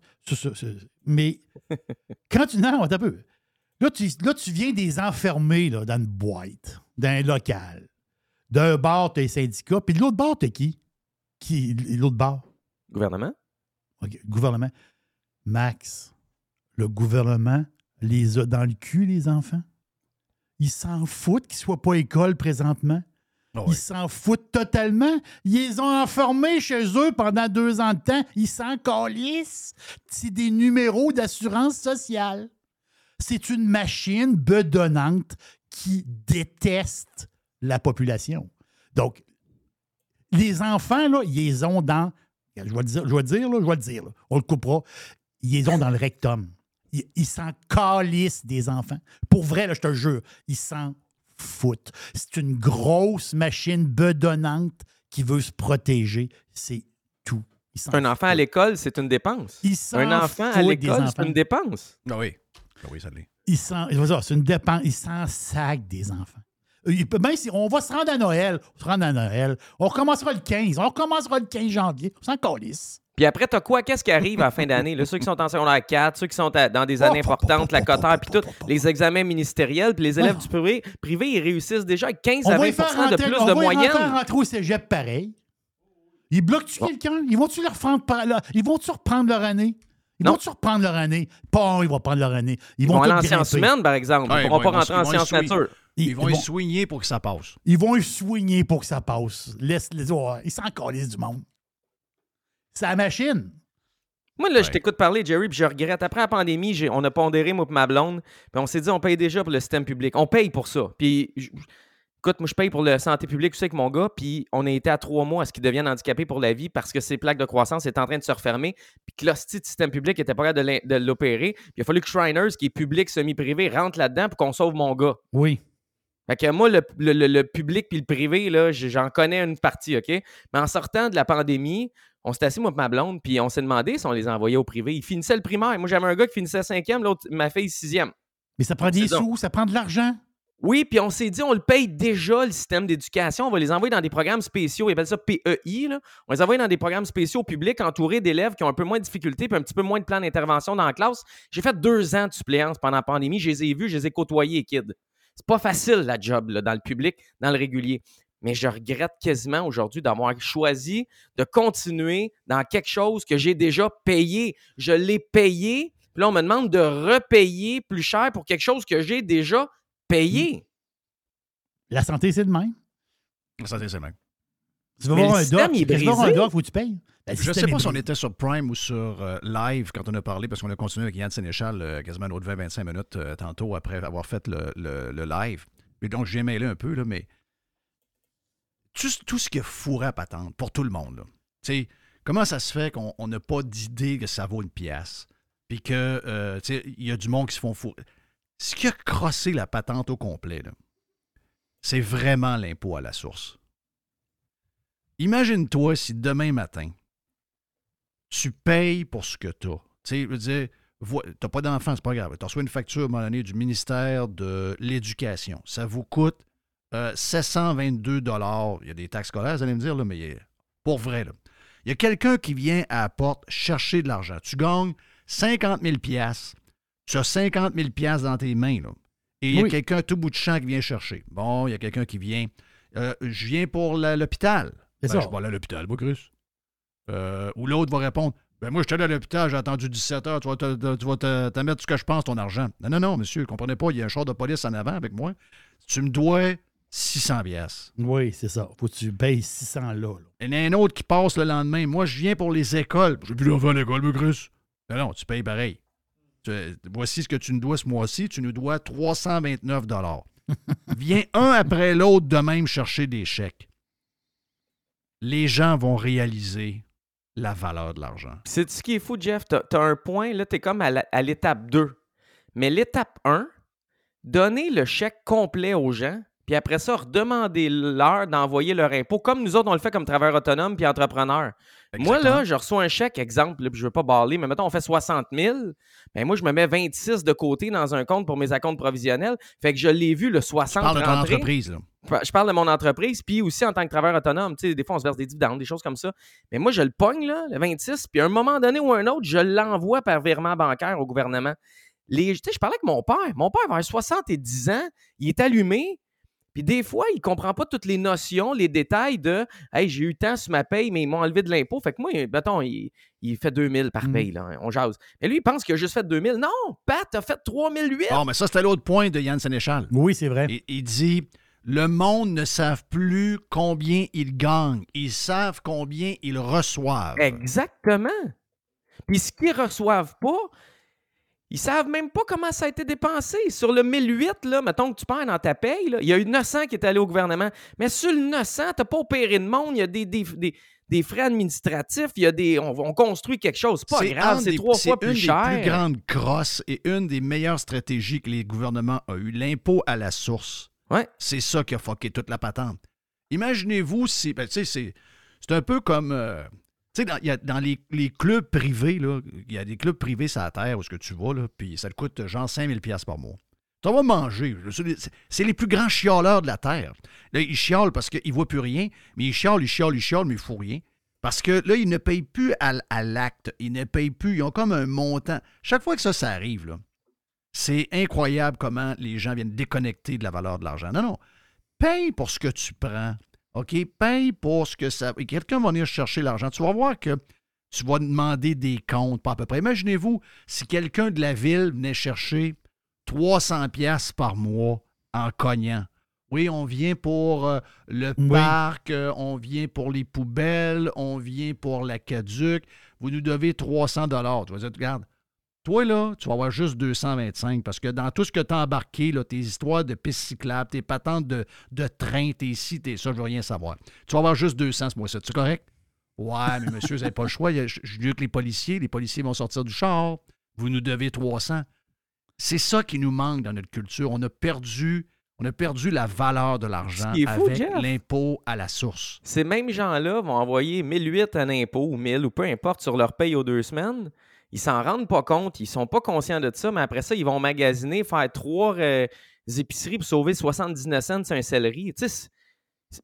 Mais [LAUGHS] quand tu. Non, un peu. Là, tu, là, tu viens des enfermer là, dans une boîte, dans un local. D'un bar, tu as les syndicats, puis de l'autre bar, tu as qui? Qui l'autre bar? Gouvernement? OK, gouvernement. Max, le gouvernement les a dans le cul, les enfants. Ils s'en foutent qu'ils ne soient pas à école présentement. Ils s'en foutent totalement. Ils les ont enfermés chez eux pendant deux ans de temps. Ils s'en calissent. C'est des numéros d'assurance sociale. C'est une machine bedonnante qui déteste la population. Donc, les enfants, là, ils les ont dans. Je vais le dire, je vais le dire, là, je vais le dire. là. On le coupera. Ils les ont dans le rectum. Ils ils s'en calissent des enfants. Pour vrai, là, je te jure, ils s'en foutent. C'est une grosse machine bedonnante qui veut se protéger. C'est tout. Un enfant à l'école, c'est une dépense. Un enfant à l'école, c'est une dépense. Ah oui. Ah oui, ça l'est. Ils s'en- c'est une dépense. Ils s'en sacent des enfants. Euh, si on va se rendre à Noël, on se rendre à Noël, on recommencera le 15, on recommencera le 15 janvier, on s'en calisse. Puis après, t'as quoi? Qu'est-ce qui arrive à la fin d'année? là? Ceux qui sont en secondaire 4, ceux qui sont à- dans des années importantes, la coteur, puis tout, les examens ministériels, puis les élèves du privé, privé, ils réussissent déjà avec 15 On à va 20 y faire de rentrer, plus on de va moyenne. rentrer au cégep pareil. Ils bloquent-tu quelqu'un? Ils vont-tu leur reprendre, leur- ils vont-tu reprendre leur année? Ils Non. vont-tu reprendre leur année? Pas, ils vont prendre leur année. Ils Ils vont, vont aller en sciences humaines, par exemple. Ouais, Ils pourront ouais, pas rentrer en sciences nature. Ils, Ils vont vont- y soigner pour que ça passe. Ils vont y soigner pour que ça passe. Laisse les ouais, Ils s'en calissent du monde. C'est la machine. Moi, là, je t'écoute parler, Jerry, puis je regrette. Après la pandémie, j'ai- on a pondéré, moi et ma blonde, puis on s'est dit, on paye déjà pour le système public. On paye pour ça. Puis, écoute, moi, je paye pour la santé publique aussi avec mon gars, puis on a été à trois mois à ce qu'il devienne handicapé pour la vie parce que ses plaques de croissance étaient en train de se refermer, puis que l'hostie de système public était pas capable de l'opérer. Puis il a fallu que Shriners, qui est public semi-privé, rentre là-dedans pour qu'on sauve mon gars. Oui. Fait que moi, le, le- le- le public puis le privé, là, j'en connais une partie, OK? Mais en sortant de la pandémie, on s'est assis, moi et ma blonde, puis on s'est demandé si on les envoyait au privé. Ils finissaient le primaire. Moi, j'avais un gars qui finissait cinquième, l'autre, ma fille sixième. Mais ça prend des sous, ça prend de l'argent. Oui, puis on s'est dit, on le paye déjà, le système d'éducation. On va les envoyer dans des programmes spéciaux. Ils appellent ça PEI. Là. On les envoie dans des programmes spéciaux publics entourés d'élèves qui ont un peu moins de difficultés puis un petit peu moins de plan d'intervention dans la classe. J'ai fait deux ans de suppléance pendant la pandémie. Je les ai vus, je les ai côtoyés, les kids. C'est pas facile, la job, là, dans le public, dans le régulier. Mais je regrette quasiment aujourd'hui d'avoir choisi de continuer dans quelque chose que j'ai déjà payé. Je l'ai payé, puis là, on me demande de repayer plus cher pour quelque chose que j'ai déjà payé. La santé, c'est le même. La santé, c'est le même. Tu vas voir le un doc, il est tu vas voir un doc, faut que tu payes. Ben, Je ne sais pas si on était sur Prime ou sur euh, Live quand on a parlé, parce qu'on a continué avec Yann Sénéchal euh, quasiment un autre 20-25 minutes euh, tantôt après avoir fait le, le- le live. Et donc, j'ai mêlé un peu, là, mais tout, tout ce qui est fourré à patente pour tout le monde. là. Comment ça se fait qu'on on n'a pas d'idée que ça vaut une pièce? Puis que, il y a du monde qui se font fourrer. Ce qui a crossé la patente au complet, c'est vraiment l'impôt à la source. Imagine-toi si demain matin, tu payes pour ce que tu as. Tu sais, je veux dire, vo- t'as pas d'enfant, c'est pas grave. Tu reçois une facture à un moment donné du ministère de l'Éducation. Ça vous coûte euh, 722 Il y a des taxes scolaires, vous allez me dire, là, mais euh, pour vrai. Là. Il y a quelqu'un qui vient à la porte chercher de l'argent. Tu gagnes 50 000 Tu as 50 000 dans tes mains. Là. Et il y a Oui. quelqu'un tout bout de champ qui vient chercher. Bon, il y a quelqu'un qui vient. euh, je viens pour l'hôpital. Ben. Je vais aller à l'hôpital, moi, Chris. Euh, ou l'autre va répondre Ben moi, je suis allé à l'hôpital, j'ai attendu 17 heures, tu vas te, te- tu vas te- te mettre ce que je pense, ton argent. Non, non, non, monsieur, comprenez pas, il y a un char de police en avant avec moi. Tu me dois 600 pièces. Oui, c'est ça. Faut que tu payes 600 là. là. Il y en a un autre qui passe le lendemain. Moi, je viens pour les écoles. J'ai plus d'enfants à l'école, moi, Chris. Non, non, tu payes pareil. Tu- voici ce que tu nous dois ce mois-ci. Tu nous dois 329 [LAUGHS] Viens un après l'autre de même chercher des chèques. Les gens vont réaliser la valeur de l'argent. C'est ce qui est fou, Jeff. Tu as, un point, là, tu es comme à l'étape 2. Mais l'étape 1, donner le chèque complet aux gens, puis après ça, redemander leur d'envoyer leur impôt, comme nous autres, on le fait comme travailleurs autonomes puis entrepreneurs. Moi, là, je reçois un chèque, exemple, là, puis je veux pas baller, mais mettons, on fait 60 000. Ben moi, je me mets 26 de côté dans un compte pour mes acomptes provisionnels. Fait que je l'ai vu, le 60 Parle de ton entreprise. Là. Je parle de mon entreprise, puis aussi en tant que travailleur autonome. Tu sais, des fois, on se verse des dividendes, des choses comme ça. Mais moi, je le pogne, là, le 26, puis à un moment donné ou un autre, je l'envoie par virement bancaire au gouvernement. Les, tu sais, je parlais avec mon père. Mon père, vers 70 ans, il est allumé. Puis des fois, il comprend pas toutes les notions, les détails de Hey, j'ai eu tant sur ma paye, mais ils m'ont enlevé de l'impôt. Fait que moi, mettons, il, il fait 2000 par Mm. paye, là, on jase. Mais lui, il pense qu'il a juste fait 2000. Non, Pat, t'as fait 3008. Bon, mais ça, c'était l'autre point de Yann Sénéchal. Oui, c'est vrai. Il, il dit Le monde ne savent plus combien ils gagnent. Ils savent combien ils reçoivent. Exactement. Puis ce qu'ils reçoivent pas, ils savent même pas comment ça a été dépensé. Sur le 1008, là, mettons que tu perds dans ta paye, là, il y a eu 900 qui est allé au gouvernement. Mais sur le 900, tu n'as pas opéré de monde, il y a des, des, des- des frais administratifs, il y a des, on, on construit quelque chose. C'est pas grave, c'est trois c'est fois plus une cher. des plus grandes crosses et une des meilleures stratégies que les gouvernements ont eues. L'impôt à la source. C'est ça qui a fucké toute la patente. Imaginez-vous si. ben, tu sais, c'est, c'est un peu comme. euh, dans, les, clubs privés, il y a des clubs privés sur la terre où ce que tu vas, puis ça te coûte genre 5000 pièces par mois. Tu vas manger. C'est- les plus grands chialeurs de la terre. Là, ils chialent parce qu'ils ne voient plus rien, mais ils chialent, ils chialent, ils chialent, mais ils ne font rien. Parce que là, ils ne payent plus à, l'acte. Ils ne payent plus. Ils ont comme un montant. Chaque fois que ça, ça arrive, c'est incroyable comment les gens viennent déconnecter de la valeur de l'argent. Non, non. Paye pour ce que tu prends. OK? Paye pour ce que ça. et Quelqu'un va venir chercher l'argent. Tu vas voir que tu vas demander des comptes, pas à peu près. Imaginez-vous si quelqu'un de la ville venait chercher 300 pièces par mois en cognant. Oui, on vient pour euh, le Oui. parc, euh, on vient pour les poubelles, on vient pour la caduc. Vous nous devez 300 dollars. Tu vas dire, regarde, tu vas avoir juste 225 parce que dans tout ce que tu as embarqué, là, tes histoires de pistes cyclables, tes patentes de, de train, tes ci, tes ça, je veux rien savoir. Tu vas avoir juste 200 ce mois-ci. C'est correct? Ouais, mais monsieur, vous n'avez pas le choix. Je dis que les policiers, les policiers vont sortir du char. Vous nous devez 300. C'est ça qui nous manque dans notre culture. On a perdu, On a perdu la valeur de l'argent avec l'impôt à la source. Ces mêmes gens-là vont envoyer 1008 en impôts ou 1000 ou peu importe sur leur paye aux deux semaines. Ils s'en rendent pas compte, ils sont pas conscients de ça, mais après ça, ils vont magasiner, faire trois euh, épiceries pour sauver 79 cents sur un céleri. Tu sais,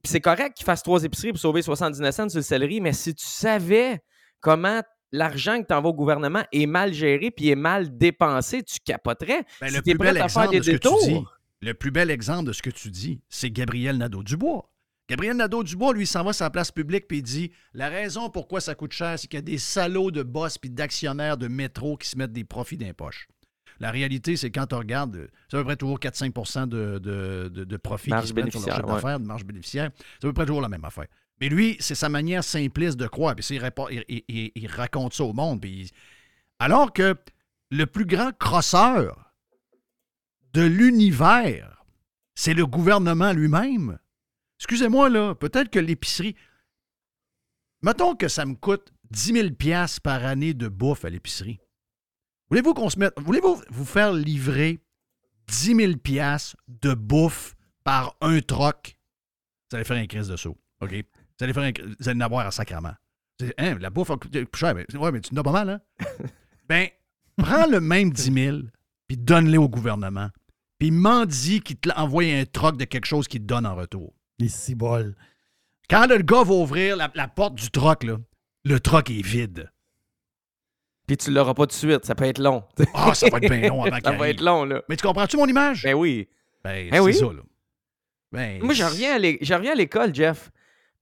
c'est- correct qu'ils fassent trois épiceries pour sauver 79 cents sur le céleri, mais si tu savais comment l'argent que tu envoies au gouvernement est mal géré puis est mal dépensé, tu capoterais. Ben, si le plus à faire des de ce que tu détours, dis, le plus bel exemple de ce que tu dis, c'est Gabriel Nadeau-Dubois. Gabriel Nadeau-Dubois, lui, s'en va sur la place publique puis il dit La raison pourquoi ça coûte cher, c'est qu'il y a des salauds de boss puis d'actionnaires de métro qui se mettent des profits d'impoche. La réalité, c'est quand on regarde, c'est à peu près toujours 4-5 de, de, de, de profits Marge qui se mettent sur leur chiffre ouais. d'affaires, de marge bénéficiaire. C'est à peu près toujours la même affaire. Mais lui, c'est sa manière simpliste de croire. Puis il, répond- il- il- il- il raconte ça au monde. Puis Alors que le plus grand crosseur de l'univers, c'est le gouvernement lui-même. Excusez-moi, là, peut-être que l'épicerie. Mettons que ça me coûte 10 000 piastres par année de bouffe à l'épicerie. Voulez-vous qu'on se mette. Voulez-vous vous faire livrer 10 000 piastres de bouffe par un troc? Vous allez faire un crise de saut. OK? Vous allez, faire un- vous allez en avoir à sacrament. C'est- Hein, la bouffe a coûté plus cher. Mais, ouais, mais tu en as pas mal, hein? [LAUGHS] ben, prends le même 10 000 puis donne-les au gouvernement. Puis mendie qu'il te envoie un troc de quelque chose qu'il te donne en retour. Les ciboles. Quand le gars va ouvrir la, la porte du troc, là, le troc est vide. Puis tu l'auras pas tout de suite, ça peut être long. Ah, ça va être bien long avant [LAUGHS] Ça va arrive. être long, là. Mais tu comprends-tu mon image? Ben oui. Ben, Ben c'est oui. ça, là. Ben, Moi, je reviens à l'é- je reviens à l'école, Jeff.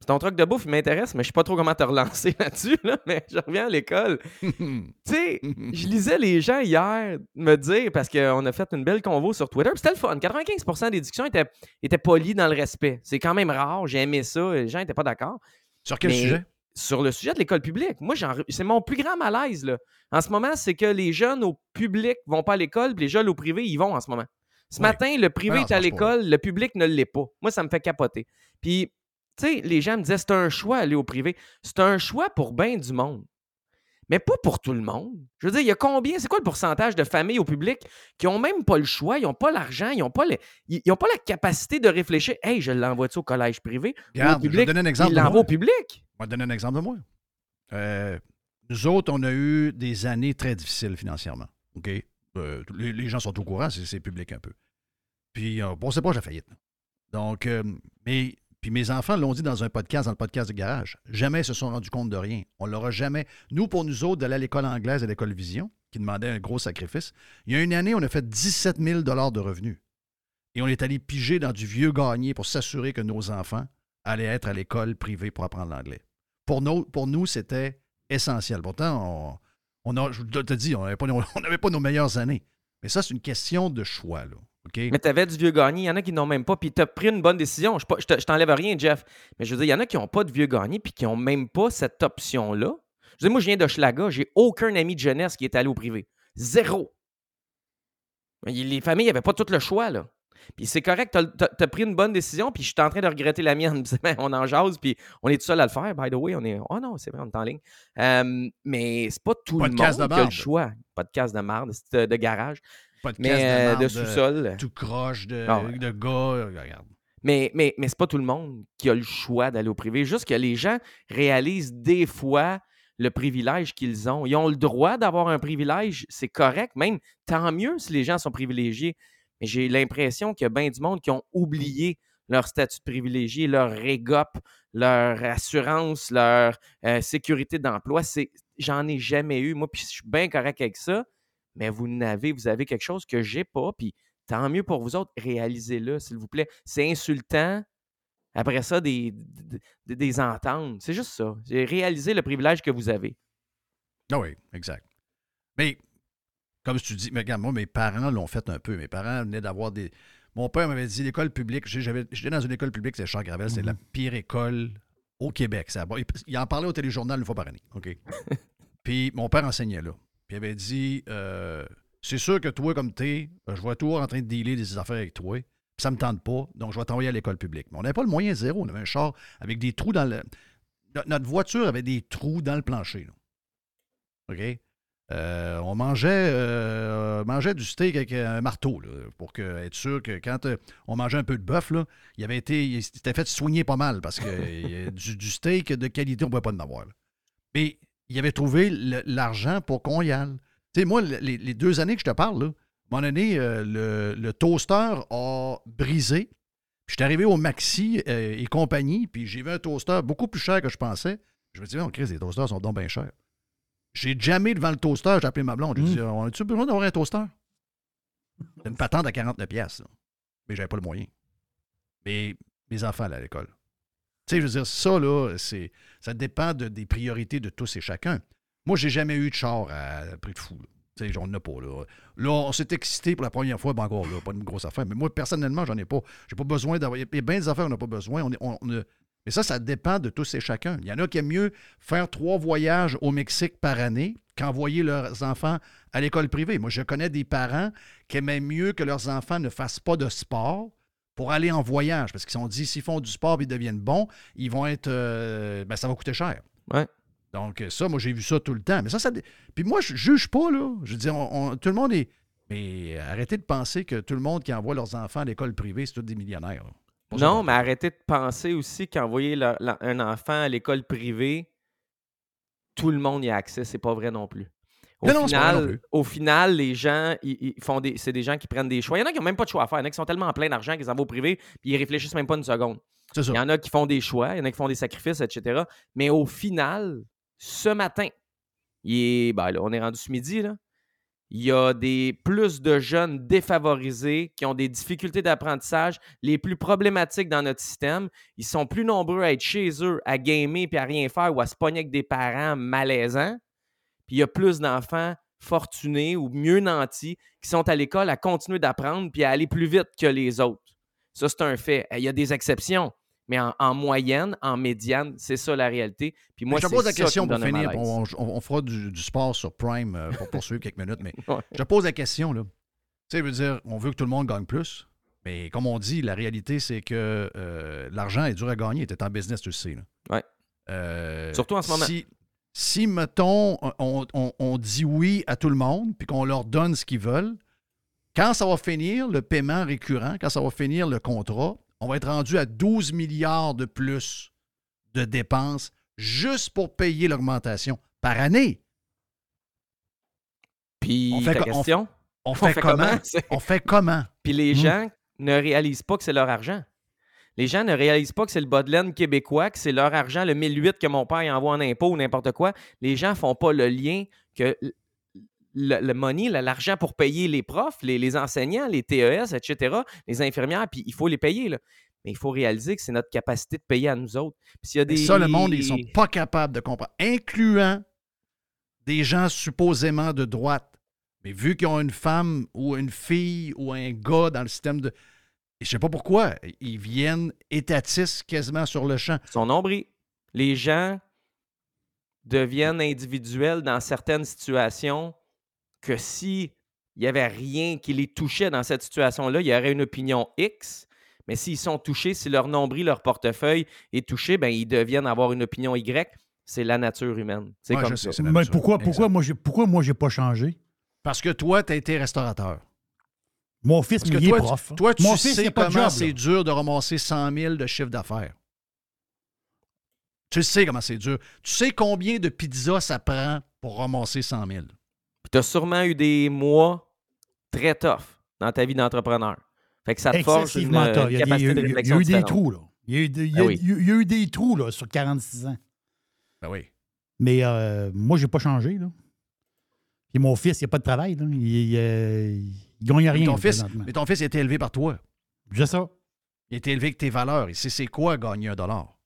Ton truc de bouffe, il m'intéresse, mais je sais pas trop comment te relancer [LAUGHS] là-dessus, là, mais je reviens à l'école. [LAUGHS] tu sais, je lisais les gens hier me dire, parce qu'on a fait une belle convo sur Twitter, c'était le fun. 95% des discussions étaient, étaient polies dans le respect. C'est quand même rare, j'ai aimé ça, les gens n'étaient pas d'accord. Sur quel Mais sujet? Sur le sujet de l'école publique. Moi, c'est mon plus grand malaise. Là. En ce moment, c'est que les jeunes au public vont pas à l'école, puis les jeunes au privé, ils vont en ce moment. Ce Oui. matin, le privé non, est à l'école, le public ne l'est pas. Moi, ça me fait capoter. Puis, tu sais, les gens me disaient, c'est un choix aller au privé. C'est un choix pour bien du monde. Mais pas pour tout le monde. Je veux dire, il y a combien, c'est quoi le pourcentage de familles au public qui ont même pas le choix, ils n'ont pas l'argent, ils n'ont pas, le- ils, ils ont pas la capacité de réfléchir. Hey, je l'envoie-tu au collège privé Regarde, au je vais public? te donner un exemple l'envoient moi. au public. Je vais te donner un exemple de moi. Euh, nous autres, on a eu des années très difficiles financièrement. OK? Euh, les, les gens sont au courant, c'est public un peu. Puis, euh, bon, c'est pas j'ai faillite. Donc, euh, mais, puis mes enfants l'ont dit dans un podcast, dans le podcast de garage. Jamais ils se sont rendus compte de rien. On l'aura jamais. Nous, pour nous autres, d'aller à l'école anglaise, à l'école Vision, qui demandait un gros sacrifice, il y a une année, on a fait 17 000 de revenus. Et on est allé piger dans du vieux gagné pour s'assurer que nos enfants allaient être à l'école privée pour apprendre l'anglais. Pour nous, c'était essentiel. Pourtant, on, on a, je te dis, on n'avait pas, [LAUGHS] pas nos meilleures années. Mais ça, c'est une question de choix. Là, Mais tu avais du vieux gagné, il y en a qui n'ont même pas, puis tu as pris une bonne décision. Je, je te- je t'enlève rien, Jeff. Mais je veux dire, il y en a qui n'ont pas de vieux gagné, puis qui n'ont même pas cette option-là. Je veux dire, moi, je viens de Schlaga, j'ai aucun ami de jeunesse qui est allé au privé. Zéro. Les familles n'avaient pas tout le choix, là. Puis c'est correct, tu as, pris une bonne décision, puis je suis en train de regretter la mienne. [LAUGHS] On en jase, puis on est tout seul à le faire. By the way, on est. Oh non, c'est vrai, on est en ligne. Euh, mais c'est pas tout Podcast le monde de qui a le choix. Podcast de marde, c'est de, de garage. Podcast mais euh, marde, de sous-sol. Tout croche de, Ah ouais. de gars. euh, Regarde. Mais, mais, mais c'est pas tout le monde qui a le choix d'aller au privé. Juste que les gens réalisent des fois le privilège qu'ils ont. Ils ont le droit d'avoir un privilège, c'est correct. Même tant mieux si les gens sont privilégiés. Mais j'ai l'impression qu'il y a bien du monde qui ont oublié leur statut de privilégié, leur régop, leur assurance, leur euh, sécurité d'emploi. C'est, j'en ai jamais eu, moi, puis je suis bien correct avec ça. Mais vous n'avez, vous avez quelque chose que j'ai pas, puis tant mieux pour vous autres, réalisez-le, s'il vous plaît. C'est insultant. Après ça, des, des, des ententes. C'est juste ça. C'est réaliser le privilège que vous avez. Ah oui, exact. Mais, comme tu dis, mais regarde, moi, mes parents l'ont fait un peu. Mes parents venaient d'avoir des. Mon père m'avait dit l'école publique. J'étais dans une école publique, c'est Charles Gravel, c'est la pire école au Québec. Ça, il, il en parlait au téléjournal une fois par année. OK? [LAUGHS] Puis mon père enseignait là. Puis il avait dit euh, C'est sûr que toi, comme t'es, euh, je vois toujours en train de dealer des affaires avec toi. Puis ça me tente pas, donc je vais t'envoyer à l'école publique. Mais on n'avait pas le moyen zéro. On avait un char avec des trous dans le. no- Notre voiture avait des trous dans le plancher. là. OK? euh, on mangeait, euh, mangeait du steak avec un marteau, là, pour que, être sûr que quand euh, on mangeait un peu de bœuf, il avait été, il s'était fait soigner pas mal parce que [LAUGHS] du, du steak de qualité, on ne pouvait pas en avoir. là. Mais il avait trouvé l'argent pour qu'on y aille. Tu sais, moi, les, les deux années que je te parle, là, à un moment donné, euh, le, le toaster a brisé. Puis je suis arrivé au Maxi euh, et compagnie, puis j'ai vu un toaster beaucoup plus cher que je pensais. Je me dis, on Chris, les toasters sont donc bien chers. J'ai jamais devant le toaster, j'ai appelé ma blonde. J'ai dit, on a-tu besoin d'avoir un toaster? C'est une patente à 49 pièces, mais j'avais pas le moyen. Mais mes enfants allaient à l'école. Tu sais, je veux dire, ça, là, c'est, ça dépend de- des priorités de tous et chacun. Moi, j'ai jamais eu de char à prix de fou. Tu sais, j'en ai pas, là. Là, on s'est excité pour la première fois, ben encore, là, pas une grosse affaire. Mais moi, personnellement, j'en ai pas. J'ai pas besoin d'avoir. Il y a bien des affaires qu'on n'a pas besoin. On on- on Mais ça, ça dépend de tous et chacun. Il y en a qui aiment mieux faire trois voyages au Mexique par année qu'envoyer leurs enfants à l'école privée. Moi, je connais des parents qui aimaient mieux que leurs enfants ne fassent pas de sport pour aller en voyage. Parce qu'ils sont dit, s'ils font du sport et ils deviennent bons, ils vont être. euh, ben, ça va coûter cher. Ouais. Donc, ça, moi, j'ai vu ça tout le temps. Mais ça, ça. Puis moi, je juge pas, là. Je veux dire, on- on- tout le monde est. Mais arrêtez de penser que tout le monde qui envoie leurs enfants à l'école privée, c'est tous des millionnaires. Non, mais arrêtez de penser aussi qu'envoyer un enfant à l'école privée, tout le monde y a accès. C'est pas vrai non plus. Au, Non, final, non plus. au final, les gens, ils, ils font des, c'est des gens qui prennent des choix. Il y en a qui n'ont même pas de choix à faire. Il y en a qui sont tellement en plein d'argent qu'ils en vont au privé, puis ils réfléchissent même pas une seconde. Il y en a qui font des choix, il y en a qui font des sacrifices, etc. Mais au final, ce matin, il est, ben là, on est rendu ce midi, là. Il y a des, plus de jeunes défavorisés qui ont des difficultés d'apprentissage les plus problématiques dans notre système. Ils sont plus nombreux à être chez eux, à gamer puis à rien faire ou à se pogner avec des parents malaisants. Puis il y a plus d'enfants fortunés ou mieux nantis qui sont à l'école à continuer d'apprendre puis à aller plus vite que les autres. Ça, c'est un fait. Il y a des exceptions, mais en, en moyenne, en médiane, c'est ça la réalité. Puis moi, je te pose la question pour finir. On, on- on fera du, du sport sur Prime pour poursuivre quelques minutes. Mais [LAUGHS] je pose la question. Là. Tu sais, je veux dire, on veut que tout le monde gagne plus. Mais comme on dit, la réalité, c'est que euh, l'argent est dur à gagner. Tu es en business, tu le sais. là. Ouais. Euh, Surtout en ce moment. Si, si mettons, on, on- on dit oui à tout le monde, puis qu'on leur donne ce qu'ils veulent, quand ça va finir, le paiement récurrent, quand ça va finir le contrat, on va être rendu à 12 milliards de plus de dépenses juste pour payer l'augmentation par année. Puis On fait ta on- question? on fait comment? [LAUGHS] On fait comment? Puis les Hmm. gens ne réalisent pas que c'est leur argent. Les gens ne réalisent pas que c'est le bas de laine québécois, que c'est leur argent, le 1008 que mon père y envoie en impôt ou n'importe quoi. Les gens font pas le lien que le, le money, l'argent pour payer les profs, les, les enseignants, les TES, etc., les infirmières, puis il faut les payer. là. Mais il faut réaliser que c'est notre capacité de payer à nous autres. Puis y a des... ça, le monde, ils sont pas capables de comprendre, incluant des gens supposément de droite. Mais vu qu'ils ont une femme ou une fille ou un gars dans le système de. Et je sais pas pourquoi, ils viennent étatistes quasiment sur le champ. Ils sont nombreux. Les gens deviennent individuels dans certaines situations que si il n'y avait rien qui les touchait dans cette situation-là, il y aurait une opinion X. Mais s'ils sont touchés, si leur nombril, leur portefeuille est touché, ben, ils deviennent avoir une opinion Y. C'est la nature humaine. C'est Ouais, comme ça. Mais pourquoi, pourquoi, moi, j'ai, pourquoi moi, j'ai pas changé? Parce que toi, tu as été restaurateur. Mon fils, Parce mais que il est toi, prof. tu- toi, tu Mon fils, il sais pas comment c'est là. dur de ramasser 100 000 de chiffre d'affaires. Tu sais comment c'est dur. Tu sais combien de pizzas ça prend pour ramasser 100 000. Puis tu as sûrement eu des mois très tough dans ta vie d'entrepreneur. Fait que ça te forge une, Excessivement tough. une Il y a, des- capacité a- de il y a réflexion eu des trous, là. Il y a eu, des- il y a- Ah oui. il y a- eu des trous, là, sur 46 ans. Ben oui. Mais euh, moi, j'ai pas changé, là. Mon fils, il n'y a pas de travail, là. Il, il, euh, il gagne Mais rien, ton, fils, mais ton fils a été élevé par toi. Je sais ça. Il a été élevé avec tes valeurs. Il sait c'est quoi gagner un dollar.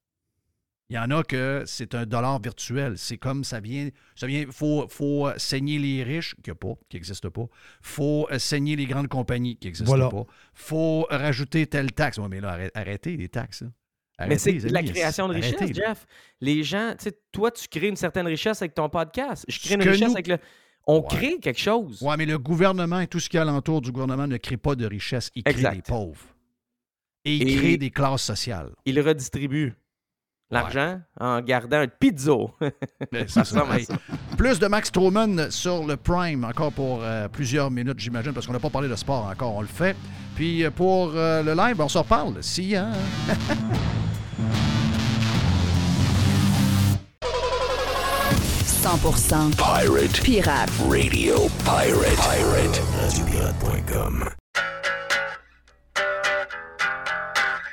Il y en a que c'est un dollar virtuel. C'est comme ça vient. Ça vient. faut, faut saigner les riches, qu'il n'y a pas, qui n'existent pas. faut euh, saigner les grandes compagnies, qui n'existent Voilà. pas. faut rajouter telle taxe. Ouais, mais là, arrête- arrêtez les taxes. Mais Arrêtez, c'est les de la création de richesse, Arrêtez. Jeff. Les gens, tu sais, toi, tu crées une certaine richesse avec ton podcast. Je crée une richesse nous- avec le. On Ouais. crée quelque chose. Oui, mais le gouvernement et tout ce qui est alentour du gouvernement ne crée pas de richesse. Il crée des pauvres. Et il Et- crée des classes sociales. Il redistribue. l'argent en gardant un pizzo. [LAUGHS] Ça ça. Hey. Plus de Max Truman sur le Prime, encore pour euh, plusieurs minutes, j'imagine, parce qu'on n'a pas parlé de sport encore, on le fait. Puis euh, pour euh, le live, on s'en reparle. Si, hein? [LAUGHS] 100% Pirate. Pirate. Radio Pirate. Pirate. RadioPirate.com.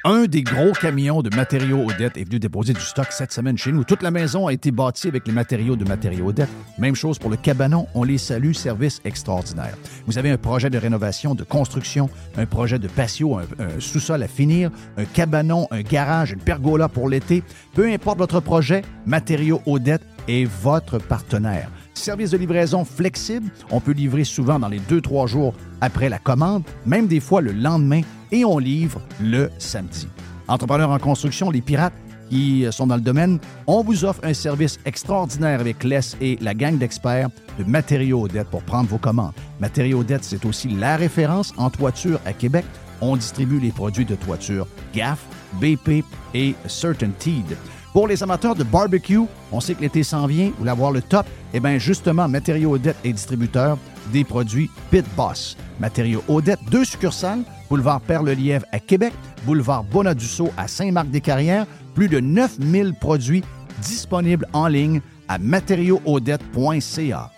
Un des gros camions de matériaux Odette est venu déposer du stock cette semaine chez nous. Toute la maison a été bâtie avec les matériaux de matériaux Odette. Même chose pour le cabanon. On les salue. Service extraordinaire. Vous avez un projet de rénovation, de construction, un projet de patio, un, un sous-sol à finir, un cabanon, un garage, une pergola pour l'été. Peu importe votre projet, Matériaux Odette est votre partenaire. Service de livraison flexible. On peut livrer souvent dans les 2-3 jours après la commande, même des fois le lendemain, et on livre le samedi. Entrepreneurs en construction, les pirates qui sont dans le domaine, on vous offre un service extraordinaire avec Les et la gang d'experts de Matériaux Odette pour prendre vos commandes. Matériaux Odette, c'est aussi la référence en toiture à Québec. On distribue les produits de toiture GAF, BP et Certainteed. Pour les amateurs de barbecue, on sait que l'été s'en vient, vous voulez avoir le top, eh bien justement, Matériaux Odette est distributeur des produits Pit Boss. Matériaux Odette, deux succursales, boulevard Perle-Lièvre à Québec, boulevard Bonadusseau à Saint-Marc-des-Carrières, plus de 9000 produits disponibles en ligne à matériauxaudette.ca.